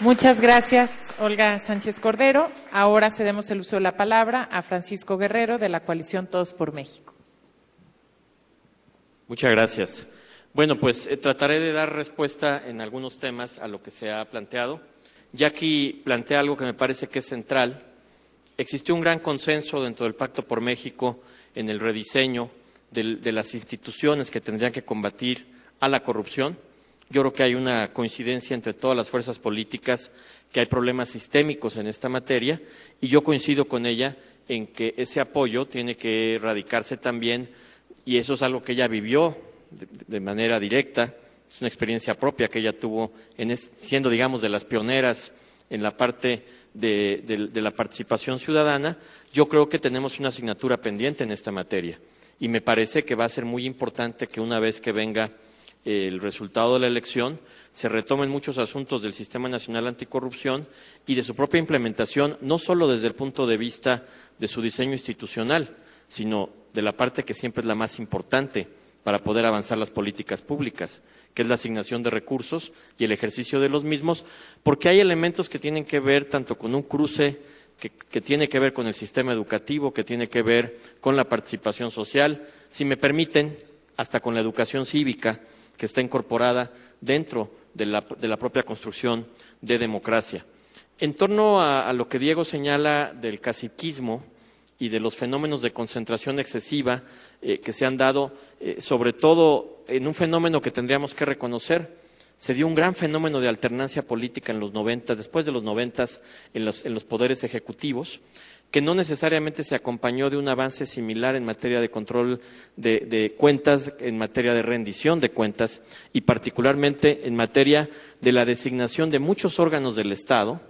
Muchas gracias, Olga Sánchez Cordero. Ahora cedemos el uso de la palabra a Francisco Guerrero de la coalición Todos por México. Muchas gracias. Bueno, pues eh, trataré de dar respuesta en algunos temas a lo que se ha planteado. Aquí plantea algo que me parece que es central. Existió un gran consenso dentro del Pacto por México en el rediseño de, las instituciones que tendrían que combatir a la corrupción. Yo creo que hay una coincidencia entre todas las fuerzas políticas que hay problemas sistémicos en esta materia y yo coincido con ella en que ese apoyo tiene que radicarse también y eso es algo que ella vivió de, manera directa, es una experiencia propia que ella tuvo en siendo, digamos, de las pioneras en la parte de, la participación ciudadana, yo creo que tenemos una asignatura pendiente en esta materia. Y me parece que va a ser muy importante que una vez que venga el resultado de la elección, se retomen muchos asuntos del Sistema Nacional Anticorrupción y de su propia implementación, no solo desde el punto de vista de su diseño institucional, sino de la parte que siempre es la más importante, para poder avanzar las políticas públicas, que es la asignación de recursos y el ejercicio de los mismos, porque hay elementos que tienen que ver tanto con un cruce que, tiene que ver con el sistema educativo, que tiene que ver con la participación social, si me permiten, hasta con la educación cívica, que está incorporada dentro de la, propia construcción de democracia. En torno a, a, lo que Diego señala del caciquismo, y de los fenómenos de concentración excesiva eh, que se han dado, eh, sobre todo en un fenómeno que tendríamos que reconocer. Se dio un gran fenómeno de alternancia política en los noventas, después de los noventas, en los, en los poderes ejecutivos, que no necesariamente se acompañó de un avance similar en materia de control de, de, cuentas, en materia de rendición de cuentas y particularmente en materia de la designación de muchos órganos del Estado,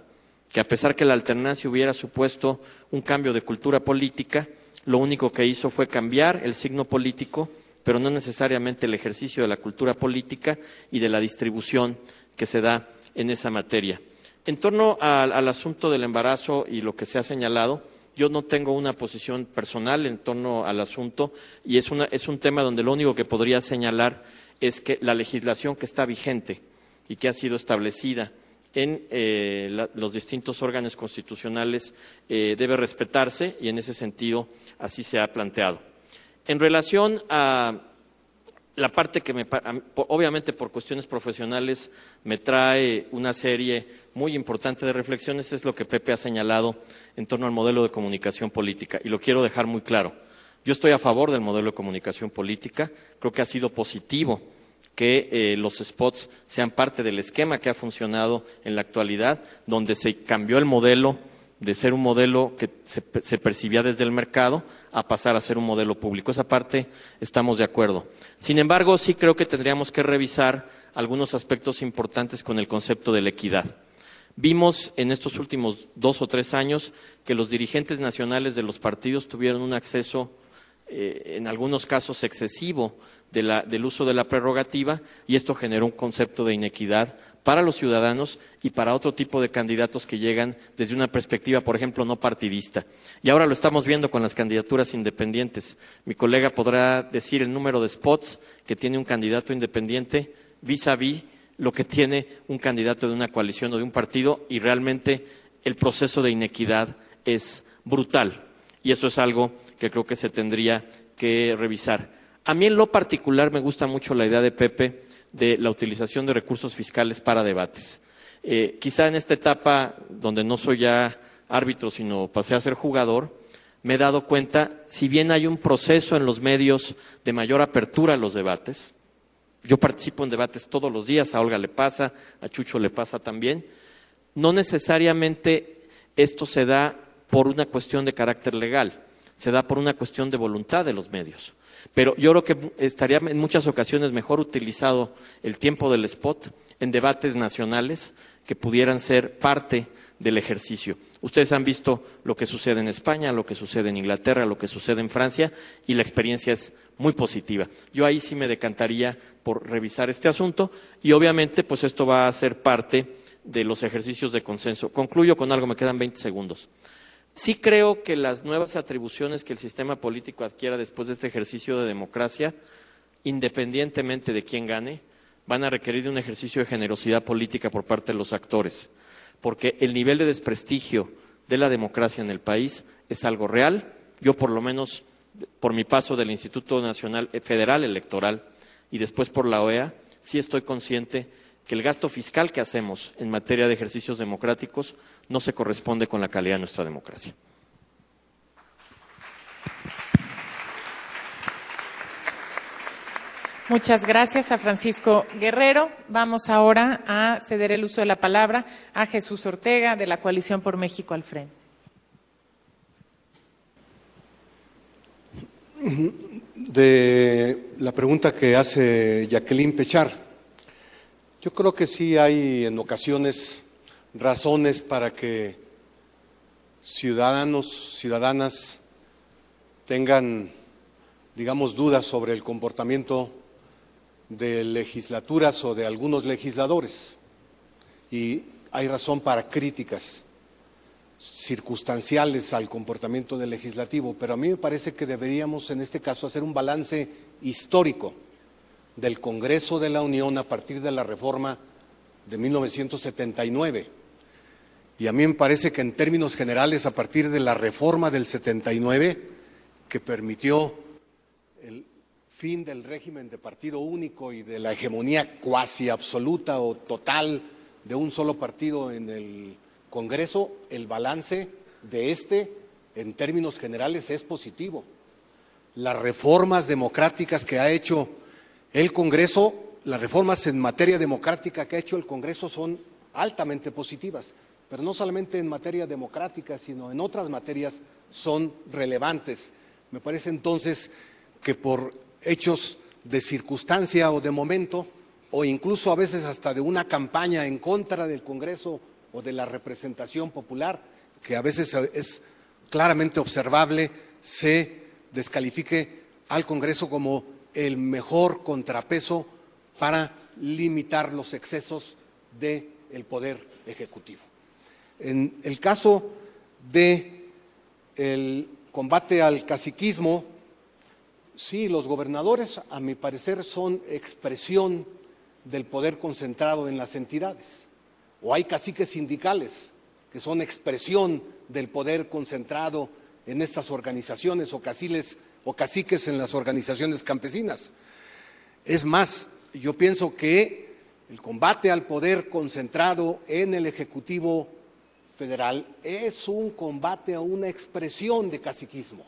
que a pesar que la alternancia hubiera supuesto un cambio de cultura política, lo único que hizo fue cambiar el signo político, pero no necesariamente el ejercicio de la cultura política y de la distribución que se da en esa materia. En torno al, asunto del embarazo y lo que se ha señalado, yo no tengo una posición personal en torno al asunto y es, es un tema donde lo único que podría señalar es que la legislación que está vigente y que ha sido establecida en eh, los distintos órganos constitucionales eh, debe respetarse y en ese sentido así se ha planteado. En relación a la parte que me, obviamente por cuestiones profesionales me trae una serie muy importante de reflexiones es lo que Pepe ha señalado en torno al modelo de comunicación política y lo quiero dejar muy claro. Yo estoy a favor del modelo de comunicación política, creo que ha sido positivo que eh, los spots sean parte del esquema que ha funcionado en la actualidad, donde se cambió el modelo de ser un modelo que se, se, percibía desde el mercado a pasar a ser un modelo público. Esa parte estamos de acuerdo. Sin embargo, sí creo que tendríamos que revisar algunos aspectos importantes con el concepto de la equidad. Vimos en estos últimos dos o tres años que los dirigentes nacionales de los partidos tuvieron un acceso, eh, en algunos casos, excesivo del uso de la prerrogativa y esto generó un concepto de inequidad para los ciudadanos y para otro tipo de candidatos que llegan desde una perspectiva, por ejemplo, no partidista. Y ahora lo estamos viendo con las candidaturas independientes. Mi colega podrá decir el número de spots que tiene un candidato independiente vis a vis lo que tiene un candidato de una coalición o de un partido y realmente el proceso de inequidad es brutal. Y eso es algo que creo que se tendría que revisar. A mí en lo particular me gusta mucho la idea de Pepe de la utilización de recursos fiscales para debates. Eh, quizá en esta etapa, donde no soy ya árbitro, sino pasé a ser jugador, me he dado cuenta, si bien hay un proceso en los medios de mayor apertura a los debates, yo participo en debates todos los días, a Olga le pasa, a Chucho le pasa también, no necesariamente esto se da por una cuestión de carácter legal, se da por una cuestión de voluntad de los medios. Pero yo creo que estaría en muchas ocasiones mejor utilizado el tiempo del spot en debates nacionales que pudieran ser parte del ejercicio. Ustedes han visto lo que sucede en España, lo que sucede en Inglaterra, lo que sucede en Francia y la experiencia es muy positiva. Yo ahí sí me decantaría por revisar este asunto y obviamente pues esto va a ser parte de los ejercicios de consenso. Concluyo con algo, me quedan 20 segundos. Sí creo que las nuevas atribuciones que el sistema político adquiera después de este ejercicio de democracia, independientemente de quién gane, van a requerir de un ejercicio de generosidad política por parte de los actores, porque el nivel de desprestigio de la democracia en el país es algo real. Yo, por lo menos, por mi paso del Instituto Nacional Federal Electoral y después por la OEA, sí estoy consciente que el gasto fiscal que hacemos en materia de ejercicios democráticos no se corresponde con la calidad de nuestra democracia. Muchas gracias a Francisco Guerrero. Vamos ahora a ceder el uso de la palabra a Jesús Ortega de la Coalición por México al Frente. De la pregunta que hace Jacqueline Pechar, yo creo que sí hay en ocasiones razones para que ciudadanos, ciudadanas tengan, digamos, dudas sobre el comportamiento de legislaturas o de algunos legisladores. Y hay razón para críticas circunstanciales al comportamiento del legislativo, pero a mí me parece que deberíamos en este caso hacer un balance histórico del Congreso de la Unión a partir de la reforma de 1979 y a mí me parece que en términos generales, a partir de la reforma del 79, que permitió el fin del régimen de partido único y de la hegemonía cuasi absoluta o total de un solo partido en el Congreso, el balance de este, en términos generales, es positivo. Las reformas democráticas que ha hecho el Congreso, las reformas en materia democrática que ha hecho el Congreso son altamente positivas pero no solamente en materia democrática, sino en otras materias son relevantes. Me parece entonces que por hechos de circunstancia o de momento, o incluso a veces hasta de una campaña en contra del Congreso o de la representación popular, que a veces es claramente observable, se descalifique al Congreso como el mejor contrapeso para limitar los excesos del Poder Ejecutivo. En el caso de el combate al caciquismo, sí, los gobernadores, a mi parecer, son expresión del poder concentrado en las entidades. O hay caciques sindicales que son expresión del poder concentrado en estas organizaciones o, o caciques en las organizaciones campesinas. Es más, yo pienso que el combate al poder concentrado en el Ejecutivo Federal es un combate a una expresión de caciquismo.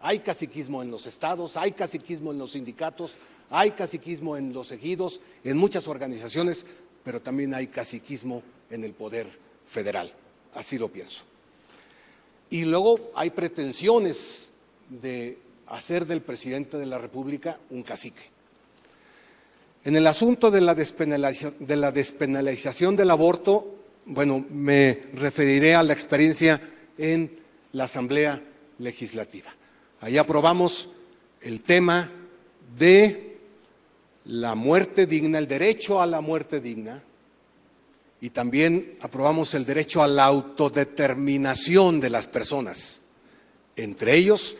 Hay caciquismo en los estados, hay caciquismo en los sindicatos, hay caciquismo en los ejidos, en muchas organizaciones, pero también hay caciquismo en el poder federal. Así lo pienso. Y luego hay pretensiones de hacer del presidente de la República un cacique. En el asunto de la, despenalización del aborto, bueno, me referiré a la experiencia en la Asamblea Legislativa. Ahí aprobamos el tema de la muerte digna, el derecho a la muerte digna, y también aprobamos el derecho a la autodeterminación de las personas, entre ellos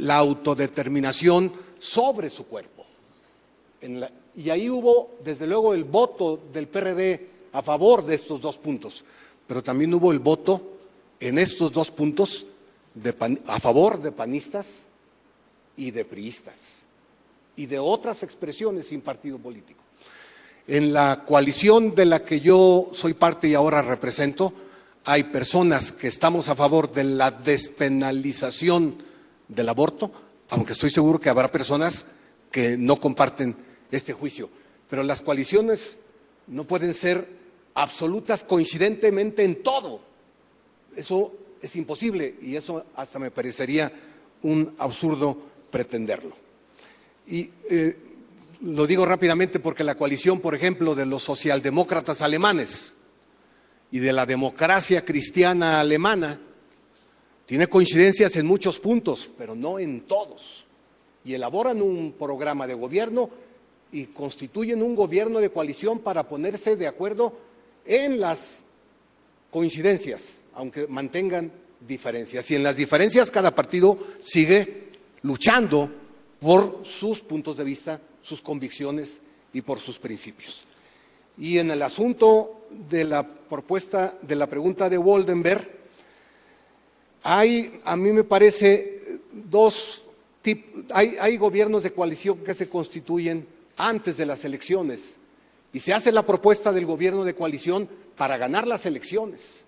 la autodeterminación sobre su cuerpo. y ahí hubo, desde luego, el voto del PRD a favor de estos dos puntos, pero también hubo el voto en estos dos puntos a favor de panistas y de priistas y de otras expresiones sin partido político. En la coalición de la que yo soy parte y ahora represento, hay personas que estamos a favor de la despenalización del aborto, aunque estoy seguro que habrá personas que no comparten este juicio. Pero las coaliciones no pueden ser absolutas coincidentemente en todo. Eso es imposible y eso hasta me parecería un absurdo pretenderlo. Y eh, lo digo rápidamente porque la coalición, por ejemplo, de los socialdemócratas alemanes y de la democracia cristiana alemana tiene coincidencias en muchos puntos, pero no en todos. Y elaboran un programa de gobierno y constituyen un gobierno de coalición para ponerse de acuerdo en las coincidencias, aunque mantengan diferencias. Y en las diferencias cada partido sigue luchando por sus puntos de vista sus convicciones y por sus principios. Y en el asunto de la propuesta, de la pregunta de Woldenberg, hay, a mí me parece, dos tipos, hay, hay gobiernos de coalición que se constituyen antes de las elecciones y se hace la propuesta del gobierno de coalición para ganar las elecciones.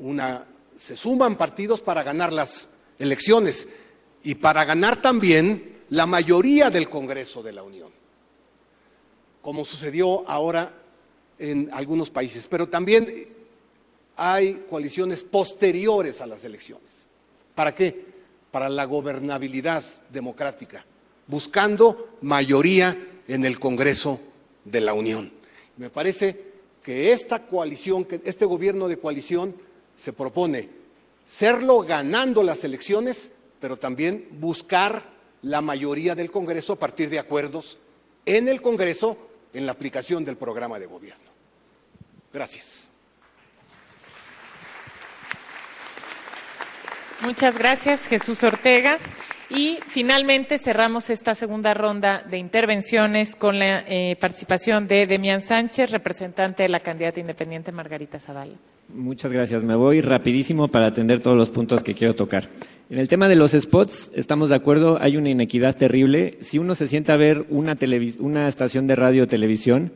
Una, se suman partidos para ganar las elecciones y para ganar también la mayoría del Congreso de la Unión, como sucedió ahora en algunos países. Pero también hay coaliciones posteriores a las elecciones. ¿Para qué? Para la gobernabilidad democrática, buscando mayoría en el Congreso de la Unión. Me parece que esta coalición, que este gobierno de coalición se propone serlo ganando las elecciones, pero también buscar la mayoría del Congreso a partir de acuerdos en el Congreso en la aplicación del programa de gobierno. Gracias. Muchas gracias, Jesús Ortega. Y finalmente cerramos esta segunda ronda de intervenciones con la eh, participación de Demián Sánchez, representante de la candidata independiente Margarita Zavala. Muchas gracias. Me voy rapidísimo para atender todos los puntos que quiero tocar. En el tema de los spots, estamos de acuerdo, hay una inequidad terrible. Si uno se sienta a ver una, una estación de radio o televisión,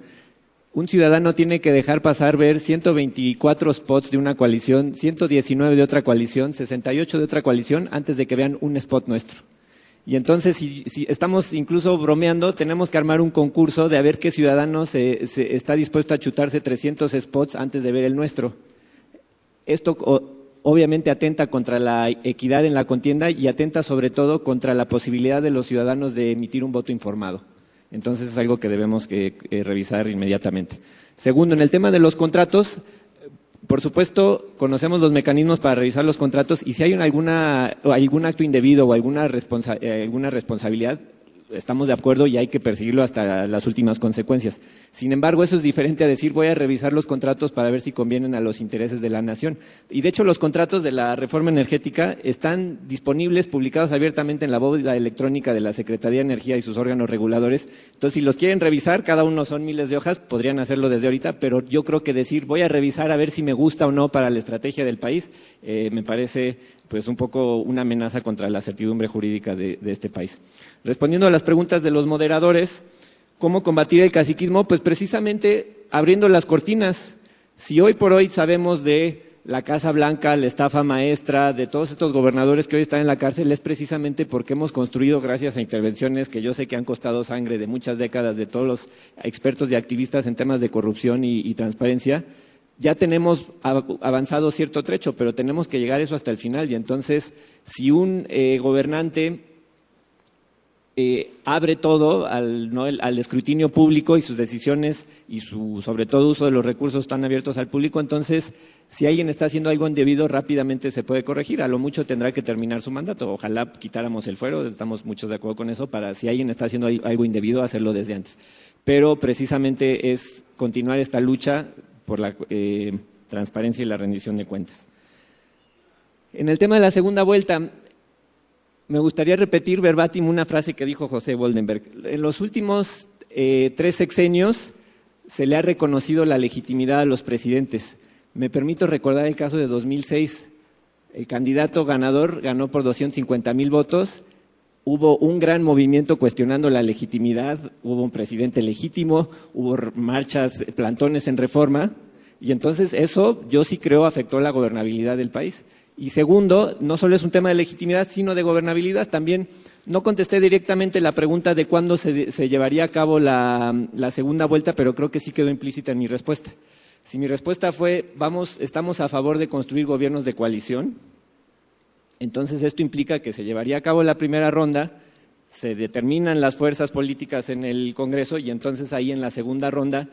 un ciudadano tiene que dejar pasar ver 124 spots de una coalición, 119 de otra coalición, 68 de otra coalición antes de que vean un spot nuestro. Y entonces, si, estamos incluso bromeando, tenemos que armar un concurso de a ver qué ciudadano se, está dispuesto a chutarse 300 spots antes de ver el nuestro. Esto obviamente atenta contra la equidad en la contienda y atenta sobre todo contra la posibilidad de los ciudadanos de emitir un voto informado. Entonces es algo que debemos que, revisar inmediatamente. Segundo, en el tema de los contratos, Por supuesto, conocemos los mecanismos para revisar los contratos y si hay alguna, algún acto indebido o alguna, eh, alguna responsabilidad, estamos de acuerdo y hay que perseguirlo hasta las últimas consecuencias. Sin embargo, eso es diferente a decir voy a revisar los contratos para ver si convienen a los intereses de la nación. Y de hecho, los contratos de la reforma energética están disponibles, publicados abiertamente en la bóveda electrónica de la Secretaría de Energía y sus órganos reguladores. Entonces, si los quieren revisar, cada uno son miles de hojas, podrían hacerlo desde ahorita, pero yo creo que decir voy a revisar a ver si me gusta o no para la estrategia del país, eh, me parece pues un poco una amenaza contra la certidumbre jurídica de, este país. Respondiendo a las preguntas de los moderadores, ¿cómo combatir el caciquismo? Pues precisamente abriendo las cortinas. Si hoy por hoy sabemos de la Casa Blanca, la estafa maestra, de todos estos gobernadores que hoy están en la cárcel, es precisamente porque hemos construido, gracias a intervenciones que yo sé que han costado sangre de muchas décadas de todos los expertos y activistas en temas de corrupción y transparencia, ya tenemos avanzado cierto trecho, pero tenemos que llegar eso hasta el final. Y entonces, si un eh, gobernante eh, abre todo al, al, escrutinio público y sus decisiones y su, sobre todo, uso de los recursos están abiertos al público, entonces, si alguien está haciendo algo indebido, rápidamente se puede corregir. A lo mucho tendrá que terminar su mandato. Ojalá quitáramos el fuero, estamos muchos de acuerdo con eso, para si alguien está haciendo algo indebido, hacerlo desde antes. Pero precisamente es continuar esta lucha por la eh, transparencia y la rendición de cuentas. En el tema de la segunda vuelta, me gustaría repetir verbatim una frase que dijo José Woldenberg. En los últimos eh, tres sexenios se le ha reconocido la legitimidad a los presidentes. Me permito recordar el caso de 2006. El candidato ganador ganó por 250 mil votos. Hubo un gran movimiento cuestionando la legitimidad, hubo un presidente legítimo, hubo marchas, plantones en reforma, y entonces eso yo sí creo afectó la gobernabilidad del país. Y segundo, no solo es un tema de legitimidad, sino de gobernabilidad. También no contesté directamente la pregunta de cuándo se, llevaría a cabo la, segunda vuelta, pero creo que sí quedó implícita en mi respuesta. Si mi respuesta fue, vamos, estamos a favor de construir gobiernos de coalición, entonces esto implica que se llevaría a cabo la primera ronda, se determinan las fuerzas políticas en el Congreso y entonces ahí en la segunda ronda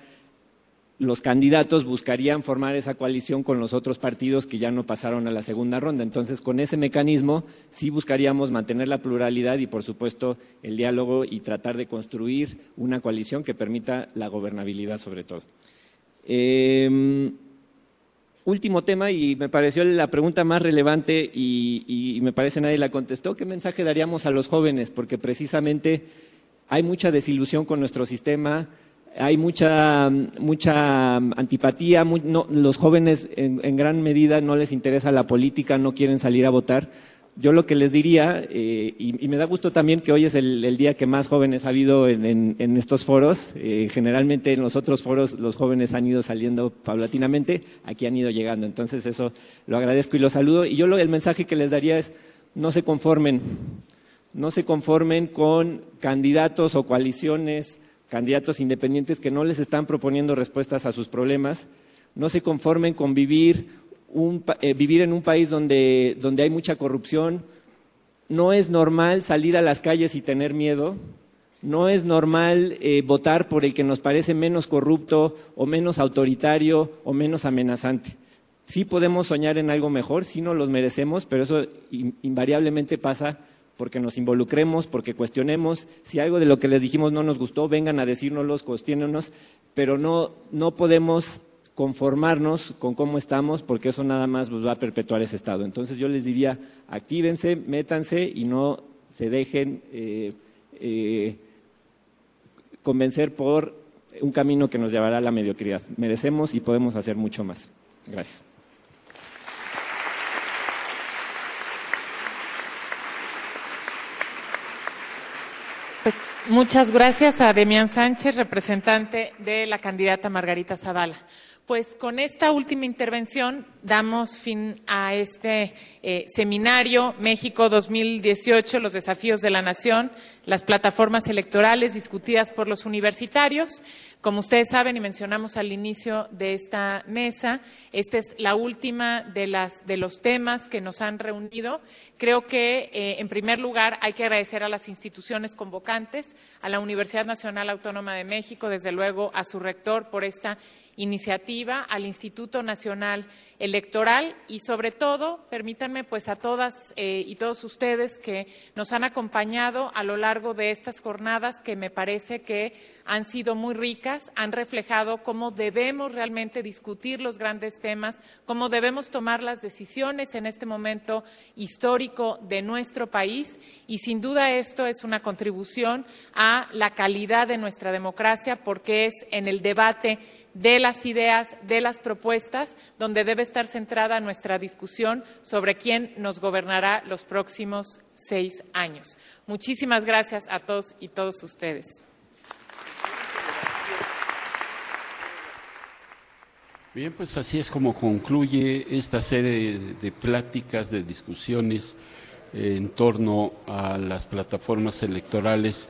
los candidatos buscarían formar esa coalición con los otros partidos que ya no pasaron a la segunda ronda. Entonces, con ese mecanismo sí buscaríamos mantener la pluralidad y, por supuesto, el diálogo y tratar de construir una coalición que permita la gobernabilidad sobre todo. Em, último tema, y me pareció la pregunta más relevante y, y me parece nadie la contestó, ¿qué mensaje daríamos a los jóvenes? Porque precisamente hay mucha desilusión con nuestro sistema, hay mucha, mucha antipatía, los jóvenes en, gran medida no les interesa la política, no quieren salir a votar. Yo lo que les diría, eh, y, me da gusto también que hoy es el, día que más jóvenes ha habido en, estos foros, eh, generalmente en los otros foros los jóvenes han ido saliendo paulatinamente, aquí han ido llegando, entonces eso lo agradezco y lo saludo. Y yo lo, el mensaje que les daría es, no se conformen, no se conformen con candidatos o coaliciones candidatos independientes que no les están proponiendo respuestas a sus problemas, no se conformen con vivir, eh, vivir en un país donde, donde hay mucha corrupción, no es normal salir a las calles y tener miedo, no es normal eh, votar por el que nos parece menos corrupto o menos autoritario o menos amenazante. Sí podemos soñar en algo mejor, sí nos los merecemos, pero eso invariablemente pasa porque nos involucremos, porque cuestionemos. Si algo de lo que les dijimos no nos gustó, vengan a decírnoslo, cuestionennos, pero no, no podemos conformarnos con cómo estamos, porque eso nada más nos va a perpetuar ese estado. Entonces yo les diría, actívense, métanse y no se dejen eh, eh, convencer por un camino que nos llevará a la mediocridad. Merecemos y podemos hacer mucho más. Gracias. Muchas gracias a Demián Sánchez, representante de la candidata Margarita Zavala. Pues con esta última intervención damos fin a este eh, seminario México 2018, los desafíos de la nación, las plataformas electorales discutidas por los universitarios. Como ustedes saben y mencionamos al inicio de esta mesa, esta es la última de, las, de los temas que nos han reunido. Creo que, eh, en primer lugar, hay que agradecer a las instituciones convocantes, a la Universidad Nacional Autónoma de México, desde luego a su rector por esta iniciativa, al Instituto Nacional Electoral y sobre todo, permítanme pues a todas eh, y todos ustedes que nos han acompañado a lo largo de estas jornadas que me parece que han sido muy ricas, han reflejado cómo debemos realmente discutir los grandes temas, cómo debemos tomar las decisiones en este momento histórico de nuestro país y sin duda esto es una contribución a la calidad de nuestra democracia porque es en el debate de las ideas, de las propuestas, donde debe estar centrada nuestra discusión sobre quién nos gobernará los próximos seis años. Muchísimas gracias a todos y todos ustedes. Bien, pues así es como concluye esta serie de pláticas, de discusiones en torno a las plataformas electorales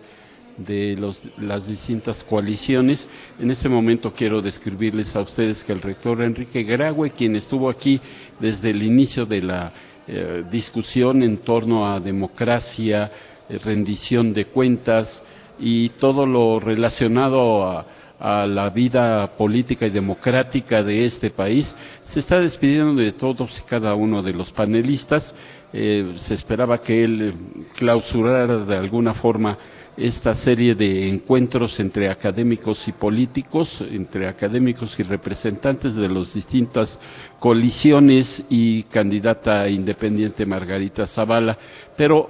de las distintas coaliciones. En este momento quiero describirles a ustedes que el rector Enrique Graue, quien estuvo aquí desde el inicio de la eh, discusión en torno a democracia, eh, rendición de cuentas y todo lo relacionado a, la vida política y democrática de este país, se está despidiendo de todos y cada uno de los panelistas. Eh, se esperaba que él clausurara de alguna forma esta serie de encuentros entre académicos y políticos, entre académicos y representantes de las distintas coaliciones y candidata independiente Margarita Zavala, pero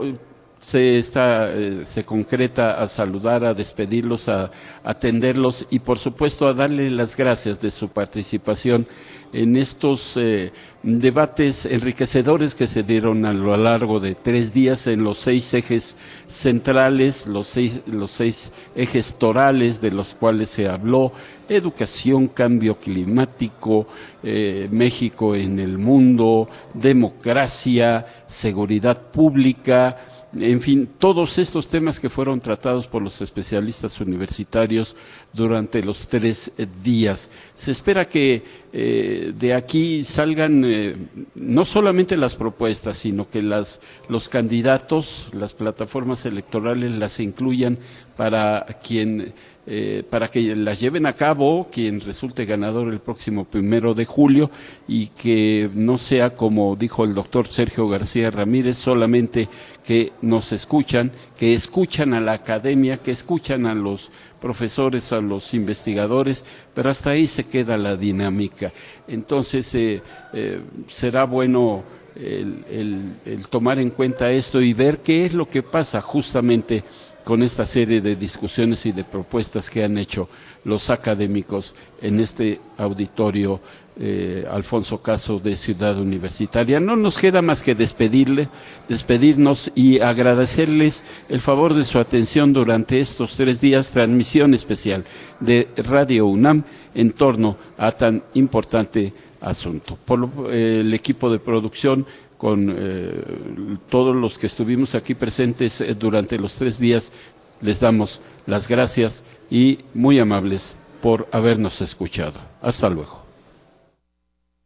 se, está, eh, se concreta a saludar, a despedirlos, a, atenderlos y por supuesto a darle las gracias de su participación en estos eh, debates enriquecedores que se dieron a lo largo de tres días en los seis ejes centrales, los seis, los seis ejes torales de los cuales se habló, educación, cambio climático, eh, México en el mundo, democracia, seguridad pública, en fin, todos estos temas que fueron tratados por los especialistas universitarios durante los tres días. Se espera que eh, de aquí salgan eh, no solamente las propuestas, sino que las, los candidatos, las plataformas electorales las incluyan para quien eh, para que las lleven a cabo quien resulte ganador el próximo primero de julio y que no sea como dijo el doctor Sergio García Ramírez, solamente que nos escuchan, que escuchan a la academia, que escuchan a los profesores, a los investigadores, pero hasta ahí se queda la dinámica. Entonces, eh, eh, será bueno el tomar en cuenta esto y ver qué es lo que pasa justamente con esta serie de discusiones y de propuestas que han hecho los académicos en este auditorio eh, Alfonso Caso de Ciudad Universitaria. No nos queda más que despedirle, despedirnos y agradecerles el favor de su atención durante estos tres días, transmisión especial de Radio UNAM en torno a tan importante asunto. Por eh, el equipo de producción con eh, todos los que estuvimos aquí presentes eh, durante los tres días. Les damos las gracias y muy amables por habernos escuchado. Hasta luego.